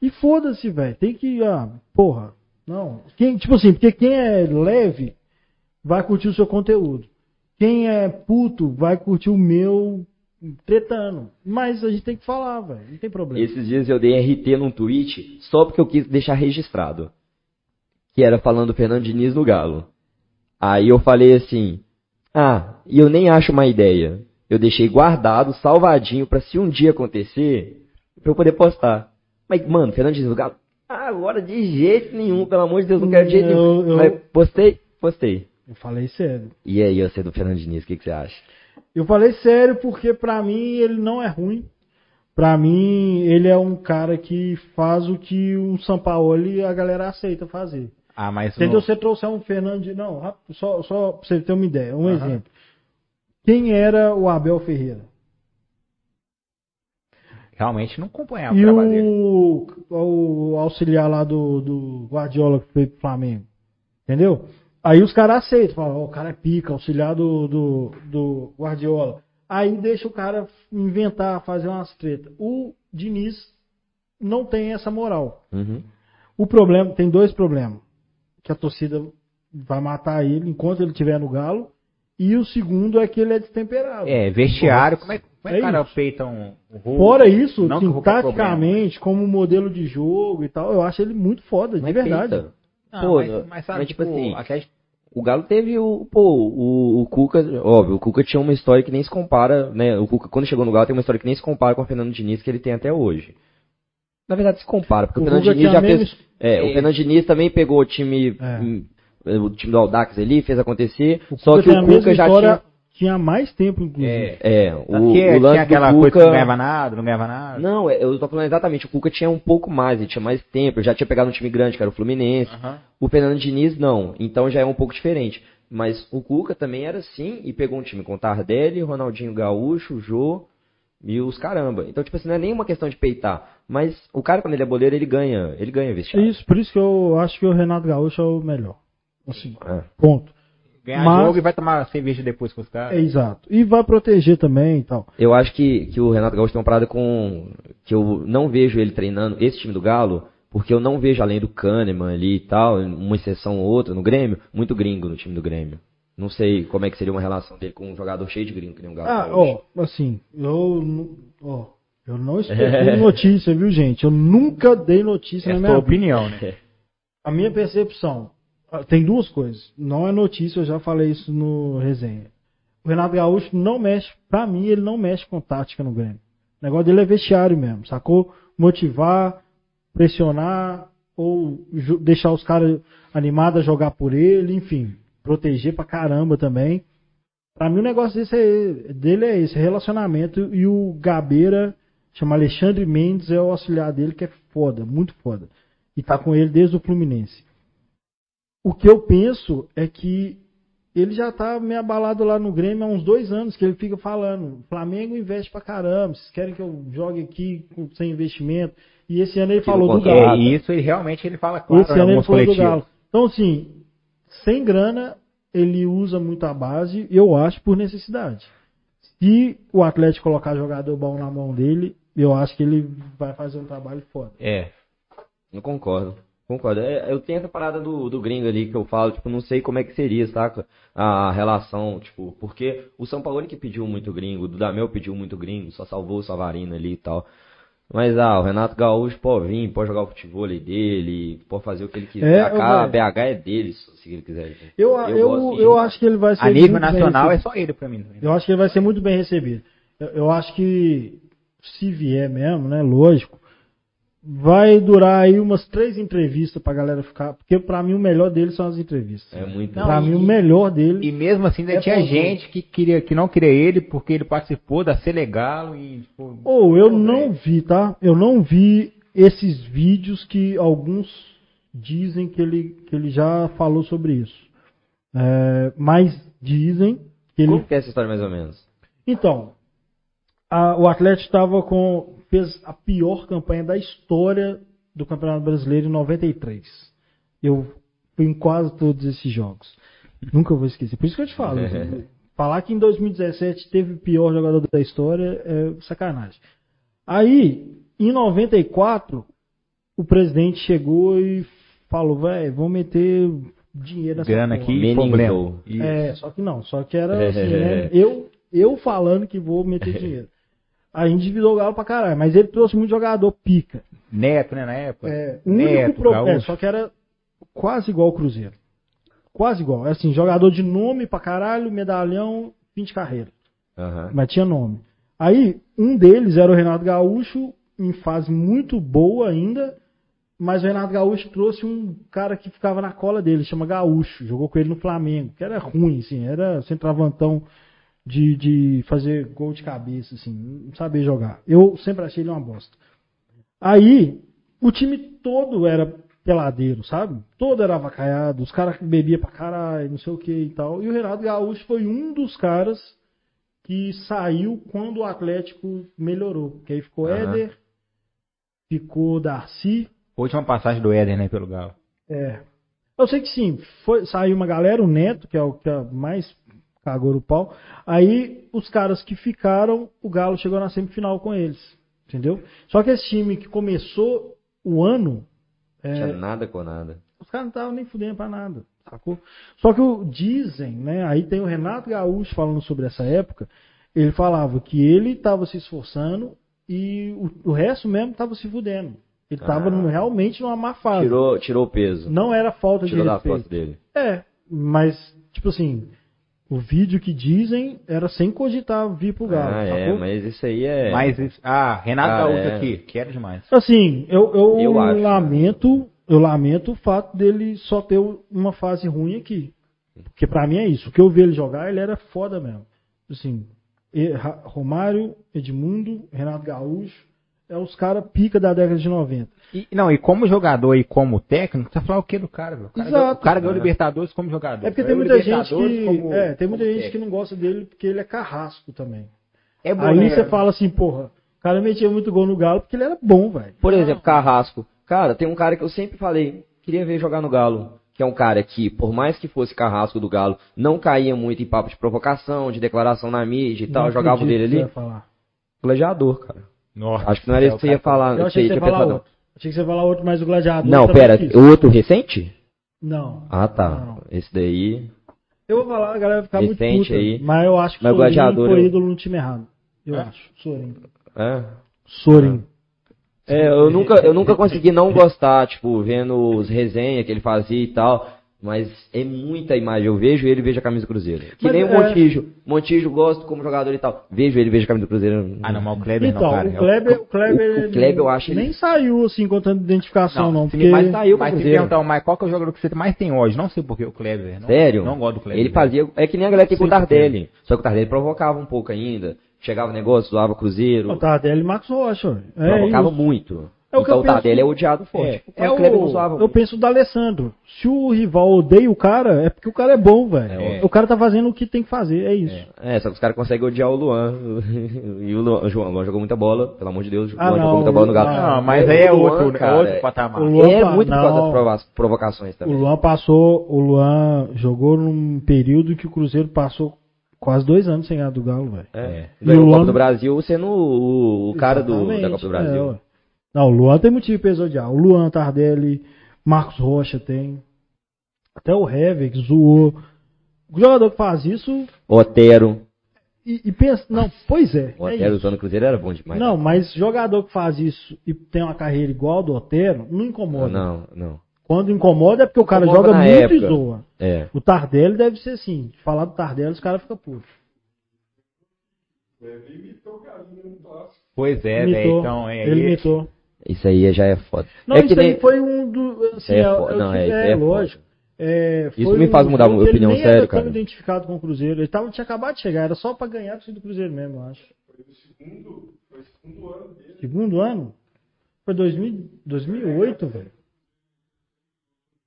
E foda-se, velho. Tem que, ah, porra. Não. Quem, tipo assim, porque quem é leve vai curtir o seu conteúdo. Quem é puto vai curtir o meu tretando. Mas a gente tem que falar, velho. Não tem problema. Esses dias eu dei RT num tweet só porque eu quis deixar registrado. Que era falando do Fernando Diniz no Galo. Aí eu falei assim: Ah, e eu nem acho uma ideia. Eu deixei guardado, salvadinho, pra se um dia acontecer, pra eu poder postar. Mas, mano, Fernando Diniz no Galo. Ah, agora de jeito nenhum, pelo amor de Deus, não quero de jeito nenhum. eu- Mas postei, postei. Eu falei sério. E aí, você do Fernando Diniz, o que, que você acha? Eu falei sério porque pra mim ele não é ruim. Pra mim ele é um cara que faz o que um Sampaoli a galera aceita fazer. Ah, mas... Se você trouxer um Fernando, de- não, rápido, só, só pra você ter uma ideia, um Aham. exemplo. Quem era o Abel Ferreira? Realmente não acompanhava o E trabalho dele. o, o auxiliar lá do, do Guardiola que foi pro Flamengo. Entendeu? Aí os caras aceitam, falam, ó, o cara é pica, auxiliar do, do, do Guardiola. Aí deixa o cara inventar, fazer umas tretas. O Diniz não tem essa moral. Uhum. O problema, tem dois problemas. Que a torcida vai matar ele enquanto ele estiver no galo. E o segundo é que ele é destemperado. É, vestiário, como é, como é que É o cara isso. feita um, um rolo? Fora isso, Não assim, Hulk é taticamente, como modelo de jogo e tal, eu acho ele muito foda, de Mas verdade. pensa, Ah, Pô, mas, mas sabe, mas, tipo assim, aquela- O Galo teve o. Pô, o, o Cuca, óbvio, o Cuca tinha uma história que nem se compara, né? O Cuca, quando chegou no Galo, tem uma história que nem se compara com o Fernando Diniz que ele tem até hoje. Na verdade, se compara, porque o, O Fernando Diniz já fez. É, o. Fernando Diniz também pegou o time. É. O time do Aldax ali, fez acontecer. O só que o Cuca já tinha. Tinha mais tempo, inclusive. É, É, o, porque o lance tinha aquela do coisa que Cuca. não ganhava nada, não ganhava nada. Não, é, eu tô falando exatamente, o Cuca tinha um pouco mais, ele tinha mais tempo, já tinha pegado um time grande, que era o Fluminense. O Fernando Diniz não, então já é um pouco diferente. Mas o Cuca também era assim e pegou um time com Tardelli, Ronaldinho Gaúcho, Jô e os caramba. Então, tipo assim, não é nenhuma questão de peitar. Mas o cara, quando ele é boleiro, ele ganha, ele ganha É vestiário. isso, por isso que eu acho que o Renato Gaúcho é o melhor. Assim, É. ponto. Ganhar Mas- jogo e vai tomar cerveja depois com os É caras. exato. E vai proteger também e tal. Eu acho que, que o Renato Gaúcho tem uma parada com. que eu não vejo ele treinando esse time do Galo, porque eu não vejo além do Kahneman ali e tal, uma exceção ou outra no Grêmio, muito gringo no time do Grêmio. Não sei como é que seria uma relação dele com um jogador cheio de gringo que nem o Galo. Ah, Gaúcho. ó, assim, eu, ó, eu não especulei notícia, viu, gente? Eu nunca dei notícia É na a minha sua vida. opinião, né? A minha percepção, tem duas coisas. Não é notícia, eu já falei isso no resenha. O Renato Gaúcho não mexe, pra mim, ele não mexe com tática no Grêmio. O negócio dele é vestiário mesmo, sacou? Motivar, pressionar, ou deixar os caras animados a jogar por ele, enfim, proteger pra caramba também. Pra mim o negócio desse é, dele é esse, relacionamento, e o Gabeira, chama Alexandre Mendes, é o auxiliar dele, que é foda, muito foda. E tá com ele desde o Fluminense. O que eu penso é que ele já tá meio abalado lá no Grêmio há uns dois anos, que ele fica falando, Flamengo investe pra caramba, vocês querem que eu jogue aqui sem investimento. E esse ano ele falou do. Galo. É, e isso ele realmente ele fala claro Esse ano ele falou do coletivos. Galo. Então, assim, sem grana, ele usa muito a base, eu acho, por necessidade. Se o Atlético colocar jogador bom na mão dele, eu acho que ele vai fazer um trabalho foda. É. Não concordo. Concordo. É, eu tenho essa parada do, do gringo ali que eu falo, tipo, não sei como é que seria, saca? A relação, tipo, porque o São Paulo que pediu muito gringo, o Dudamel pediu muito gringo, só salvou o Savarino ali e tal. Mas, ah, o Renato Gaúcho pode vir, pode jogar o futebol dele, pode fazer o que ele quiser. É, a. BH é dele, se ele quiser. Eu, Eu eu, eu, acho que ele vai ser. A nível nacional é só ele pra mim. Eu acho que ele vai ser muito bem recebido. Eu, eu acho que, se vier mesmo, né, lógico, vai durar aí umas três entrevistas pra galera ficar. Porque pra mim o melhor dele são as entrevistas. É muito. pra Não, mim e- o melhor dele. E mesmo assim ainda É tinha gente que, queria, que não queria ele porque ele participou da Selegalo e tipo, Ou eu não vi, tá? Eu não vi esses vídeos que alguns dizem que ele, que ele já falou sobre isso. É, mas dizem que ele. Como que é essa história mais ou menos? Então, a- o Atlético estava com. Fez a pior campanha da história do Campeonato Brasileiro em 93. Eu fui em quase todos esses jogos. Nunca vou esquecer. Por isso que eu te falo. falar que em 2017 teve o pior jogador da história é sacanagem. Aí, em 94, o presidente chegou e falou, velho, vamos meter dinheiro nessa grana porra." aqui, Meningou. problema. Isso. É, só que não, só que era assim, né? Eu, eu falando que vou meter dinheiro. A gente o Galo pra caralho, mas ele trouxe muito jogador pica. Neto, né, na época. É, o Neto, único problema, é, só que era quase igual o Cruzeiro. Quase igual. É assim, jogador de nome pra caralho, medalhão, fim de carreira. Aham. Mas tinha nome. Aí, um deles era o Renato Gaúcho, em fase muito boa ainda, mas o Renato Gaúcho trouxe um cara que ficava na cola dele, chama Gaúcho, jogou com ele no Flamengo, que era ruim, assim, era centroavantão de, de fazer gol de cabeça, assim, não sabia jogar. Eu sempre achei ele uma bosta. Aí, o time todo era peladeiro, sabe? Todo era avacaiado, os caras bebiam pra caralho, não sei o que e tal. E o Renato Gaúcho foi um dos caras que saiu quando o Atlético melhorou. Porque aí ficou Aham. Éder, ficou Darcy. Última passagem do Éder, né, pelo Galo. É. Eu sei que sim, foi, saiu uma galera, o Neto, que é o que é mais cagou pau. Aí os caras que ficaram, o Galo chegou na semifinal com eles. Entendeu? Só que esse time que começou o ano. é, Tinha nada com nada. os caras não estavam nem fudendo pra nada, sacou? Só que o, dizem, né? Aí tem o Renato Gaúcho falando sobre essa época. Ele falava que ele estava se esforçando e o, o resto mesmo estava se fudendo. Ele estava Ah. realmente numa má fase. Tirou, tirou o peso. Não era falta Tirou de respeito. costas dele. É, mas, tipo assim, O vídeo que dizem era sem cogitar vir pro Galo. Ah, é, sacou? mas isso aí é. Mas, isso- ah, Renato Ah, Gaúcho é. aqui, quero demais. Assim, eu, eu, Eu acho. lamento, eu lamento o fato dele só ter uma fase ruim aqui. Porque pra mim é isso. O que eu vi ele jogar, ele era foda mesmo. Assim, e- Romário, Edmundo, Renato Gaúcho, é os caras pica da década de 90. E, não, e como jogador e como técnico, você vai falar o que do cara, velho? O cara, Exato. ganhou- o cara ganhou É. Libertadores como jogador. É porque tem muita gente que. como- é, tem muita gente que técnico. não gosta dele porque ele é carrasco também. É bom, Aí né? você fala assim, porra, o cara metia muito gol no Galo porque ele era bom, velho. Por exemplo, Carrasco. Cara, tem um cara que eu sempre falei, queria ver jogar no Galo. Que é um cara que, por mais que fosse Carrasco do Galo, não caía muito em papo de provocação, de declaração na mídia e tal. Não Jogava o acredito dele que ali. Gladiador, cara. Nossa, Acho que não era isso que você ia falar. Eu não achei que você ia falar outro. Achei que você ia falar outro, mas o Gladiador. Não, pera, quis. o outro recente? Não. Ah, tá. Não. Esse daí. Eu vou falar, a galera vai ficar muito Recente puta. aí. Mas eu acho que Mas o Gladiador, foi eu- ídolo no time errado. Eu É? acho. Sorin. É. Sorin. É, eu nunca, eu nunca consegui não gostar, tipo, vendo os resenhas que ele fazia e tal. Mas é muita imagem. Eu vejo ele e vejo a camisa do Cruzeiro. Que Mas nem o é- Montijo. Montijo gosto como jogador e tal. Vejo ele e vejo a camisa do Cruzeiro. Ah, não, mas o Kleber Então, não, cara. o Kleber, o Kleber, o Kleber, eu acho nem ele- saiu assim contando identificação, não. Não, porque mas saiu o Mas se perguntar o Mike, qual que é o jogador que você mais tem hoje? Não sei porque o Kleber. Não, Sério? Não gosto do Kleber. Ele fazia. É que nem a galera tem com o Tardelli. Só que o Tardelli provocava um pouco ainda. Chegava o negócio, zoava o Cruzeiro. o Tardelli e Marcos Rocha. É provocava isso. muito. É o que então eu o Tardelli penso- é odiado forte. É, é o o- não zoava Eu penso do Alessandro. Se o rival odeia o cara, é porque o cara é bom, velho. É. O cara tá fazendo o que tem que fazer, é isso. É, só que os caras conseguem odiar o Luan. e o Luan, o João, o Luan jogou muita bola, pelo amor de Deus. O Ah, Luan não, jogou muita bola no Galo. ah, Não, mas O aí é Luan, outro, é cara, outro patamar. o Luan- É muito por causa não. das provocações O também. Luan passou, o Luan jogou num período que o Cruzeiro passou quase dois anos sem ganhar do Galo, velho. É. E Ganhou o a Copa Luan- do Brasil sendo o, o cara do, da Copa do é, Brasil. Não, o Luan tem motivo pra odiar. O Luan, Tardelli, Marcos Rocha tem. Até o Hever que zoou. O jogador que faz isso Otero. e, e pensa. Não, pois é. O é Otero isso. usando o Cruzeiro era bom demais. não, mas jogador que faz isso e tem uma carreira igual a do Otero, não incomoda. Não, não. Quando incomoda é porque o cara Incomoda joga muito época. e zoa. É. O Tardelli deve ser assim. Falar do Tardelli, os caras ficam putos. Pois é, velho. Imitou. Então, é ele imitou. Isso aí já é foda. Não, é isso que nem... aí foi um do. Assim, É é, foda. é o Não, é, isso é, é lógico. É, Isso foi me faz um mudar jogo minha ele opinião, nem sério, cara. identificado com o Cruzeiro. Ele tava, tinha acabado de chegar, era só pra ganhar do Cruzeiro mesmo, eu acho. Segundo ano? Foi 2000, 2008, velho.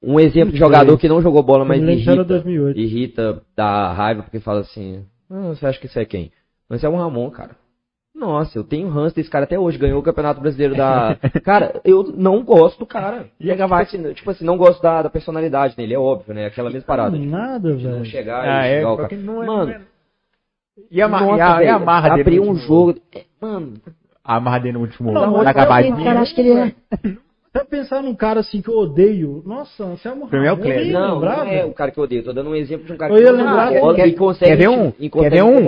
Um exemplo de jogador que não jogou bola, mas irrita. 2008. Irrita, dá raiva, porque fala assim, ah, você acha que isso é quem? Mas é o Ramon, cara. Nossa, eu tenho ranço desse cara até hoje, ganhou o Campeonato Brasileiro da... cara, eu não gosto do cara. E a tipo, Gavate? assim, tipo assim, não gosto da, da personalidade dele, é óbvio, né? Aquela mesma parada. de Nada, não velho. chegar Ah, e é, xingar o cara. não é- Mano, E a, nossa, e a, e a velho, marra dele abriu no um último- jogo... é, Mano, A amarra dele no último Não, na mas- acabadinha. Cara, acho que ele é... Tá pensar num cara assim que eu odeio. Nossa, você é um é o eu ia Não, lembrar, não é velho. o cara que eu odeio. Tô dando um exemplo de um cara Eu que não joga bola quer- consegue, quer ver um? Quer ver um?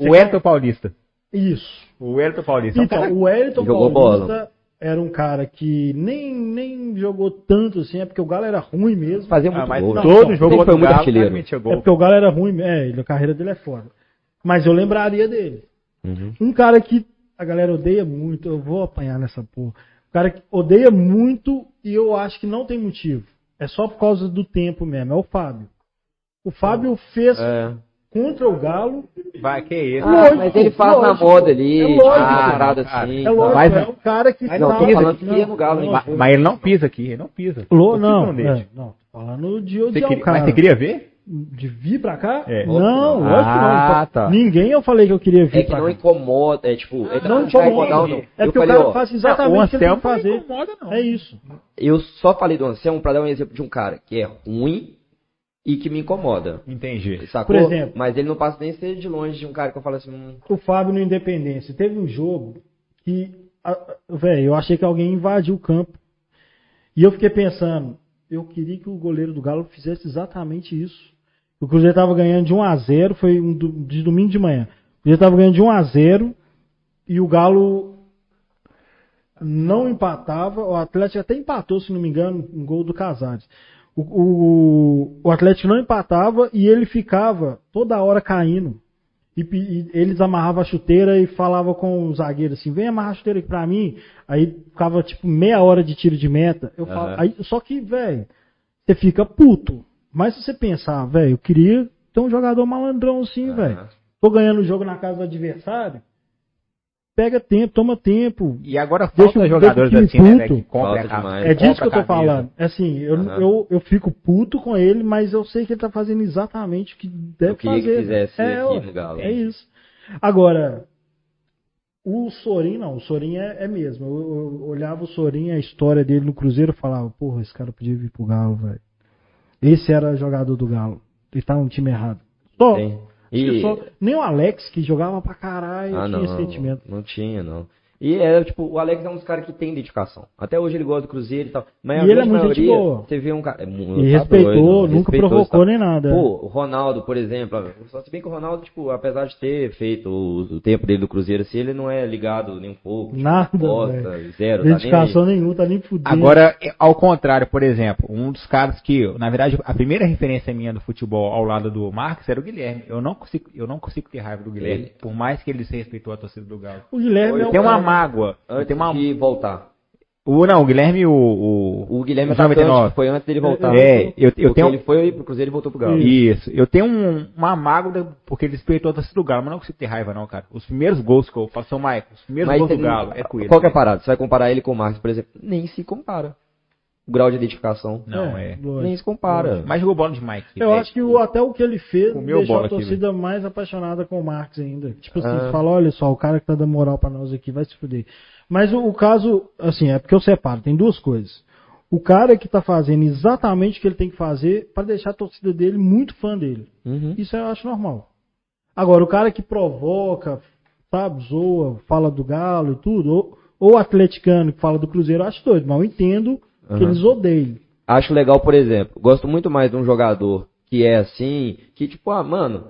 o Elton Paulista. Isso. O Elton Paulista. Então, o Wellington Jogou Paulista era um cara que nem, nem jogou tanto assim, é porque o Galo era ruim mesmo. Fazia Ah, muito mas gol. né? todo Não, jogo foi muito Galo, artilheiro. É porque o Galo era ruim, é, a carreira dele é foda. Mas eu lembraria dele. Uhum. Um cara que a galera odeia muito, eu vou apanhar nessa porra. Um cara que odeia muito e eu acho que não tem motivo. É só por causa do tempo mesmo, é o Fábio. O Fábio fez É. contra o Galo, Vai, que isso. Ah, Lógico, mas ele faz na lógico. moda ali, É lógico, uma cara. parada assim. é lógico, Mas- é um cara que Mas não, que ia no Galo, hein? Ma- Mas, ele não pisa aqui, ele não pisa. Lô, não, nele. é, não, tô falando de odiar queria- o cara. Mas você queria ver? De vir pra cá? É. Não, lógico que não. Ah, tá. Ninguém eu falei que eu queria vir É que pra não cá. incomoda, é tipo, é Não não incomoda. não. É Eu porque o falei, cara ó, faz Não, exatamente o que ele tem Anselmo que fazer. não incomoda, não. É isso. eu só falei do Anselmo pra dar um exemplo de um cara que é ruim e que me incomoda. Entendi. Sacou? Por exemplo. Mas ele não passa nem ser de longe de um cara que eu falo assim, hum, O Fábio no Independência. Teve um jogo que, velho, eu achei que alguém invadiu o campo. E eu fiquei pensando, eu queria que o goleiro do Galo fizesse exatamente isso. O Cruzeiro estava ganhando de 1 a 0 foi um do- de domingo de manhã. O Cruzeiro estava ganhando de 1 a 0 e o Galo não empatava. O Atlético até empatou, se não me engano, um gol do Casares. O, o, o Atlético não empatava e ele ficava toda hora caindo. E, e eles amarravam a chuteira e falavam com o zagueiro assim, vem amarrar a chuteira aqui pra mim. Aí ficava tipo meia hora de tiro de meta. Eu falo, aí, só que, velho, você fica puto. Mas se você pensar, velho, eu queria ter um jogador malandrão assim, Aham. velho. Tô ganhando o jogo na casa do adversário. Pega tempo, toma tempo. E agora Deixa falta o- jogadores deixa o assim, né, time velho, que puto. compra a- demais. É disso que eu tô falando. Assim, eu, Aham. eu, eu fico puto com ele, mas eu sei que ele tá fazendo exatamente o que deve Eu queria que fazer. fizesse é, aqui no Galo. É isso. Agora, o Sorin não, o Sorin é, é mesmo. Eu, eu olhava o Sorin, a história dele no Cruzeiro, e falava, porra, esse cara podia vir pro Galo, velho. Esse era jogador do Galo. Ele tá no time errado. Só. E... só- nem o Alex, que jogava pra caralho, Ah, tinha não, esse sentimento. não tinha, não. E é, tipo, o Alex é um dos caras que tem identificação. Até hoje ele gosta do Cruzeiro e tal. Mas a E ele é muito maioria, boa. Você vê um cara. é E tá respeitou, doido, nunca respeitou provocou tal. nem nada. Pô, o Ronaldo, por exemplo, só se bem que o Ronaldo, tipo, apesar de ter feito o, o tempo dele do Cruzeiro, assim, ele não é ligado nem um pouco. tipo, Nada, zero, tá nem. Dedicação nenhuma, tá nem fudendo. Agora, é, ao contrário, por exemplo, um dos caras que, na verdade, a primeira referência minha do futebol ao lado do Marcos era o Guilherme. Eu não consigo, eu não consigo ter raiva do Guilherme, Ele- por mais que ele se respeitou a torcida do Galo. o Guilherme é Ele um mágoa. Antes tem uma... de voltar. O, não, o Guilherme o, o, O Guilherme o atacante 99. foi antes dele voltar. É, eu, eu Porque tenho. ele foi pro Cruzeiro e voltou pro Galo. Isso, eu tenho um, uma mágoa porque ele respeitou a torcida do Galo, mas não consigo ter raiva, não, cara. Os primeiros gols que eu faço, Michael, os primeiros Mas gols do Galo é com ele. Qual que é a parada? Você vai comparar ele com o Marcos, por exemplo? Nem se compara. O grau de identificação. Não, é. lógico. Nem se compara. Mas jogou bola demais. Eu é. acho que o, até o que ele fez Comeu deixou a aqui, torcida mais apaixonada com o Marcos ainda. Tipo assim, Ah. fala, olha só, o cara que tá dando moral pra nós aqui vai se fuder. Mas o, o caso, assim, é porque eu separo, tem duas coisas. O cara que tá fazendo exatamente o que ele tem que fazer pra deixar a torcida dele muito fã dele. Uhum. Isso eu acho normal. Agora, o cara que provoca, sabe, zoa, fala do Galo e tudo, ou, ou o atleticano que fala do Cruzeiro, eu acho doido, mas eu entendo que Aham. eles odeiam. Acho legal, por exemplo, gosto muito mais de um jogador que é assim, que tipo, ah, mano,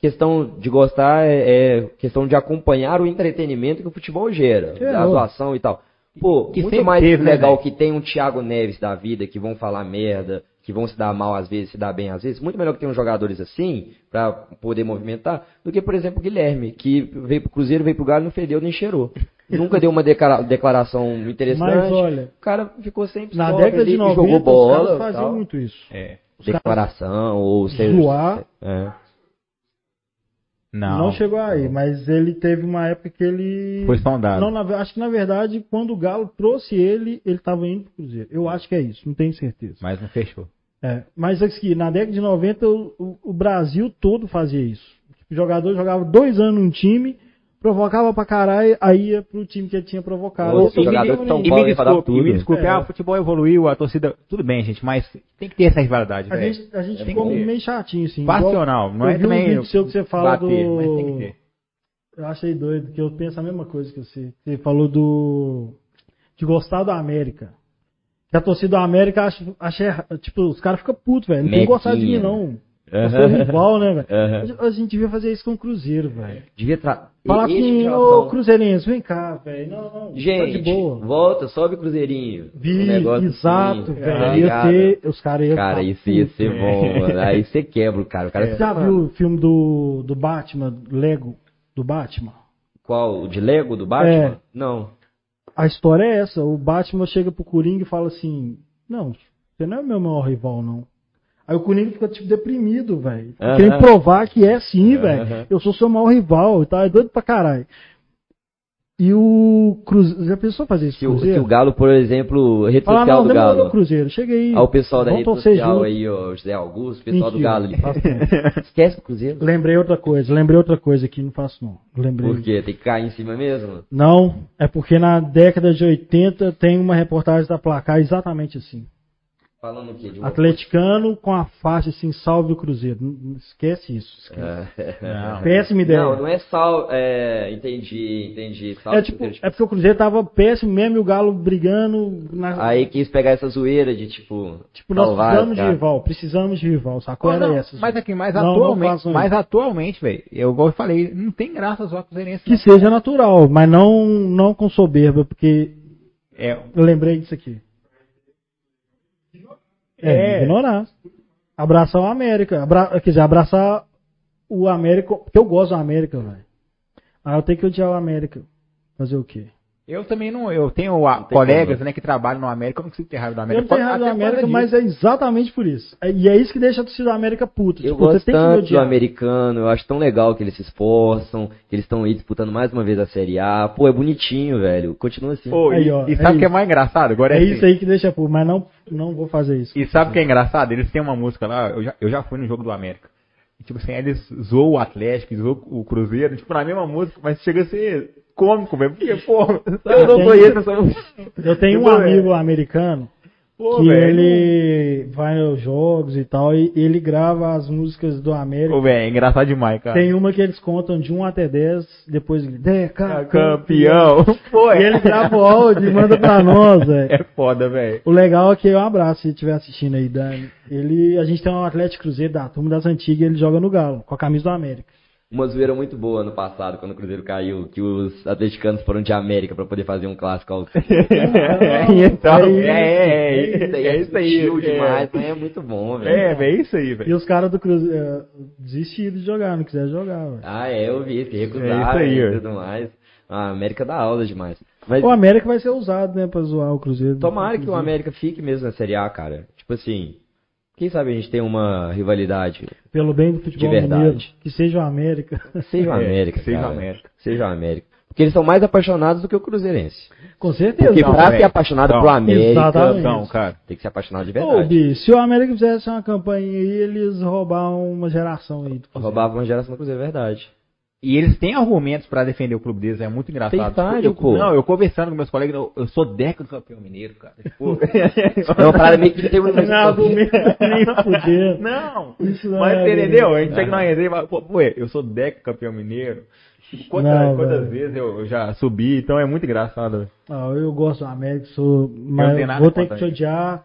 questão de gostar é, é questão de acompanhar o entretenimento que o futebol gera, É, a ó. zoação e tal. Pô, Que muito mais teve, né, legal velho? que tem um Thiago Neves da vida, que vão falar merda, que vão se dar mal às vezes, se dar bem às vezes. Muito melhor que uns jogadores assim, pra poder movimentar, do que, por exemplo, o Guilherme, que veio pro Cruzeiro, veio pro Galo, não fedeu nem cheirou. Nunca deu uma declara- declaração interessante. Mas olha, O cara ficou sempre na só década de 90, jogou os bola, caras faziam tal. muito isso. É. Os declaração ou seja, zoar, é. Não. não. chegou aí, mas ele teve uma época que ele. Foi sondado. Não, na- acho que na verdade, quando o Galo trouxe ele, ele estava indo pro Cruzeiro. Eu acho que é isso, não tenho certeza. Mas não fechou. É, mas aqui, na década de 90, o, o- o Brasil todo fazia isso. O jogador jogava dois anos num time, provocava pra caralho, aí ia pro time que ele tinha provocado. Ô, Esse o time jogador não de São E me desculpe, e me tudo. desculpe, É. ah, o futebol evoluiu, a torcida. Tudo bem, gente, mas tem que ter essa rivalidade, A velho. gente, a gente Tem ficou meio chatinho, assim. Passional, não é um também. vídeo seu que você fala bater, do- mas tem que ter. Eu achei doido, que eu penso a mesma coisa que você. Você falou do. de gostar do América. Que a torcida do América acha. acha tipo, os caras ficam putos, velho. Não tem que gostar de mim, não. Eu sou rival, né, velho? Aham. A gente devia fazer isso com o Cruzeiro, velho. Devia tra... Falar assim, relação- ô Cruzeirense, vem cá, velho. Não, não, Gente, tá de boa. volta, sobe o Cruzeirinho. Vi, Um negócio exato, assim, velho. tá ia ter, os caras iam Cara, isso ia ser bom, mano. Aí você quebra o cara. O cara Você já viu o filme do, do Batman, Lego do Batman? Qual? O de Lego do Batman? É. Não. A história é essa, o Batman chega pro Coringa e fala assim, não, você não é meu maior rival, não. Aí o Coringa fica, tipo, deprimido, velho. Aham. Querendo provar que é sim, Aham. velho. Eu sou seu maior rival e tal, é doido pra caralho. E o Cruzeiro, já pensou fazer isso Se com o o, se Cruzeiro? o Galo, por exemplo, rede Falar, social não, do Galo. o Cruzeiro, chega aí. Ao pessoal da rede social aí, ó, José Augusto, o pessoal do Mentira, Galo ali. faço não. Esquece o Cruzeiro. Lembrei outra coisa, lembrei outra coisa aqui, não faço não. Lembrei. Por quê? Tem que cair em cima mesmo? Não, é porque na década de 80 tem uma reportagem da Placar exatamente assim. Falando o quê? De uma- Atleticano com a faixa assim, salve o Cruzeiro. Não- não Esquece isso. esquece. Não. Péssima ideia. Não, não é sal. É, entendi, entendi. Salve É tipo, Cruzeiro, é porque o Cruzeiro tava péssimo mesmo e o Galo brigando. Na, Aí quis pegar essa zoeira de tipo. tipo, nós salvar, precisamos de cara. rival, precisamos de rival, sacou? Era não, essa. mas aqui, mas Não, não atualmente, façam mas atualmente, velho, eu igual eu falei, não tem graça zoar cruzeirense. Que não. seja natural, mas não, não com soberba, porque É, eu lembrei disso aqui. É, É. ignorar. Abraçar o América. Abra... Quer dizer, abraçar o América. Porque eu gosto do América, velho. Ah, eu tenho que odiar o América. Fazer o quê? Eu também não. Eu tenho tem colegas como. né, que trabalham no América, eu não consigo ter raiva do Eu América. não tenho raiva do América, mas é exatamente por isso. É- E é isso que deixa a torcida da América puta. Eu Tipo, você gosto tem que me tanto do americano, eu acho tão legal que eles se esforçam, que eles estão aí disputando mais uma vez a Série A. Pô, é bonitinho, velho. Continua assim. Pô, Aí, e, ó, e é sabe o que é mais engraçado? Agora É assim, isso aí que deixa puto, mas não, não vou fazer isso. E sabe o que é engraçado? Eles têm uma música lá, eu já, eu já fui no jogo do América. E, tipo assim, eles zoam o Atlético, zoam o Cruzeiro, tipo, na mesma música, mas chega a ser cômico, velho. Porque, pô, eu não tem- conheço essa música. Eu tenho um amigo americano Pô, que velho. ele vai aos jogos e tal, e ele grava as músicas do América. Pô, velho, é engraçado demais, cara. Tem uma que eles contam de 1 até 10, depois ele, Deca, Ah, campeão. Pô, E ele grava o áudio e manda pra nós, velho. É foda, velho. O legal é que um abraço se estiver assistindo aí, Dani. Ele, a gente tem um Atlético Cruzeiro da turma das antigas, ele joga no Galo, com a camisa do América. Uma zoeira muito boa ano passado, quando o Cruzeiro caiu, que os atleticanos foram de América pra poder fazer um clássico ao É, então, É é, é, Isso aí é isso aí. é. demais, mas é muito bom, velho. É, é isso aí, E velho. os caras do Cruzeiro é, desistiram de jogar, não quiseram jogar, velho. Ah, é, eu vi, se É recusaram aí, e tudo mais. A América dá aula demais. Mas O América vai ser usado, né, pra zoar o Cruzeiro. tomara que o América fique mesmo na Série A, cara. Tipo assim, quem sabe a gente tem uma rivalidade. Pelo bem do futebol De verdade. mineiro. Que seja o América. Seja o É, América, seja o. América. Seja o América. Porque eles são mais apaixonados do que o Cruzeirense. Com certeza. Porque Não, pra ser apaixonado Não. pro América, Exatamente. Então, cara. tem que ser apaixonado de Ô, verdade. Bi, se o América fizesse uma campanha aí, eles roubavam uma geração aí. do Cruzeiro. Roubava uma geração do Cruzeiro, é verdade. E eles têm argumentos pra defender o clube deles, é muito engraçado. Tem estádio, eu, pô. Não, eu conversando com meus colegas, eu, eu sou década campeão mineiro, cara. Tipo, É uma parada meio que tem um... Não, nem fuder. não, Isso não mas é entendeu? A gente Não. chega numa resenha e fala, pô, pô, eu sou década campeão mineiro. Tipo, Quantas, Não, quantas vezes eu, eu já subi, então é muito engraçado. Ah, eu gosto do América, sou, mas nada vou ter que te ele. odiar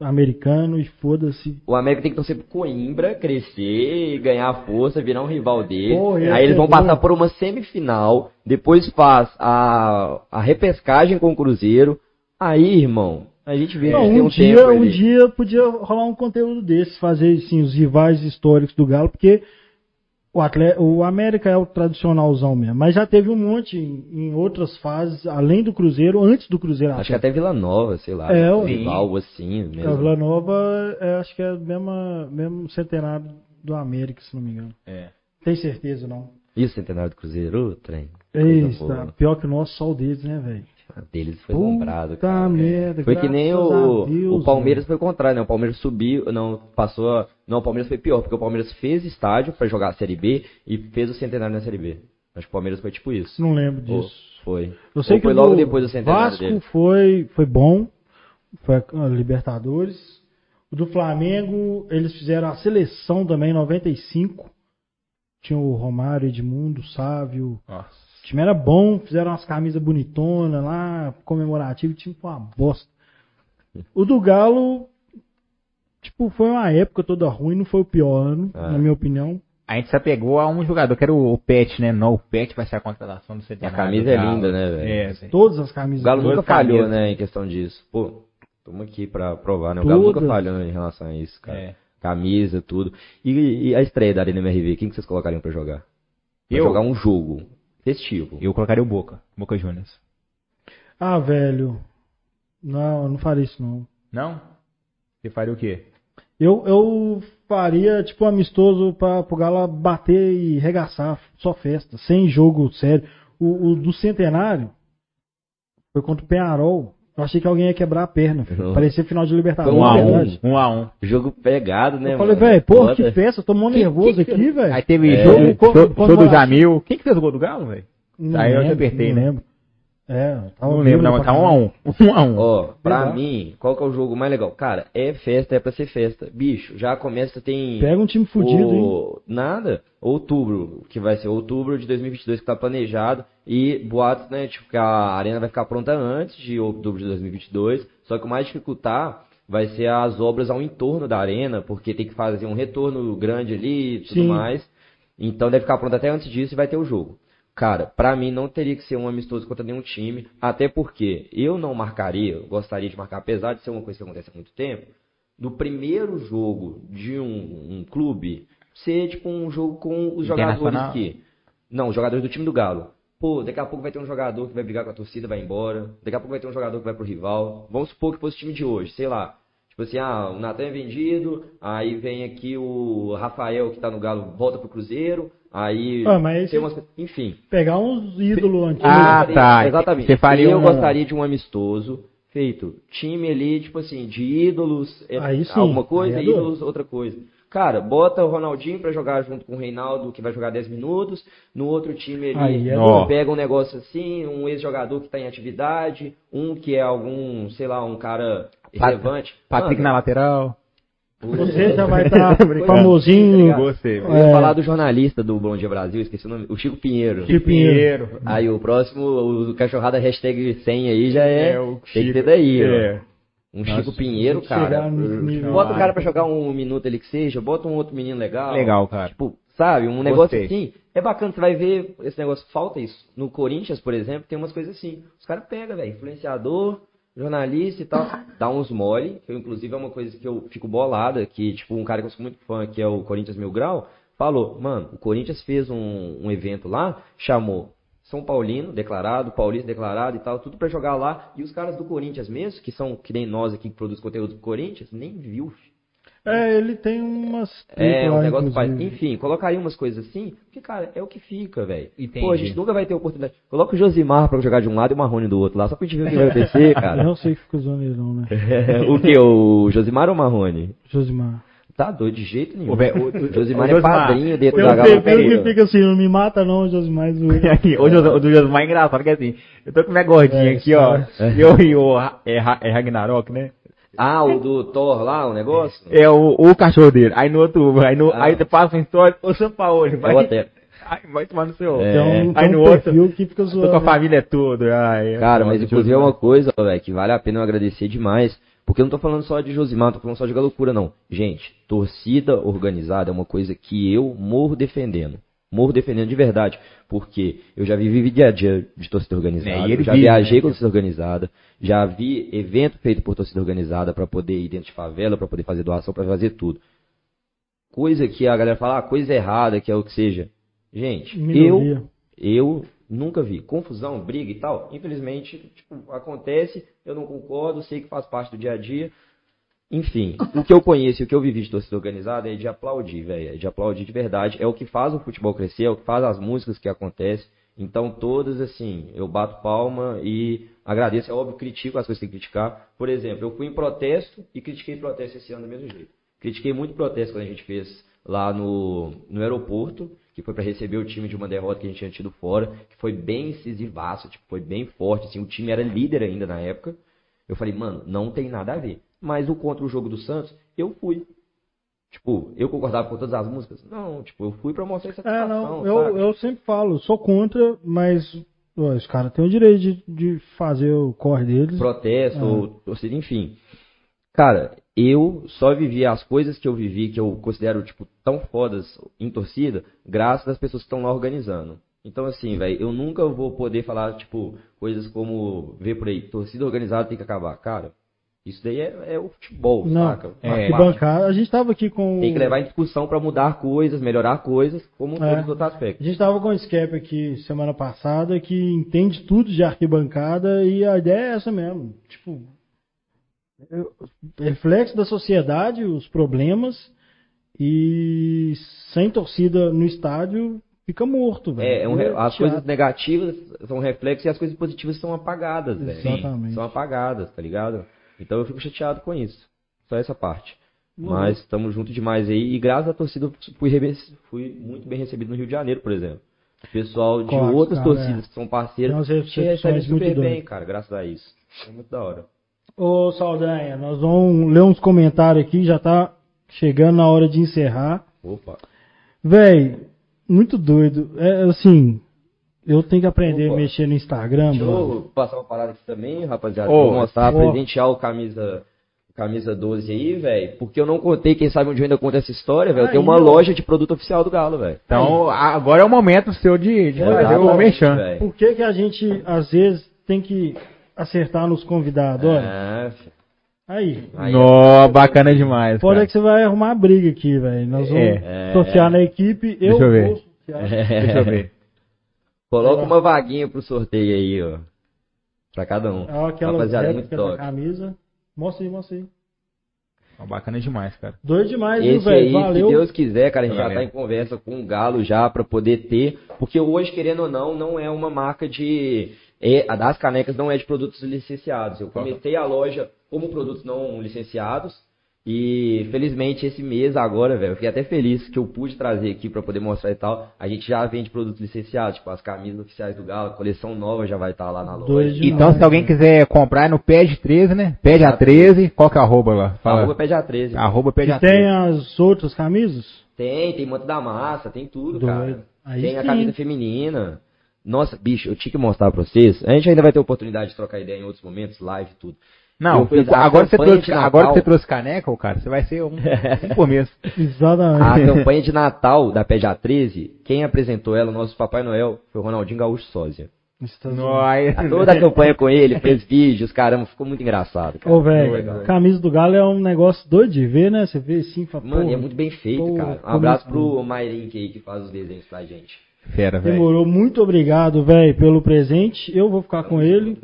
americano e foda-se. O América tem que torcer pro Coimbra crescer, ganhar força, virar um rival dele. Pô, ia Aí eles vão bom. passar por uma semifinal, depois faz a, a repescagem com o Cruzeiro. Aí, irmão, a gente vê Não, um, um dia, tempo um dia podia rolar um conteúdo desse, fazer assim, os rivais históricos do Galo, porque o, atle- o América é o tradicionalzão mesmo, mas já teve um monte em, em outras fases, além do Cruzeiro, antes do Cruzeiro. Acho que até Vila Nova, sei lá, É, um o- rival assim mesmo. Vila Nova, é, acho que é o mesmo, mesmo centenário do América, se não me engano. É. Tem certeza, não? E o centenário do Cruzeiro, o trem. Eita, boa. pior que o nosso, só o deles, né, velho? Deles foi lombrado, Puta cara. merda, Foi que nem o, Deus, o Palmeiras foi o contrário, né? O Palmeiras subiu, não, passou. a- Não, o Palmeiras foi pior, porque o Palmeiras fez estádio pra jogar a Série B e fez o centenário na Série B. Acho que o Palmeiras foi tipo isso. Não lembro Ou disso. foi. Eu sei Ou que foi o logo do depois do centenário Vasco dele. foi, foi bom, foi a Libertadores. O do Flamengo, eles fizeram a seleção também em 95. Tinha o Romário, Edmundo, Sávio. Nossa. O time era bom, fizeram umas camisas bonitonas lá, comemorativo, o time foi uma bosta. O do Galo, tipo, foi uma época toda ruim, não foi o pior ano, Ah. na minha opinião. A gente se apegou a um jogador, que era o, Pet, né? Não, o Pet vai ser a contratação do A centenário. camisa é linda, né, velho? É, velho. Todas as camisas. O Galo nunca falhou, camisas. né, em questão disso. Pô, estamos aqui pra provar, né? O Galo nunca falhou em relação a isso, cara. É. Camisa, tudo. E, e a estreia da Arena MRV, quem que vocês colocariam pra jogar? Pra Eu? jogar um jogo festivo. Eu colocaria o Boca. Boca Juniors. Ah, velho. Não, eu não faria isso não. Não? Você faria o quê? Eu, eu faria, tipo, amistoso pra, pro Galo bater e regaçar, só festa, sem jogo sério. O, o do Centenário foi contra o Penharol. Eu achei que alguém ia quebrar a perna. Não. Parecia final de Libertadores. Um a é um. verdade. Um a um. Jogo pegado, né, Eu falei, velho, porra, que festa, tô mó nervoso aqui, velho. Aí teve É. jogo, show do. Jamil. Quem que fez o gol do Galo, velho? Aí eu te lembro, apertei, não né? lembro. É, tava Não lembro, não, mas tá um a um. Um a um. Ó, pra Exato. mim, qual que é o jogo mais legal? Cara, é festa, é pra ser festa. Bicho, já começa, tem... Pega um time fudido, hein? o... Nada. Outubro, que vai ser outubro de 2022 que tá planejado. E boatos, né, tipo, que a arena vai ficar pronta antes de outubro de 2022. Só que o mais dificultar vai ser as obras ao entorno da arena, porque tem que fazer um retorno grande ali e tudo Sim. mais. Então deve ficar pronto até antes disso e vai ter o jogo. Cara, pra mim não teria que ser um amistoso contra nenhum time, até porque eu não marcaria, eu gostaria de marcar, apesar de ser uma coisa que acontece há muito tempo, do primeiro jogo de um, um clube ser tipo um jogo com os jogadores que. Não, os jogadores do time do Galo. Pô, daqui a pouco vai ter um jogador que vai brigar com a torcida, vai embora. Daqui a pouco vai ter um jogador que vai pro rival. Vamos supor que fosse o time de hoje, sei lá. Tipo assim, ah, o Natan é vendido, aí vem aqui o Rafael que tá no Galo, volta pro Cruzeiro, aí Ah, mas tem umas... Enfim. pegar uns ídolos antigos. Ah, tá. Exatamente. Você faria eu um- gostaria de um amistoso feito. Time ali, tipo assim, de ídolos, é, Aí sim, alguma coisa, aí é ídolos, outra coisa. Cara, bota o Ronaldinho pra jogar junto com o Reinaldo, que vai jogar 10 minutos. No outro time Aí ele é pega um negócio assim, um ex-jogador que tá em atividade, um que é algum, sei lá, um cara relevante. Patrick na lateral. Você já vai estar Brincando. famosinho. Gostei. Eu ia É. falar do jornalista do Bom Dia Brasil, esqueci o nome, o Chico Pinheiro. Chico Pinheiro. Aí o próximo, o cachorrada hashtag 100 aí já é. É, o tem que Chico. ser daí, É. Um Chico Pinheiro, cara. Bota o cara pra jogar um minuto ali que seja, bota um outro menino legal. Legal, cara. Tipo, sabe, um negócio Gostei. assim. É bacana, você vai ver esse negócio, falta isso. No Corinthians, por exemplo, tem umas coisas assim. Os caras pegam, velho, influenciador, jornalista e tal, dá uns mole, que eu, inclusive é uma coisa que eu fico bolada, que tipo, um cara que eu sou muito fã, que é o Corinthians Mil Grau, falou, mano, o Corinthians fez um, um evento lá, chamou São Paulino, declarado, Paulista declarado e tal, tudo pra jogar lá, e os caras do Corinthians mesmo, que são, que nem nós aqui que produz conteúdo do Corinthians, nem viu, filho. É, ele tem umas. É, um lá, negócio que faz. Enfim, colocaria umas coisas assim, porque, cara, é o que fica, velho. Pô, a gente nunca vai ter oportunidade. Coloca o Josimar pra jogar de um lado e o Marrone do outro lá, só pra gente ver o que vai acontecer, Eu cara. não sei que fica usando ele, não, né? o que? O Josimar ou o Marrone? Josimar. Tá doido de jeito nenhum. O ve- o- o- Josimar o é padrinho dentro da Galo perfil que fica assim, não me mata não, Josimar. Aqui, o, Jos- o do Josmar é engraçado, que assim, eu tô com minha gordinha É, aqui, ó. é. Eu e o Ra- é, Ra- é Ragnarok, né? Ah, o do Thor lá, o negócio? É o, o cachorro dele. Aí no outro, aí, no, Ah. aí passa uma história, ô São Paulo, vai, É Otero. ai, vai tomar no seu. É. Então, Aí tem no um outro, que fica tô zoando. com a família toda. Ai, é Cara, mas inclusive é uma coisa, velho, que vale a pena eu agradecer demais. Porque eu não tô falando só de Josimar, não tô falando só de loucura, não. Gente, torcida organizada é uma coisa que eu morro defendendo. Morro defendendo de verdade. Porque eu já vivi dia a dia de torcida organizada. É, já vive, viajei né? com torcida organizada. Já vi evento feito por torcida organizada pra poder ir dentro de favela, pra poder fazer doação, pra fazer tudo. Coisa que a galera fala, ah, coisa errada, que é o que seja. Gente, eu eu nunca vi. Confusão, briga e tal. Infelizmente, tipo, acontece, eu não concordo, sei que faz parte do dia a dia. Enfim, o que eu conheço e o que eu vivi de torcida organizada é de aplaudir, velho. É de aplaudir de verdade. É o que faz o futebol crescer, é o que faz as músicas que acontecem. Então, todas, assim, eu bato palma e agradeço. É óbvio, critico as coisas que tem que criticar. Por exemplo, eu fui em protesto e critiquei protesto esse ano do mesmo jeito. Critiquei muito protesto quando a gente fez lá no, no aeroporto, que foi para receber o time de uma derrota que a gente tinha tido fora, que foi bem incisivaço, tipo, foi bem forte, assim, o time era líder ainda na época. Eu falei, mano, não tem nada a ver. Mas o contra o jogo do Santos, eu fui. Tipo, eu concordava com todas as músicas? Não, tipo, eu fui pra mostrar essa É, satisfação, não, eu, sabe? eu sempre falo, sou contra, mas ó, os caras têm o direito de, de fazer o corre deles. protesto, Ah. ou torcida, enfim. Cara, eu só vivi as coisas que eu vivi, que eu considero, tipo, tão fodas em torcida, graças às pessoas que estão lá organizando. Então, assim, velho, eu nunca vou poder falar, tipo, coisas como, ver por aí, torcida organizada tem que acabar. Cara, isso daí é, é o futebol, Não, saca? É. Arquibancada. A gente tava aqui com. Tem que levar em discussão pra mudar coisas, melhorar coisas, como É. todos os outros A aspectos. gente tava com o Scap aqui semana passada que entende tudo de arquibancada e a ideia é essa mesmo. Tipo, reflexo da sociedade, os problemas e sem torcida no estádio fica morto, velho. É, é um re- as coisas negativas são reflexos e as coisas positivas são apagadas, velho. Exatamente. São apagadas, tá ligado? Então eu fico chateado com isso. Só essa parte. Uhum. Mas estamos juntos demais aí. E graças à torcida fui, fui muito bem recebido no Rio de Janeiro, por exemplo. O pessoal de Claro, outras cara, torcidas é. que são parceiras te muito super bem, doidas. cara, graças a isso. É muito da hora. Ô, Saldanha, nós vamos ler uns comentários aqui, já tá chegando na hora de encerrar. Opa. Véi, muito doido. É assim, eu tenho que aprender Opa. a mexer no Instagram, Deixa mano. eu passar uma parada aqui também, rapaziada. Ô, Vou mostrar, ó. presentear o camisa, camisa 12 aí, velho. Porque eu não contei, quem sabe onde eu ainda conto essa história, velho. Eu tenho Aí, uma loja de produto oficial do Galo, velho. Então, agora é o momento seu de, de fazer o Exatamente, mexão. velho. Por que, que a gente, às vezes, tem que acertar nos convidados? Olha, É. Aí. Aí Nó, bacana demais. Pode cara. é que você vai arrumar briga aqui, velho. Nós vamos É. sortear na equipe. Eu Deixa eu ver. vou sortear. Deixa eu ver. Coloca uma vaguinha pro sorteio aí, ó. Pra cada um. Ó, aquela Rapaziada, muito réplica da top. camisa. Mostra aí, mostra aí. Ó, Bacana demais, cara. Doido demais, viu, Esse aí, velho? se Valeu. Deus quiser, cara, a gente já Valeu. tá em conversa com o Galo já pra poder ter, porque hoje, querendo ou não, não é uma marca de é, a das canecas não é de produtos licenciados. Eu comecei a loja como produtos não licenciados e felizmente esse mês agora, velho, eu fiquei até feliz que eu pude trazer aqui pra poder mostrar e tal. A gente já vende produtos licenciados, tipo as camisas oficiais do Galo, a coleção nova já vai estar lá na loja. Então, se alguém quiser comprar é no PED 13, né? PED A13, qual que é a arroba lá? Fala. Arroba pede a 13. Arroba PED E A13. tem as outras camisas? Tem, tem manto da massa, tem tudo, Doido. cara. Aí tem a sim. camisa feminina. Nossa, bicho, eu tinha que mostrar pra vocês. A gente ainda vai ter oportunidade de trocar ideia em outros momentos, live e tudo. Não, agora, você campanha trouxe, de Natal. agora que você trouxe caneca, cara, você vai ser um, um por mês. A Exatamente. campanha de Natal da PED A13, quem apresentou ela, o nosso Papai Noel, foi o Ronaldinho Gaúcho Sósia. A Toda a campanha com ele, fez vídeos, caramba, ficou muito engraçado. Cara. Ô, velho, camisa do Galo é um negócio doido de ver, né? Você vê assim, fala, Mano, e é muito bem feito, Pô, cara. Um abraço assim? pro Mairink aí que faz os desenhos pra gente. Fera, velho. demorou. Muito obrigado, velho, pelo presente. Eu vou ficar com ele,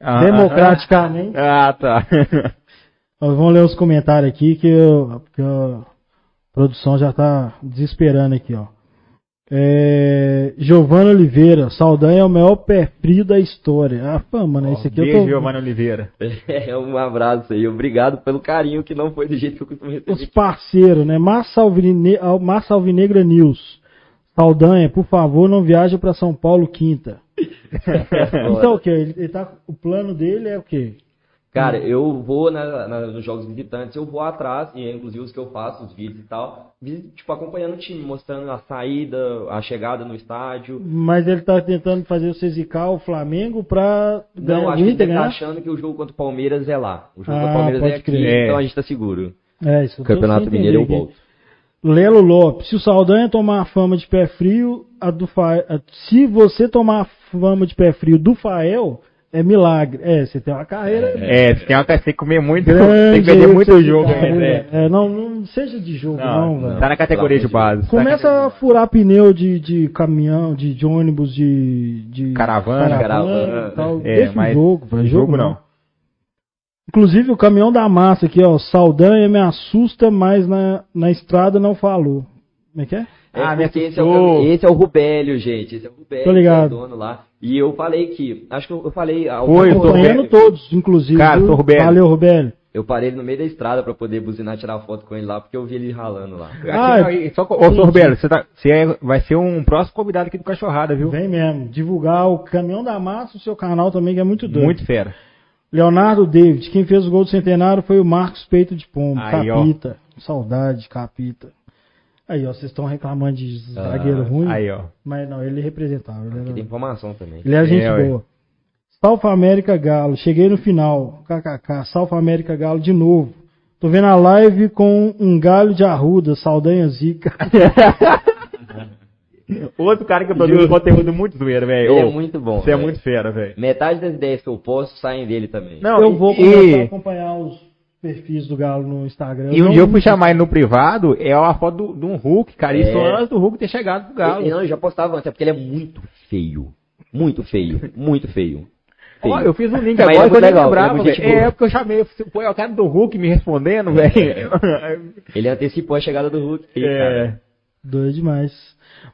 Ah, democraticamente. Ah, tá. Vamos ler os comentários aqui que, eu, que a produção já tá desesperando aqui, ó. É, Giovana Oliveira, Saldanha é o maior pé frio da história. Ah, pô, mano, esse aqui Beijo, eu tô... Giovanni Oliveira. É, um abraço aí. Obrigado pelo carinho que não foi do jeito que eu costumo Os receber. parceiros, né? Massa, Alvine... Massa Alvinegra News. Saldanha, por favor, não viaja pra São Paulo quinta. Então o que? Ele, ele tá, o plano dele é o quê? Cara, eu vou na- na- nos jogos visitantes, eu vou atrás, e é inclusive os que eu faço, os vídeos e tal, tipo, acompanhando o time, mostrando a saída, a chegada no estádio. Mas ele tá tentando fazer você zicar o Flamengo pra ganhar Não, o acho que ele deve tá né? achando que o jogo contra o Palmeiras é lá. O jogo Ah, contra o Palmeiras pode é aqui, crer. então a gente tá seguro. É, isso Campeonato Mineiro eu volto. Lelo Lopes, se o Saldanha tomar a fama de pé frio, a do Fa... se você tomar a fama de pé frio do Fael, é milagre. É, você tem uma carreira É, você tem, uma, você tem que comer muito, grande. tem que perder muito jogo. é, é, não, não seja de jogo, não, Não, velho. tá na categoria de base. tá Começa a furar pneu de, de caminhão, de, de ônibus, de, de Caravana. Caravana. e tal. É, Deixa o mas jogo, velho. Jogo, jogo não. não. Inclusive o caminhão da massa aqui, ó. Saldanha me assusta, mas na, na estrada não falou. Como é que é? É Ah, porque esse é, o, esse é o Rubélio, gente. Esse é o Rubélio, Tô ligado. que é o dono lá. E eu falei que. Acho que eu, eu falei. ah, Foi, eu, Acompanhando Rubélio. todos, inclusive. Cara, sou Rubélio. Valeu, Rubélio. eu parei no meio da estrada pra poder buzinar e tirar foto com ele lá, porque eu vi ele ralando lá. Ah, Aqui, e só, ô, Sr. Roberto, você, tá, você é- vai ser um próximo convidado aqui do Cachorrada, viu? Vem mesmo. Divulgar o caminhão da massa, o seu canal também, que é muito doido. Muito fera. Leonardo David, quem fez o gol do centenário foi o Marcos Peito de Pombo. Aí, ó. capita. Saudade, capita. Aí, ó, vocês estão reclamando de zagueiro ruim. Ah, Aí, ó. Mas não, ele representava. Ele, era- tem informação também. ele é gente É, boa. South América Galo, cheguei no final. KKK, South América Galo de novo. Tô vendo a live com um galho de arruda, Saldanha Zica. Outro cara que produz conteúdo muito zoeiro, velho. Ele é muito bom. Você é muito fera, velho. Metade das ideias que eu posto saem dele também. Não, eu e- vou e- começar a acompanhar os perfis do Galo no Instagram. E um dia eu fui chamar ele no privado, é uma foto do- de um Hulk, cara. Isso É. antes do Hulk ter chegado pro Galo. Ele, não, eu já postava antes, é porque ele é muito feio. Muito feio. Muito feio. Ó, eu fiz um link Mas agora é que eu legal, lembrava, ele é velho. É, porque eu chamei, eu falei, pô, é o cara do Hulk me respondendo, velho. Ele antecipou a chegada do Hulk. É, cara. Doido demais.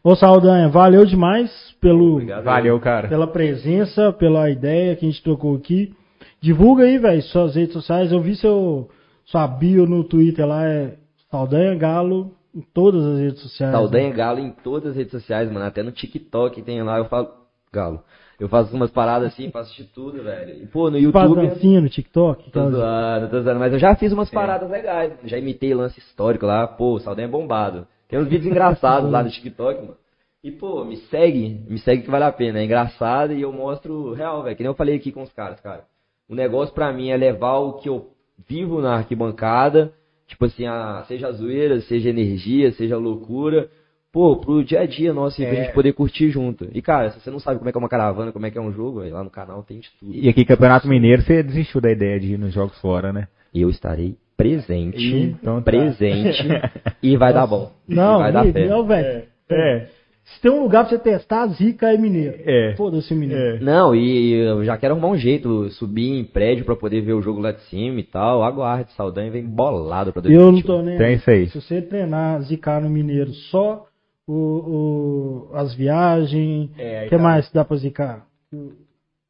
Ô Saldanha, valeu demais pelo, Obrigado. valeu, cara. pela presença, pela ideia que a gente trocou aqui. Divulga aí, velho, suas redes sociais. Eu vi seu, sua bio no Twitter lá, é Saldanha Galo, em todas as redes sociais. Saldanha Galo em todas as redes sociais, mano. Até no TikTok tem lá, eu falo. Galo. Eu faço umas paradas assim, faço de tudo, velho. E, pô, no Faz YouTube. dancinha no TikTok? Tô zoando, tô zoando. Mas eu já fiz umas paradas legais. Já imitei lance histórico lá. Pô, o Saldanha é bombado. Tem uns vídeos engraçados lá no TikTok, mano. E, pô, me segue. Me segue que vale a pena. É engraçado e eu mostro real, velho. Que nem eu falei aqui com os caras, cara. O negócio pra mim é levar o que eu vivo na arquibancada. Tipo assim, a, seja zoeira, seja energia, seja loucura. Pô, pro dia a dia nosso, e pra É. gente poder curtir junto. E, cara, se você não sabe como é que é uma caravana, como é que é um jogo, velho, lá no canal tem de tudo. E aqui, Campeonato Mineiro, você desistiu da ideia de ir nos jogos fora, né? eu estarei presente, Então tá. presente, e vai dar bom. Não, vai dar fé. não, velho. É. Se tem um lugar pra você testar, zica é mineiro. É. Foda-se o mineiro. É. Não, e eu já quero arrumar um jeito, subir em prédio pra poder ver o jogo lá de cima e tal. Aguarde, Saldanha vem bolado pra Eu não 2021. tô nem. Tem isso aí. Se você treinar, zicar no mineiro só o, o- as viagens, o É, que tá. mais dá pra zicar?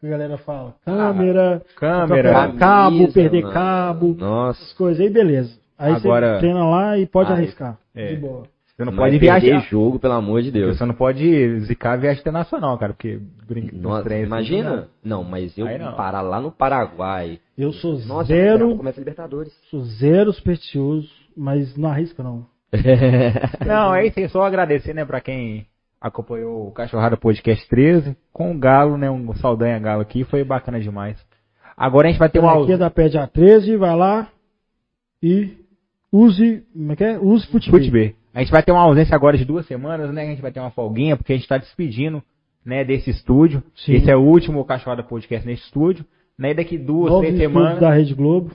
A galera fala? Câmera, Câmera. trocar cabo, Camisa, perder mano. cabo, Nossa. essas coisas aí, beleza. Aí Agora- você treina lá e pode Ah, arriscar. é. De boa. Você não Não pode perder viajar. jogo, pelo amor de Deus. Você não pode zicar viagem internacional, cara, porque brinca Nossa, trens, imagina? Não, mas eu Aí não. parar lá no Paraguai. Eu sou Nossa, zero, começa a Libertadores. sou zero supersticioso, mas não arrisca não. Não, é isso aí, só agradecer, né, pra quem acompanhou o Cachorrada Podcast 13, com o Galo, né, um Saldanha Galo aqui, foi bacana demais. Agora a gente vai ter uma é da Pede A13, vai lá e use, como é que é? Use futebol. Futebol. A gente vai ter uma ausência agora de duas semanas, né, a gente vai ter uma folguinha, porque a gente tá despedindo, né, desse estúdio. Sim. Esse é o último Cachorrada Podcast nesse estúdio, né, e daqui duas, Novos três semanas, da Rede Globo.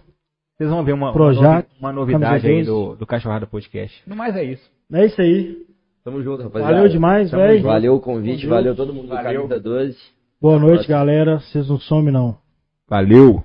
vocês vão ver uma, Projac, uma novidade aí 12. do, do Cachorrada Podcast. No mais é isso. É isso aí. Tamo junto, rapaziada. Valeu demais, velho. Valeu o convite, valeu todo mundo do Valeu. Camisa 12. Boa noite, galera. Vocês não somem não. Valeu!